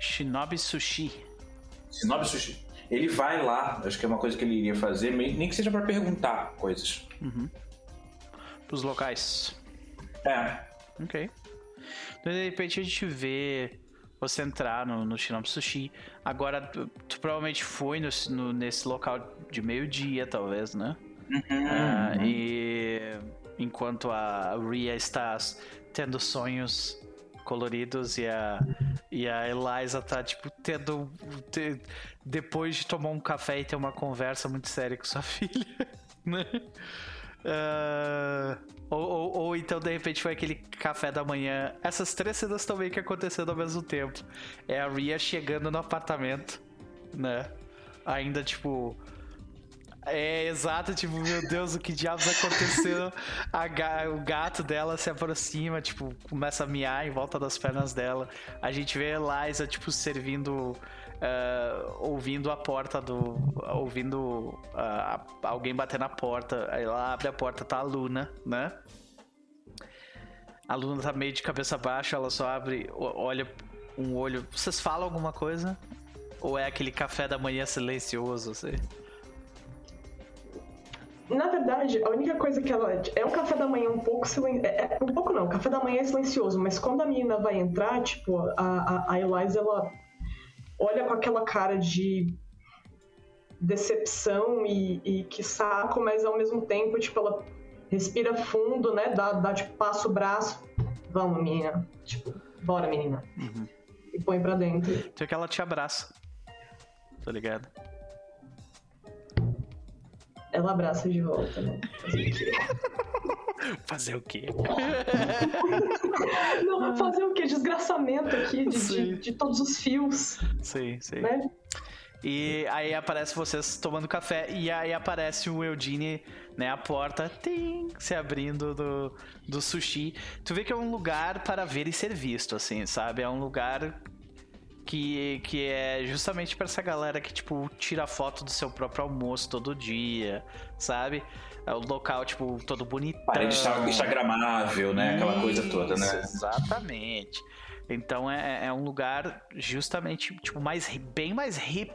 Shinobi Sushi. Shinobi Sushi. Ele vai lá, acho que é uma coisa que ele iria fazer, nem que seja pra perguntar coisas. Pros locais. É. Ok. Então, de repente a gente vê você entrar no, no Shinobi Sushi. Agora, tu, tu provavelmente foi no, no- nesse local de meio-dia, talvez, né? Ah, e enquanto a Ria está tendo sonhos coloridos e a, e a Eliza tá, tipo, tendo. te- depois de tomar um café e ter uma conversa muito séria com sua filha, né? Ah, ou, ou, ou então, de repente, foi aquele café da manhã. Essas três cenas meio que acontecendo ao mesmo tempo. É a Ria chegando no apartamento, né? Ainda, tipo. É exato, tipo, meu Deus, o que diabos aconteceu? Ga- o gato dela se aproxima, tipo, começa a miar em volta das pernas dela. A gente vê a Eliza, tipo, servindo. Ah, ouvindo a porta do. ouvindo ah, alguém bater na porta. Aí ela abre a porta, tá a Luna, né? A Luna tá meio de cabeça baixa, ela só abre, olha um olho. Vocês falam alguma coisa? Ou é aquele café da manhã silencioso, assim? Na verdade, a única coisa que ela. É um café da manhã um pouco silencioso. É, é- um pouco não, o café da manhã é silencioso, mas quando a menina vai entrar, tipo, a, a, a Eliza, ela olha com aquela cara de decepção e, e que saco, mas ao mesmo tempo, tipo, ela respira fundo, né? Dá, dá tipo, passa o braço. Vamos, menina. Tipo, bora, menina. E põe pra dentro. Então que ela te abraça. Tá ligado? Ela abraça de volta, né? Fazer o quê? Não, fazer o quê? Desgraçamento aqui de, de, de todos os fios, Sim, sim. né? E aí aparece vocês tomando café e aí aparece o Eugene, né, a porta tim, se abrindo do, do sushi. Tu vê que é um lugar para ver e ser visto, assim, sabe? É um lugar que, que é justamente para essa galera que, tipo, tira foto do seu próprio almoço todo dia, sabe? É o local, tipo, todo bonitão. Parede insta- instagramável, né? Aquela coisa toda, Isso, né? Exatamente. Então é, é um lugar justamente tipo mais bem mais hip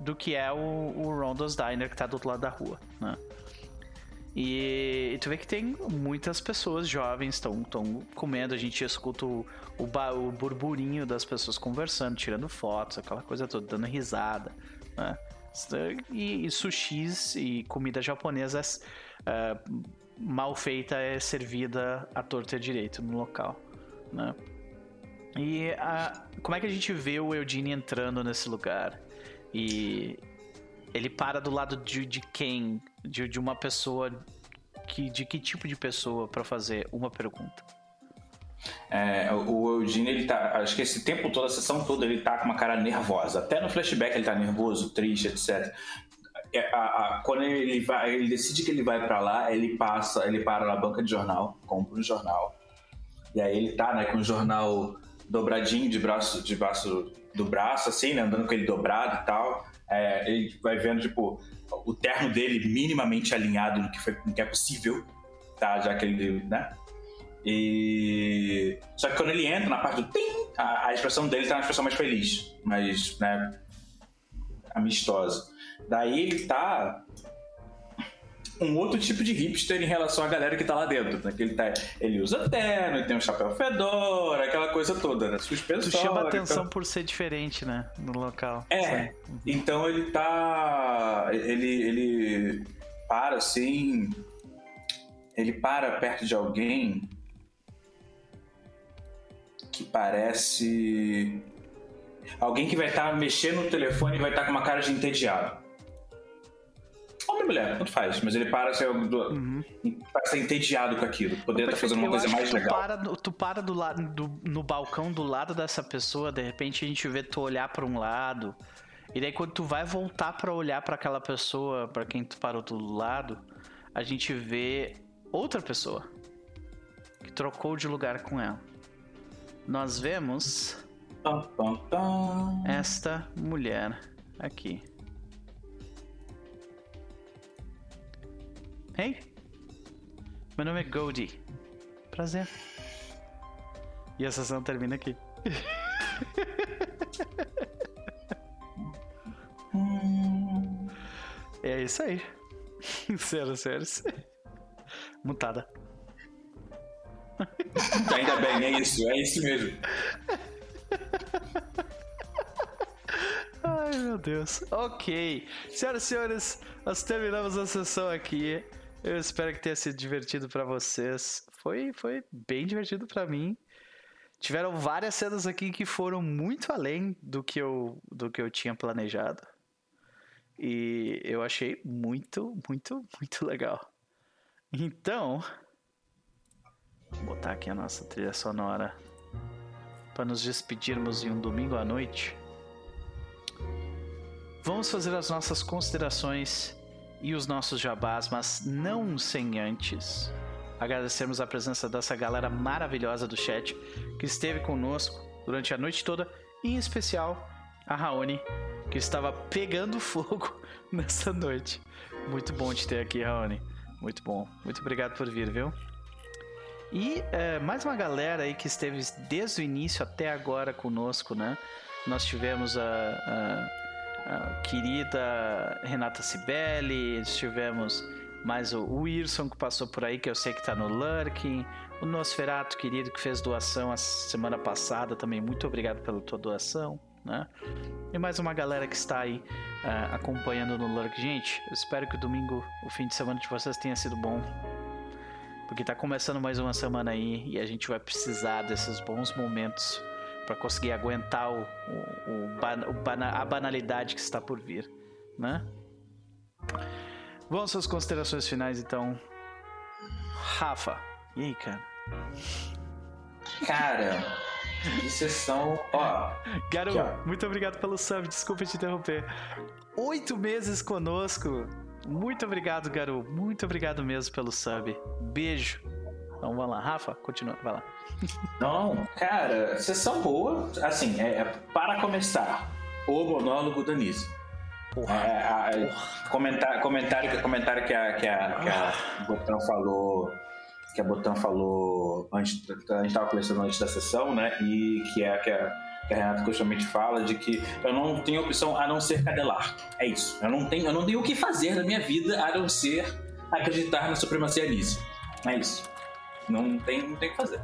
do que é o, o Rondo's Diner que tá do outro lado da rua, né? E, e tu vê que tem muitas pessoas jovens estão comendo, a gente escuta o, o, o, burburinho das pessoas conversando, tirando fotos, aquela coisa toda, dando risada, né? E, e sushis e comida japonesa uh, mal feita é servida à torta e direito no local, né? E como é que a gente vê o Eugene entrando nesse lugar? E ele para do lado de, de quem? De, de uma pessoa que de que tipo de pessoa para fazer uma pergunta? É, o Eugene, ele tá. Acho que esse tempo todo, a sessão toda, ele tá com uma cara nervosa. Até no flashback ele tá nervoso, triste, etc. É, a, a, quando ele vai, ele decide que ele vai para lá, ele passa, ele para na banca de jornal, compra um jornal. E aí ele tá, né, com o jornal dobradinho de braço, de braço do braço, assim, né, andando com ele dobrado e tal. É, ele vai vendo, tipo, o terno dele minimamente alinhado no que, foi, no que é possível, tá? Já que ele, né? E... Só que quando ele entra na parte do tim, a, a expressão dele tá uma expressão mais feliz, mais, né? Amistosa. Daí ele tá um outro tipo de hipster em relação à galera que tá lá dentro. Né? Que ele, tá, ele usa terno, ele tem um chapéu fedora, aquela coisa toda, né? Suspensório. Tu chama atenção então... por ser diferente, né? No local. É. Então ele tá. Ele, ele para assim. Ele para perto de alguém que parece. Alguém que vai estar tá mexendo no telefone e vai estar tá com uma cara de entediado. Homem ou mulher, tanto faz, mas ele para ser, uhum. para ser entediado com aquilo. Poderia estar tá fazendo uma coisa mais tu legal. Para, tu para do lado, do, no balcão do lado dessa pessoa, de repente a gente vê tu olhar para um lado. E daí quando tu vai voltar para olhar para aquela pessoa, para quem tu parou do lado, a gente vê outra pessoa que trocou de lugar com ela. Nós vemos esta mulher aqui. Hey, meu nome é Goldie. Prazer. E a sessão termina aqui. é isso aí. Sério, sério. Mutada. Ainda bem, é isso, é isso mesmo. Ai meu Deus. Ok. Senhoras e senhores, nós terminamos a sessão aqui. Eu espero que tenha sido divertido para vocês. Foi, foi bem divertido para mim. Tiveram várias cenas aqui que foram muito além do que eu, do que eu tinha planejado. E eu achei muito, muito, muito legal. Então, botar aqui a nossa trilha sonora para nos despedirmos em um domingo à noite. Vamos fazer as nossas considerações e os nossos jabás, mas não sem antes agradecermos a presença dessa galera maravilhosa do chat que esteve conosco durante a noite toda, em especial a Raoni, que estava pegando fogo nessa noite. Muito bom te ter aqui, Raoni. Muito bom. Muito obrigado por vir, viu? E é, mais uma galera aí que esteve desde o início até agora conosco, né? Nós tivemos a, a a querida Renata Cibelli, tivemos mais o Wilson que passou por aí, que eu sei que está no Lurking, o Nosferato querido que fez doação a semana passada também, muito obrigado pela tua doação, né? E mais uma galera que está aí uh, acompanhando no Lurk. Gente, eu espero que o domingo, o fim de semana de vocês tenha sido bom. Porque está começando mais uma semana aí e a gente vai precisar desses bons momentos para conseguir aguentar o, o, o, o a banalidade que está por vir, né? Vamos às considerações finais, então. Rafa, e aí, cara? Cara, que sessão. Ó. Garoto, muito obrigado pelo sub, desculpa te interromper. Oito meses conosco. Muito obrigado, Garu. Muito obrigado mesmo pelo sub. Beijo. Então vamos lá, Rafa, continua, vai lá. Não, cara, sessão boa. Assim, é, é para começar, o monólogo da Nise. Porra, é, a, porra. Comentário, comentário, comentário que a, que a, que a ah. Botão falou que a Botão falou antes, a gente estava conversando antes da sessão, né? E que é que a, que a Renata constantemente fala, de que eu não tenho opção a não ser cadelar. É isso. Eu não tenho, eu não tenho o que fazer na minha vida a não ser acreditar na supremacia Alice. É isso. Não tem, não tem o que fazer.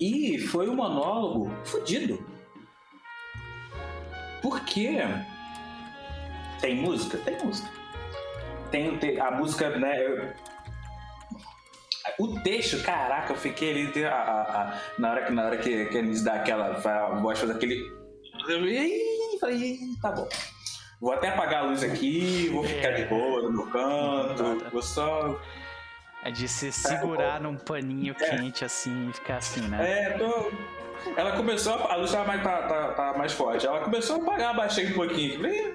E foi um monólogo fodido. Porque tem música? Tem música. Tem, tem a música, né? eu- o texto, caraca, eu fiquei ali a- a- a- na hora que na hora que, que eles dá aquela voz faz aquele eu falei, "Ih, tá bom. Vou até apagar a luz aqui, vou ficar de boa no meu canto, vou só É de se segurar num paninho quente assim e ficar assim, né? É, tô. Ela começou, a luz tava mais, tá, tá- tá mais forte. Ela começou a apagar, baixei um pouquinho. Falei, "Ih,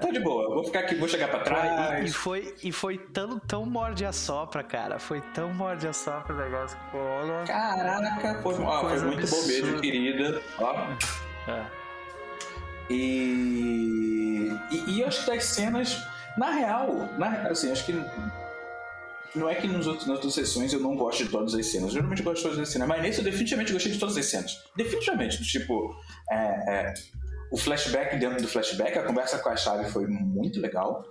tá de boa, vou ficar aqui, vou chegar pra E, e trás. foi, e foi tão, tão morde a sopra, cara. Foi tão morde a sopra o negócio. Pô, olha. Caraca, foi, ó, foi muito bom mesmo, absurda. querida. Ó. É. E, e, e eu acho que das cenas, na real, na, assim, acho que não é que nos outros, nas outras sessões eu não gosto de todas as cenas. Eu geralmente gosto de todas as cenas, mas nesse eu definitivamente gostei de todas as cenas. Definitivamente, tipo, é, é, o flashback dentro do flashback, a conversa com a chave foi muito legal.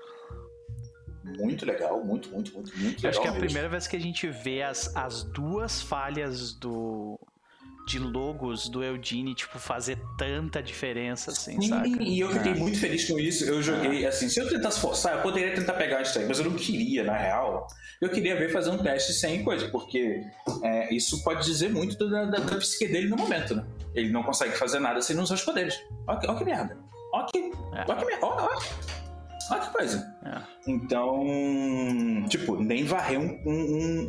Muito legal, muito, muito, muito, muito legal. Eu acho que é a mesmo. primeira vez que a gente vê as, as duas falhas do de logos do Eudine, tipo, fazer tanta diferença, assim, Sim, saca? e eu fiquei É. muito feliz com isso. Eu joguei, assim, se eu tentasse forçar, eu poderia tentar pegar isso aí, mas eu não queria, na real. Eu queria ver fazer um teste sem coisa, porque é, isso pode dizer muito da, da, da psique dele no momento, né? Ele não consegue fazer nada sem usar os poderes. Olha que, ó que merda. Olha que, É. olha que merda. Olha, olha. Olha que coisa. É. Então, tipo, nem varrer um. um,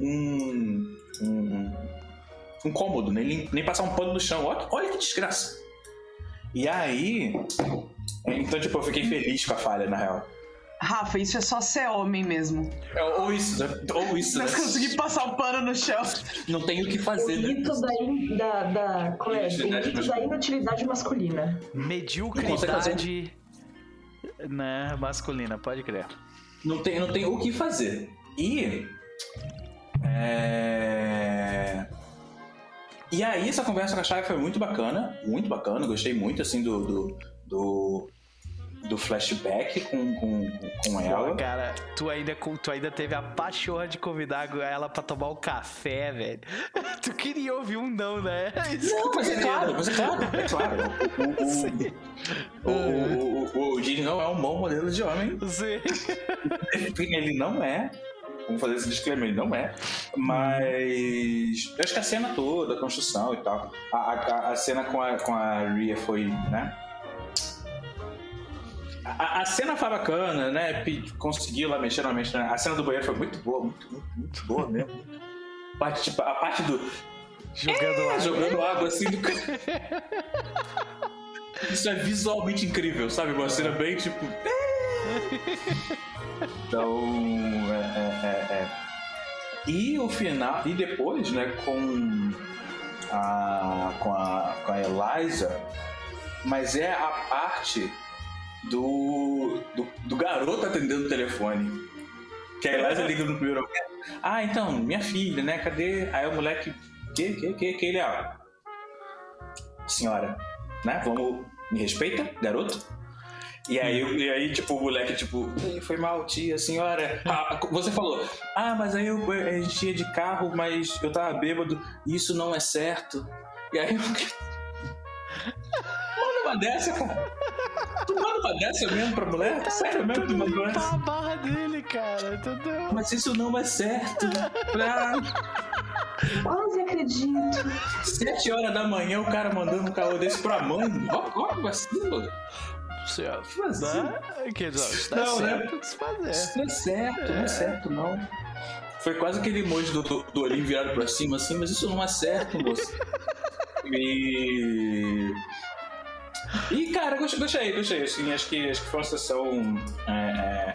um, um, um, um cômodo, nem, nem passar um pano no chão. Olha, olha que desgraça. E aí. Então, tipo, eu fiquei feliz com a falha, na real. Rafa, isso é só ser homem mesmo. É, Ou isso, né? Ou isso, né? Não consegui passar o pano no chão. Não tem o que O fazer, né? da, in- da, da, qual é? O Inutilidade rito da inutilidade masculina. Mediocridade né, masculina, pode crer. Não tem, não tem o que fazer. E. É... E aí, essa conversa com a Chave foi muito bacana, muito bacana. Gostei muito, assim, do. do, do, do flashback com, com, com ela. Pô, cara, tu ainda, tu ainda teve a pachorra de convidar ela pra tomar um café, velho. Tu queria ouvir um não, né? Isso Não, mas é claro, mas é claro, é claro. O, o, o, o, o Dini não é um bom modelo de homem. Sim. Ele não é. Vamos fazer esse disclaimer, não é. Mas. Eu acho que a cena toda, a construção e tal. A, a, a cena com a, com a Ria foi, né? A, a cena foi bacana, né? Conseguiu lá mexer na mente. né? A cena do banheiro foi muito boa, muito, muito, muito boa mesmo. A parte, tipo, a parte do. Jogando água. jogando água assim do. Isso é visualmente incrível, sabe? Uma cena bem tipo. Então. É, é, é, é. E o final. E depois, né, com a. com a. com a Eliza. Mas é a parte do. do, do garoto atendendo o telefone. Que a Eliza liga no primeiro momento. Ah, então, minha filha, né? Cadê? Aí o moleque. Que, que, que, que ele é? Senhora, né? Vamos. Me respeita, garoto? E aí, e aí, tipo, o moleque, tipo, "Ei, foi mal, tia, senhora. Ah, você falou, ah, mas aí eu, a gente ia de carro, mas eu tava bêbado, isso não é certo. E aí eu. Manda uma dessa, cara. Tu manda uma dessa mesmo pra mulher? Sério mesmo, tu manda uma dessa? a barra dele, cara, entendeu? Mas isso não é certo. Ah, Quase acredito. sete horas da manhã o cara mandando um carro desse pra mãe. Ó, ó, que vacilo. Certo. Que vacilo. Né? Que não, dá Não, né? certo de se fazer. Isso não é certo, não é certo, não. Foi quase aquele emoji do, do, do olhinho virado pra cima, assim, mas isso não é certo, moço. E. E, cara, gostei, gostei, gostei. Assim, acho, que, acho que foi uma sessão é,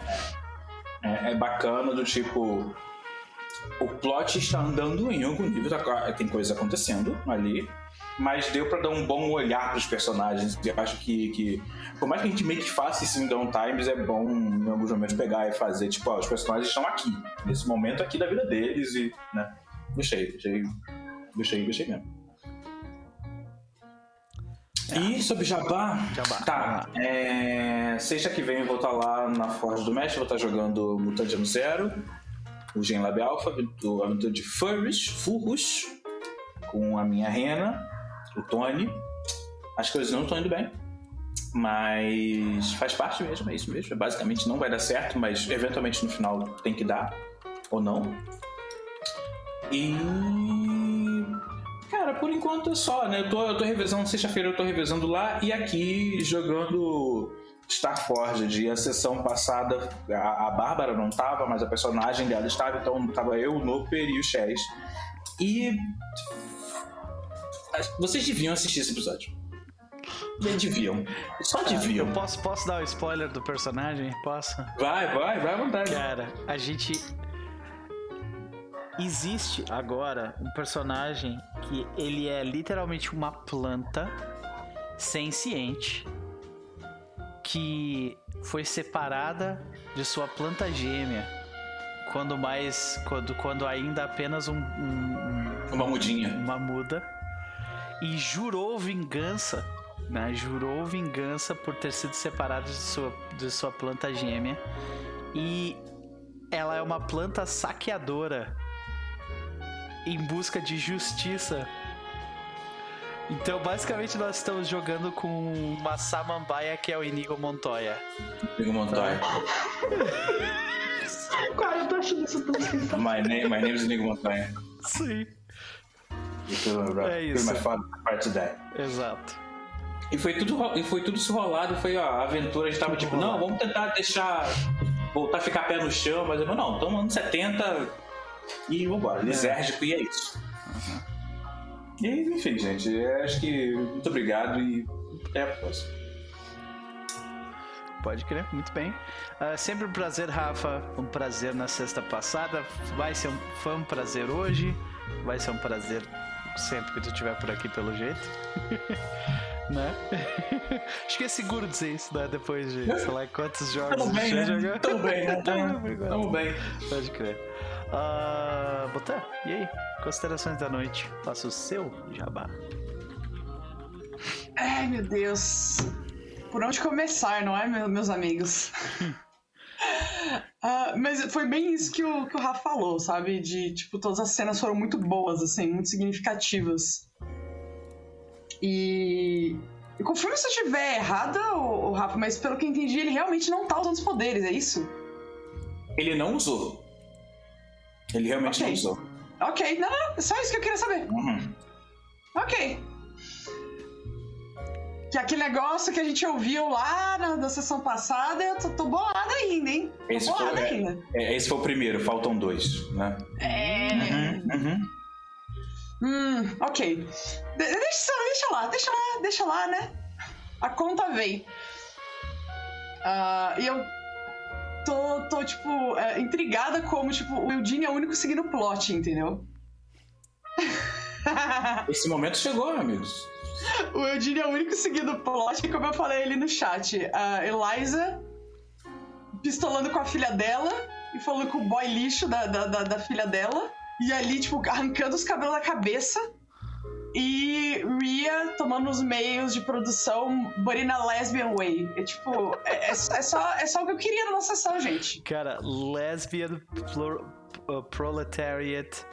é, é, é bacana, do tipo. O plot está andando em algum nível, tá- tem coisas acontecendo ali, mas deu pra dar um bom olhar pros personagens. E eu acho que, que por mais que a gente meio que faça isso em downtimes, é bom em alguns momentos pegar e fazer, tipo, ó, os personagens estão aqui, nesse momento aqui da vida deles e, né? Gostei, gostei, gostei, gostei mesmo. E sobre Jabá? Jabá. Tá. É... Sexta que vem eu vou estar lá na Forja do Mestre, vou estar jogando Mutantiano Zero, o Gen Lab Alpha, do aventura de Furries, Furros, com a minha Rena, o Tony. As coisas não estão indo bem. Mas faz parte mesmo, é isso mesmo. Basicamente não vai dar certo, mas eventualmente no final tem que dar. Ou não. E. Cara, por enquanto é só, né? Eu tô, eu tô revezando, sexta-feira eu tô revezando lá e aqui jogando Starforged. A sessão passada a, a Bárbara não tava, mas a personagem dela estava, então tava eu, o Noper e o Chess. E. Vocês deviam assistir esse episódio. Nem deviam. Só deviam. Eu posso, posso dar o spoiler do personagem? Posso? Vai, vai, vai à vontade. Cara, a gente. Existe agora um personagem que ele é literalmente uma planta senciente que foi separada de sua planta gêmea quando mais quando, quando ainda apenas um, um- um- Uma mudinha. uma muda e jurou vingança né? jurou vingança por ter sido separada de sua, de sua planta gêmea e ela é uma planta saqueadora em busca de justiça então basicamente nós estamos jogando com uma samambaia que é o Inigo Montoya Digo Montoya. Cara, eu tô achando isso tão sensacional. My name, my name is Nico Montoya. sim É isso. my father part today. exato E foi tudo, e foi tudo isso rolado, foi ó, a aventura, a gente tava Tudo tipo, rolado. não, vamos tentar deixar. voltar a ficar pé no chão, mas eu não, estamos anos 70 e vambora, lisérgico e é isso. E enfim, gente, eu acho que muito obrigado e até a próxima. Pode crer, muito bem. Ah, sempre um prazer, Rafa. Um prazer na sexta passada. Vai ser um, foi um prazer hoje. Vai ser um prazer sempre que tu estiver por aqui, pelo jeito. né? Acho que é seguro dizer isso, né? Depois de, sei lá, quantos jogos Tamo a bem, gente já né? jogou. Tamo bem, né? Tamo Tamo, bem. Pode crer. Botan, e aí? Considerações da noite. Faça o seu jabá. Ai, meu Deus. Por onde começar, não é, meu- meus amigos? Ah, mas foi bem isso que o, que o Rafa falou, sabe? De, tipo, todas as cenas foram muito boas, assim, muito significativas. E... E confirma se eu estiver errada, o, Rafa, mas pelo que eu entendi, ele realmente não tá usando os poderes, é isso? Ele não usou. Ele realmente Ok. não usou. Ok, não, não, é só isso que eu queria saber. Uhum. Ok. Que aquele negócio que a gente ouviu lá na, da sessão passada, eu tô, tô bolada ainda, hein? Tô Esse bolada foi- ainda. É, esse foi o primeiro, faltam dois, né? É. Uhum, uhum. Hum, ok. De- deixa, deixa lá, deixa lá, deixa lá, né? A conta vem. Ah, e eu tô, tô tipo, é, intrigada como, tipo, o Eudine é o único seguindo o plot, entendeu? Esse momento chegou, amigos. O Eudine é o único seguindo o plot, como eu falei ali no chat. A Eliza pistolando com a filha dela e falando com o boy lixo da, da, da, da filha dela. E ali, tipo, arrancando os cabelos da cabeça. E Ria tomando os meios de produção, but in a lesbian way. É tipo, é, é só- é só, é só o que eu queria na nossa sessão, gente. Cara, lesbian plur- uh, proletariat.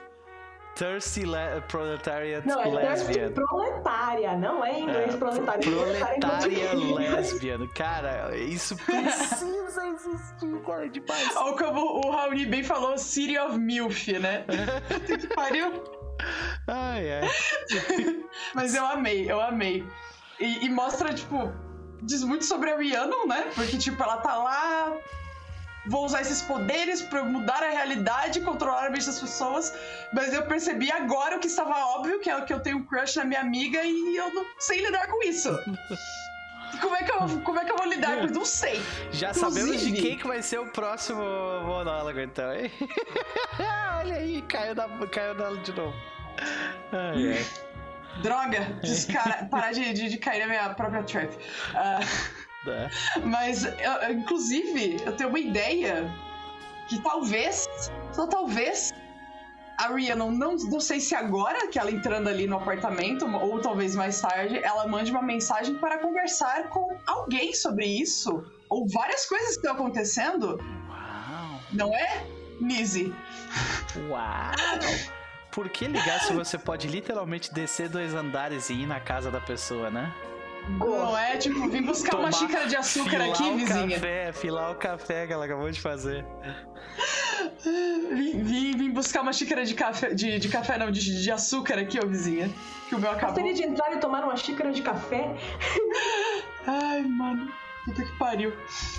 Thirsty le- proletariat Não, é lesbian. thirsty proletária, não é em inglês É, proletária. Proletária lesbian. Cara, isso precisa existir, cara, demais. Ou como o Raoni bem falou, City of Milf, né? Puta que pariu. Ai, ai. Mas eu amei, eu amei. E, e mostra, tipo, diz muito sobre a Rhiannon, né? Porque, tipo, ela tá lá. Vou usar esses poderes pra mudar a realidade, controlar a mente das pessoas. Mas eu percebi agora o que estava óbvio, que é que eu tenho um crush na minha amiga e eu não sei lidar com isso. Como é que eu, como é que eu vou lidar com isso? Não sei. Já Inclusive- sabemos de quem que vai ser o próximo monólogo, então, hein? Olha aí, caiu na, caiu nela de novo. Ai, ai. Droga, descara, parar de, de, de cair na minha própria trap. Ah, Tá. Mas, eu- inclusive, eu tenho uma ideia que talvez, só talvez, a Rhiannon, não, não sei se agora que ela entrando ali no apartamento, ou talvez mais tarde, ela mande uma mensagem para conversar com alguém sobre isso. Ou várias coisas que estão acontecendo. Uau! Não é, Nizzy? Uau! Por que ligar se você pode literalmente descer dois andares e ir na casa da pessoa, né? Não é? Tipo, vim buscar uma Tomar- xícara de açúcar filar aqui, o vizinha. Café, filar o café que ela acabou de fazer. Vim, vim, vim buscar uma xícara de café, de, de café não, de, de açúcar aqui, ó, vizinha. Que o meu acabou. Gostaria de entrar e tomar uma xícara de café? Ai, mano. Puta que pariu.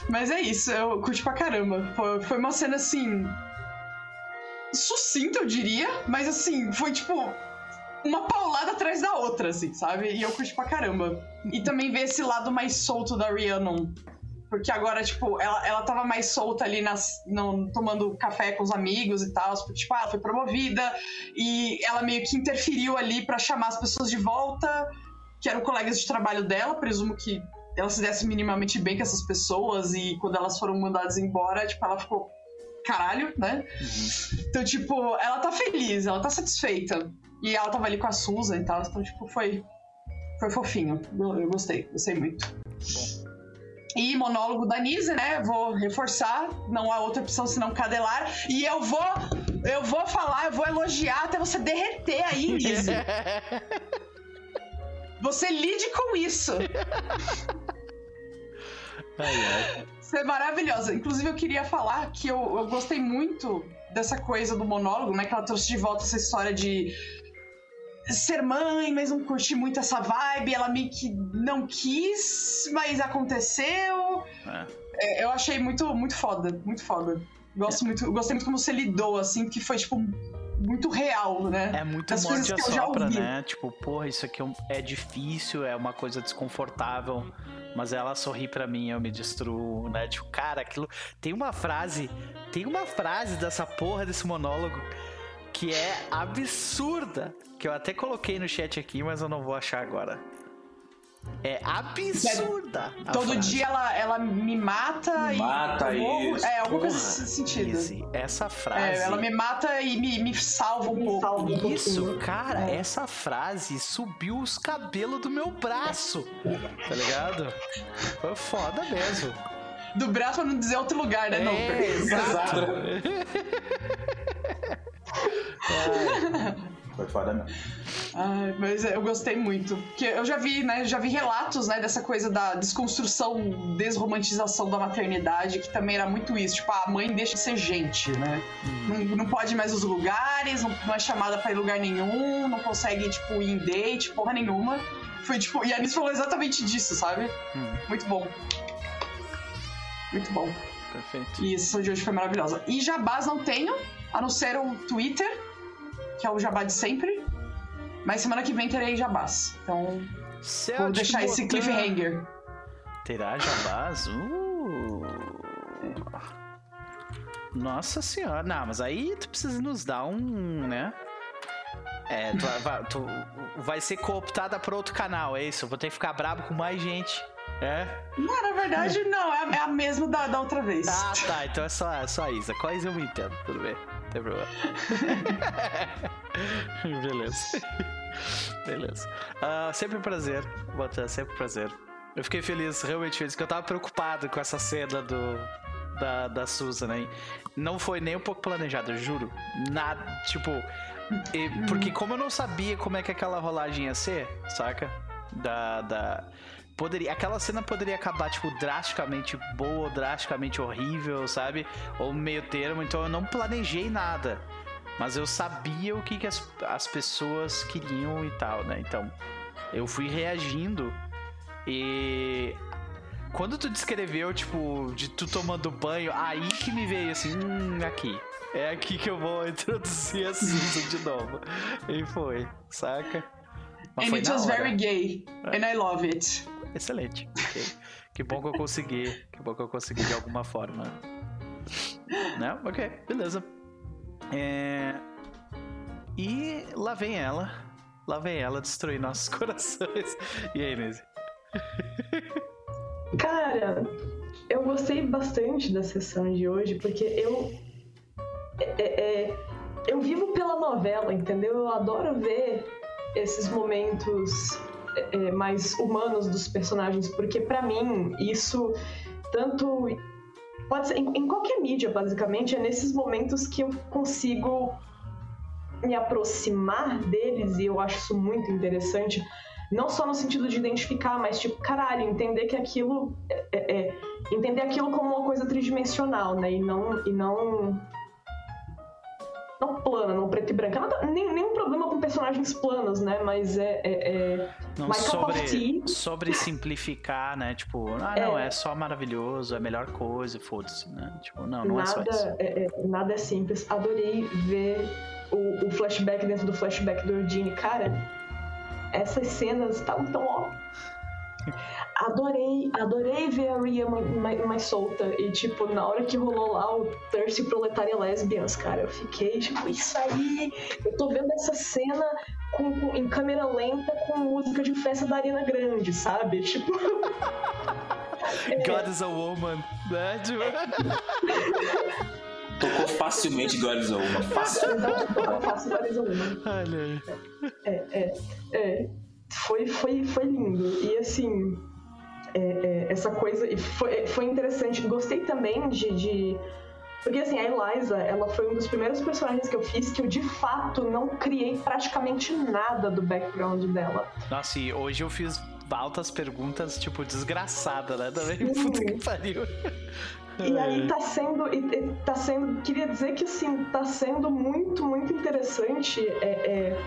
Mas é isso, eu curti pra caramba. Foi, foi uma cena assim. sucinta, eu diria. Mas assim, foi tipo. Uma paulada atrás da outra, assim, sabe? E eu curti pra caramba. E também ver esse lado mais solto da Rhiannon. Porque agora, tipo, ela, ela tava mais solta ali nas, no- tomando café com os amigos e tal. Porque, tipo, ah, ela foi promovida. E ela meio que interferiu ali pra chamar as pessoas de volta. Que eram colegas de trabalho dela. Presumo que ela se desse minimamente bem com essas pessoas. E quando elas foram mandadas embora, tipo, ela ficou caralho, né? Então, tipo, ela tá feliz, ela tá satisfeita. E ela tava ali com a Susan e tal. Então, tipo, foi. Foi fofinho. Eu, eu gostei, gostei muito. E monólogo da Nise, né? Vou reforçar, não há outra opção senão cadelar. E eu vou. Eu vou falar, eu vou elogiar até você derreter aí, Nise. Você lide com isso. Você é maravilhosa. Inclusive, eu queria falar que eu, eu gostei muito dessa coisa do monólogo, né? Que ela trouxe de volta essa história de ser mãe, mas não curti muito essa vibe. Ela meio que não quis, mas aconteceu. É. É, eu achei muito, muito foda, muito foda. Gosto muito, eu gostei muito como você lidou, assim, que foi, tipo, muito real, né? É muito coisas morte que sopra, né? Tipo, porra, isso aqui é é difícil, é uma coisa desconfortável, mas ela sorri pra mim, eu me destruo, né? Tipo, cara, aquilo. Tem uma frase, tem uma frase dessa porra desse monólogo que é absurda, que eu até coloquei no chat aqui, mas eu não vou achar agora. É absurda. Todo frase. dia ela, ela me mata, Mata e. morro. isso, É, alguma coisa nesse sentido. Essa frase. É, ela me mata e me, me salva um Me pouco. salva um Isso, pouquinho. cara, É. essa frase subiu os cabelos do meu braço. Tá ligado? Foi foda mesmo. Do braço pra não dizer outro lugar, né? não, É, exato. Foi foda mesmo. Ai, mas eu gostei muito. Porque eu já vi, né? Já vi relatos, né, dessa coisa da desconstrução, desromantização da maternidade, que também era muito isso. Tipo, a mãe deixa de ser gente, né? Não, não pode ir mais nos lugares, não, não é chamada pra ir em lugar nenhum, não consegue, tipo, ir em date, porra nenhuma. Foi tipo. E a Anis falou exatamente disso, sabe? Hum, Muito bom. Muito bom. perfeito. E essa sessão de hoje foi maravilhosa. E jabás não tenho, a não ser o Twitter, que é o jabá de sempre. Mas semana que vem terei jabás. Então, vou deixar esse cliffhanger. Terá jabás? Uh. Nossa senhora. Não, mas aí tu precisa nos dar um, né? É, tu, vai- tu vai ser cooptada por outro canal, é isso? Eu vou ter que ficar brabo com mais gente. É? Não, na verdade, não, é a, é a mesma da, da outra vez. Ah, tá. Então é só, é só a Isa. Isa eu me entendo. Tudo bem. Tem problema. Beleza. Beleza. Ah, sempre um prazer, Botan. Sempre um prazer. Eu fiquei feliz, realmente feliz, que eu tava preocupado com essa cena do. Da, da Susan aí. Não foi nem um pouco planejado, eu juro. Nada. Tipo. e- porque como eu não sabia como é que aquela rolagem ia ser, saca? Da. da poderia, aquela cena poderia acabar, tipo, drasticamente boa drasticamente horrível, sabe? Ou meio termo, então eu não planejei nada. Mas eu sabia o que, que as, as pessoas queriam e tal, né? Então, eu fui reagindo e. Quando tu descreveu, tipo, de tu tomando banho, aí que me veio assim, hum, aqui. É aqui que eu vou introduzir a Susan de novo. E foi, saca? Mas And foi it was hora. very gay. And I love it. Excelente. ok. Que bom que eu consegui. Que bom que eu consegui de alguma forma. Né? Ok, beleza. É... E lá vem ela. Lá vem ela destruir nossos corações. E aí, Nise? Cara, eu gostei bastante da sessão de hoje, porque eu. é- é- eu vivo pela novela, entendeu? Eu adoro ver esses momentos é, mais humanos dos personagens, porque para mim isso tanto pode ser em, em, qualquer mídia basicamente é nesses momentos que eu consigo me aproximar deles e eu acho isso muito interessante não só no sentido de identificar mas tipo caralho entender que aquilo é, é, é entender aquilo como uma coisa tridimensional né e não e não não plana, não preto e branca. Nada, nem, nenhum problema com personagens planos, né? Mas é. é, é não sobre, sobre simplificar, né? Tipo, ah, não, é, é só maravilhoso, é a melhor coisa, foda-se, né? Tipo, não, não nada, é só isso. É, é, nada é simples. Adorei ver o, o flashback dentro do flashback do Eugene. Cara, essas cenas estavam tão ó. Adorei, adorei ver a Ria mais, mais, solta. E, tipo, na hora que rolou lá o Thirsty Proletária Lesbians, cara, eu fiquei, tipo, isso aí. Eu tô vendo essa cena com, com, em câmera lenta com música de festa da Arena Grande, sabe? Tipo. God is a woman, né? Tipo... Tocou facilmente God is a woman. Fácil. Tocou fácil God is a woman. Olha aí. É, é, é. Foi, foi, foi lindo. E assim é, é, essa coisa. E foi, foi interessante. Gostei também de, de. Porque assim, a Eliza, ela foi um dos primeiros personagens que eu fiz que eu de fato não criei praticamente nada do background dela. Nossa, e hoje eu fiz altas perguntas, tipo, desgraçada, né? Também, puta que pariu. E aí tá sendo, e, tá sendo, queria dizer que assim, tá sendo muito, muito interessante é, é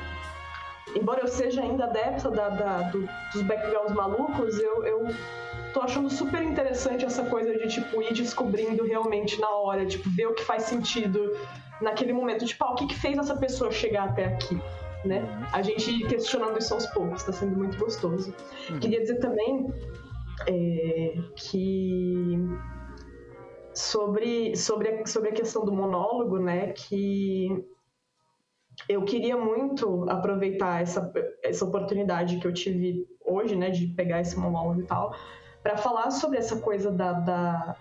embora eu seja ainda adepta da, da, do, dos backgrounds malucos, eu, eu tô achando super interessante essa coisa de, tipo, ir descobrindo realmente na hora, tipo, ver o que faz sentido naquele momento. Tipo, ah, o que, que fez essa pessoa chegar até aqui? Né? A gente questionando isso aos poucos, tá sendo muito gostoso. Uhum. Queria dizer também é, que sobre, sobre, a, sobre a questão do monólogo, né, que eu queria muito aproveitar essa, essa oportunidade que eu tive hoje, né, de pegar esse monólogo e tal, para falar sobre essa coisa da, da,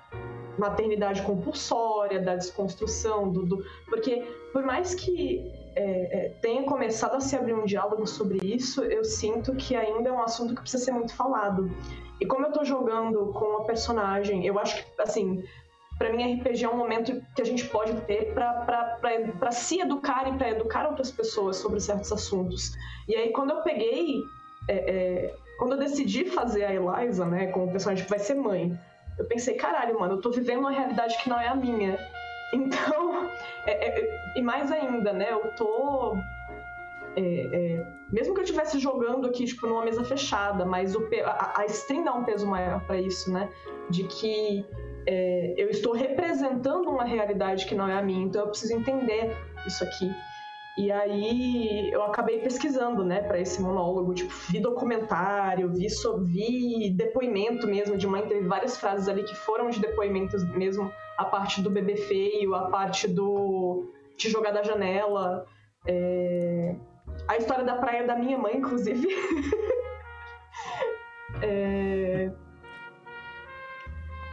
maternidade compulsória, da desconstrução, do, do, porque por mais que é, é, tenha começado a se abrir um diálogo sobre isso, eu sinto que ainda é um assunto que precisa ser muito falado. E como eu tô jogando com uma personagem, eu acho que, assim, para mim RPG é um momento que a gente pode ter para se educar e para educar outras pessoas sobre certos assuntos. E aí quando eu peguei, é, é, quando eu decidi fazer a Eliza, né, como personagem que vai ser mãe, eu pensei, caralho, mano, eu tô vivendo uma realidade que não é a minha. Então, é, é, e mais ainda, né, eu tô é, é, mesmo que eu estivesse jogando aqui tipo numa mesa fechada, mas o, a, a stream dá um peso maior para isso, né? De que é, eu estou representando uma realidade que não é a minha, então eu preciso entender isso aqui. E aí eu acabei pesquisando, né, para esse monólogo, tipo, vi documentário, vi, so, vi depoimento mesmo de mãe, teve várias frases ali que foram de depoimentos mesmo, a parte do bebê feio, a parte do de jogar da janela, é... a história da praia da minha mãe, inclusive. é...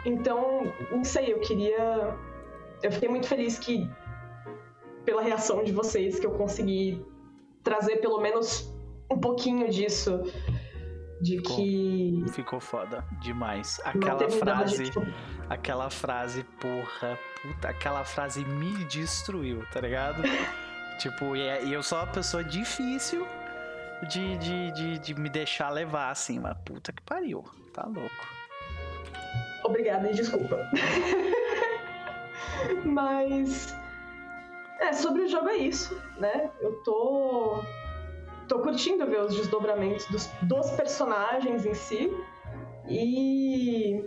Então, não sei, eu queria. Eu fiquei muito feliz que, pela reação de vocês, que eu consegui trazer pelo menos um pouquinho disso. De ficou, que. Ficou foda demais. Aquela frase. Aquela frase, porra, puta, aquela frase me destruiu, tá ligado? tipo, é, e eu sou uma pessoa difícil de, de, de, de me deixar levar, assim, mas puta que pariu, tá louco. Obrigada e desculpa. Mas. É, sobre o jogo é isso, né? Eu tô. tô curtindo ver os desdobramentos dos, dos personagens em si. E.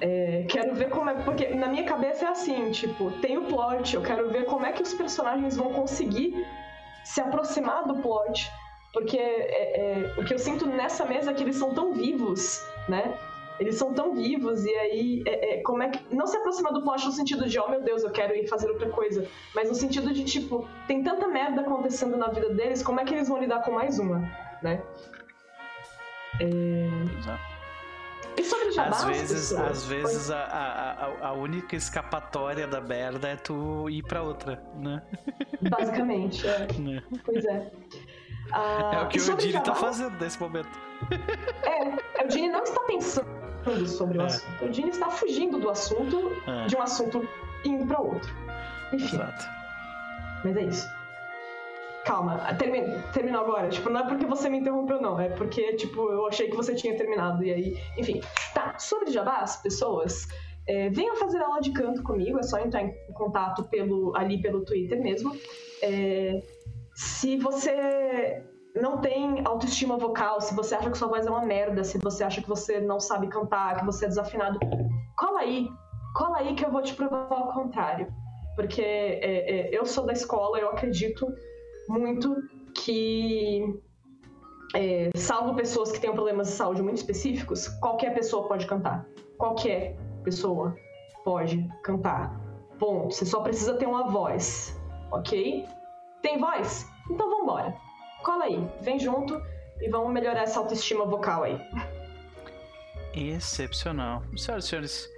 É, quero ver como é. Porque na minha cabeça é assim, tipo, tem o plot, eu quero ver como é que os personagens vão conseguir se aproximar do plot. Porque é, é, o que eu sinto nessa mesa é que eles são tão vivos, né? Eles são tão vivos e aí, é, é, como é que. Não se aproximar do plot no sentido de, oh meu Deus, eu quero ir fazer outra coisa. Mas no sentido de, tipo, tem tanta merda acontecendo na vida deles, como é que eles vão lidar com mais uma, né? É... E sobre jabás, Às vezes, pessoas? às vezes a, a, a- única escapatória da merda é tu ir pra outra, né? Basicamente, é. Né? Pois é. Ah, É o que o Dini tá fazendo nesse momento. É, o Dini não está pensando sobre o É. assunto. O Dini está fugindo do assunto, É. de um assunto indo para outro. Enfim, Exato. mas é isso. Calma, termina, terminou agora. Tipo, não é porque você me interrompeu, não. É porque, tipo, eu achei que você tinha terminado. E aí, enfim. Tá, sobre jabás, pessoas, é, venham fazer aula de canto comigo. É só entrar em contato pelo, ali pelo Twitter mesmo. É, se você não tem autoestima vocal, se você acha que sua voz é uma merda, se você acha que você não sabe cantar, que você é desafinado, cola aí. Cola aí que eu vou te provar o contrário. Porque é, é, eu sou da escola, eu acredito muito que, é, salvo pessoas que tenham problemas de saúde muito específicos, qualquer pessoa pode cantar. Qualquer pessoa pode cantar. Ponto. Você só precisa ter uma voz, ok? Tem voz? Então vambora. Cola aí, vem junto e vamos melhorar essa autoestima vocal aí. Excepcional. Senhoras e senhores,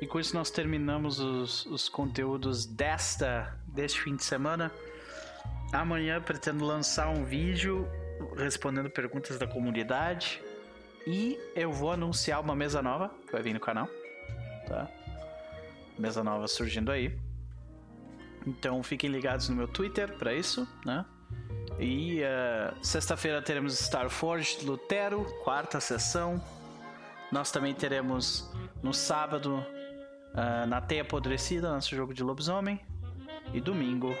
e com isso nós terminamos os, os conteúdos desta, deste fim de semana. Amanhã pretendo lançar um vídeo respondendo perguntas da comunidade. E eu vou anunciar uma mesa nova que vai vir no canal. Tá? Mesa nova surgindo aí. Então fiquem ligados no meu Twitter para isso, né? E eh, sexta-feira teremos Star Forge Lutero, quarta sessão. Nós também teremos no sábado ah, na Teia Apodrecida, nosso jogo de lobisomem. E domingo,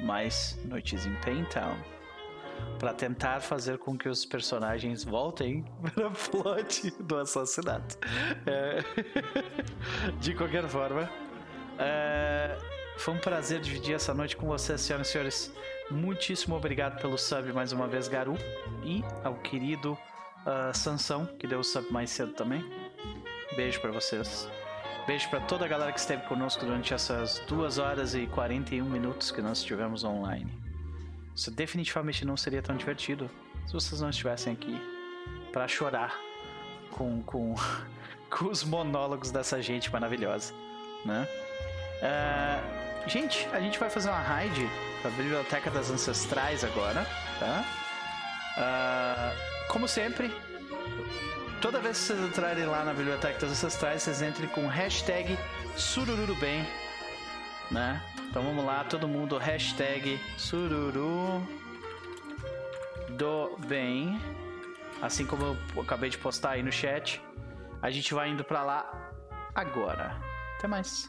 mais noites em Paintown. Para tentar fazer com que os personagens voltem para plot do assassinato. É. De qualquer forma, é, foi um prazer dividir essa noite com vocês, senhoras e senhores. Muitíssimo obrigado pelo sub mais uma vez, Garu. E ao querido ah, Sansão, que deu o sub mais cedo também. Beijo pra vocês. Beijo pra toda a galera que esteve conosco durante essas 2 horas e 41 minutos que nós estivemos online. Isso definitivamente não seria tão divertido se vocês não estivessem aqui pra chorar com, com, com os monólogos dessa gente maravilhosa, né? Ah, gente, a gente vai fazer uma raid pra Biblioteca das Ancestrais agora, tá? Ah, como sempre, toda vez que vocês entrarem lá na Biblioteca das Ancestrais, vocês entrem com hashtag sururubem, né? Então vamos lá, todo mundo, hashtag sururu do bem, assim como eu acabei de postar aí no chat. A gente vai indo pra lá agora. Até mais.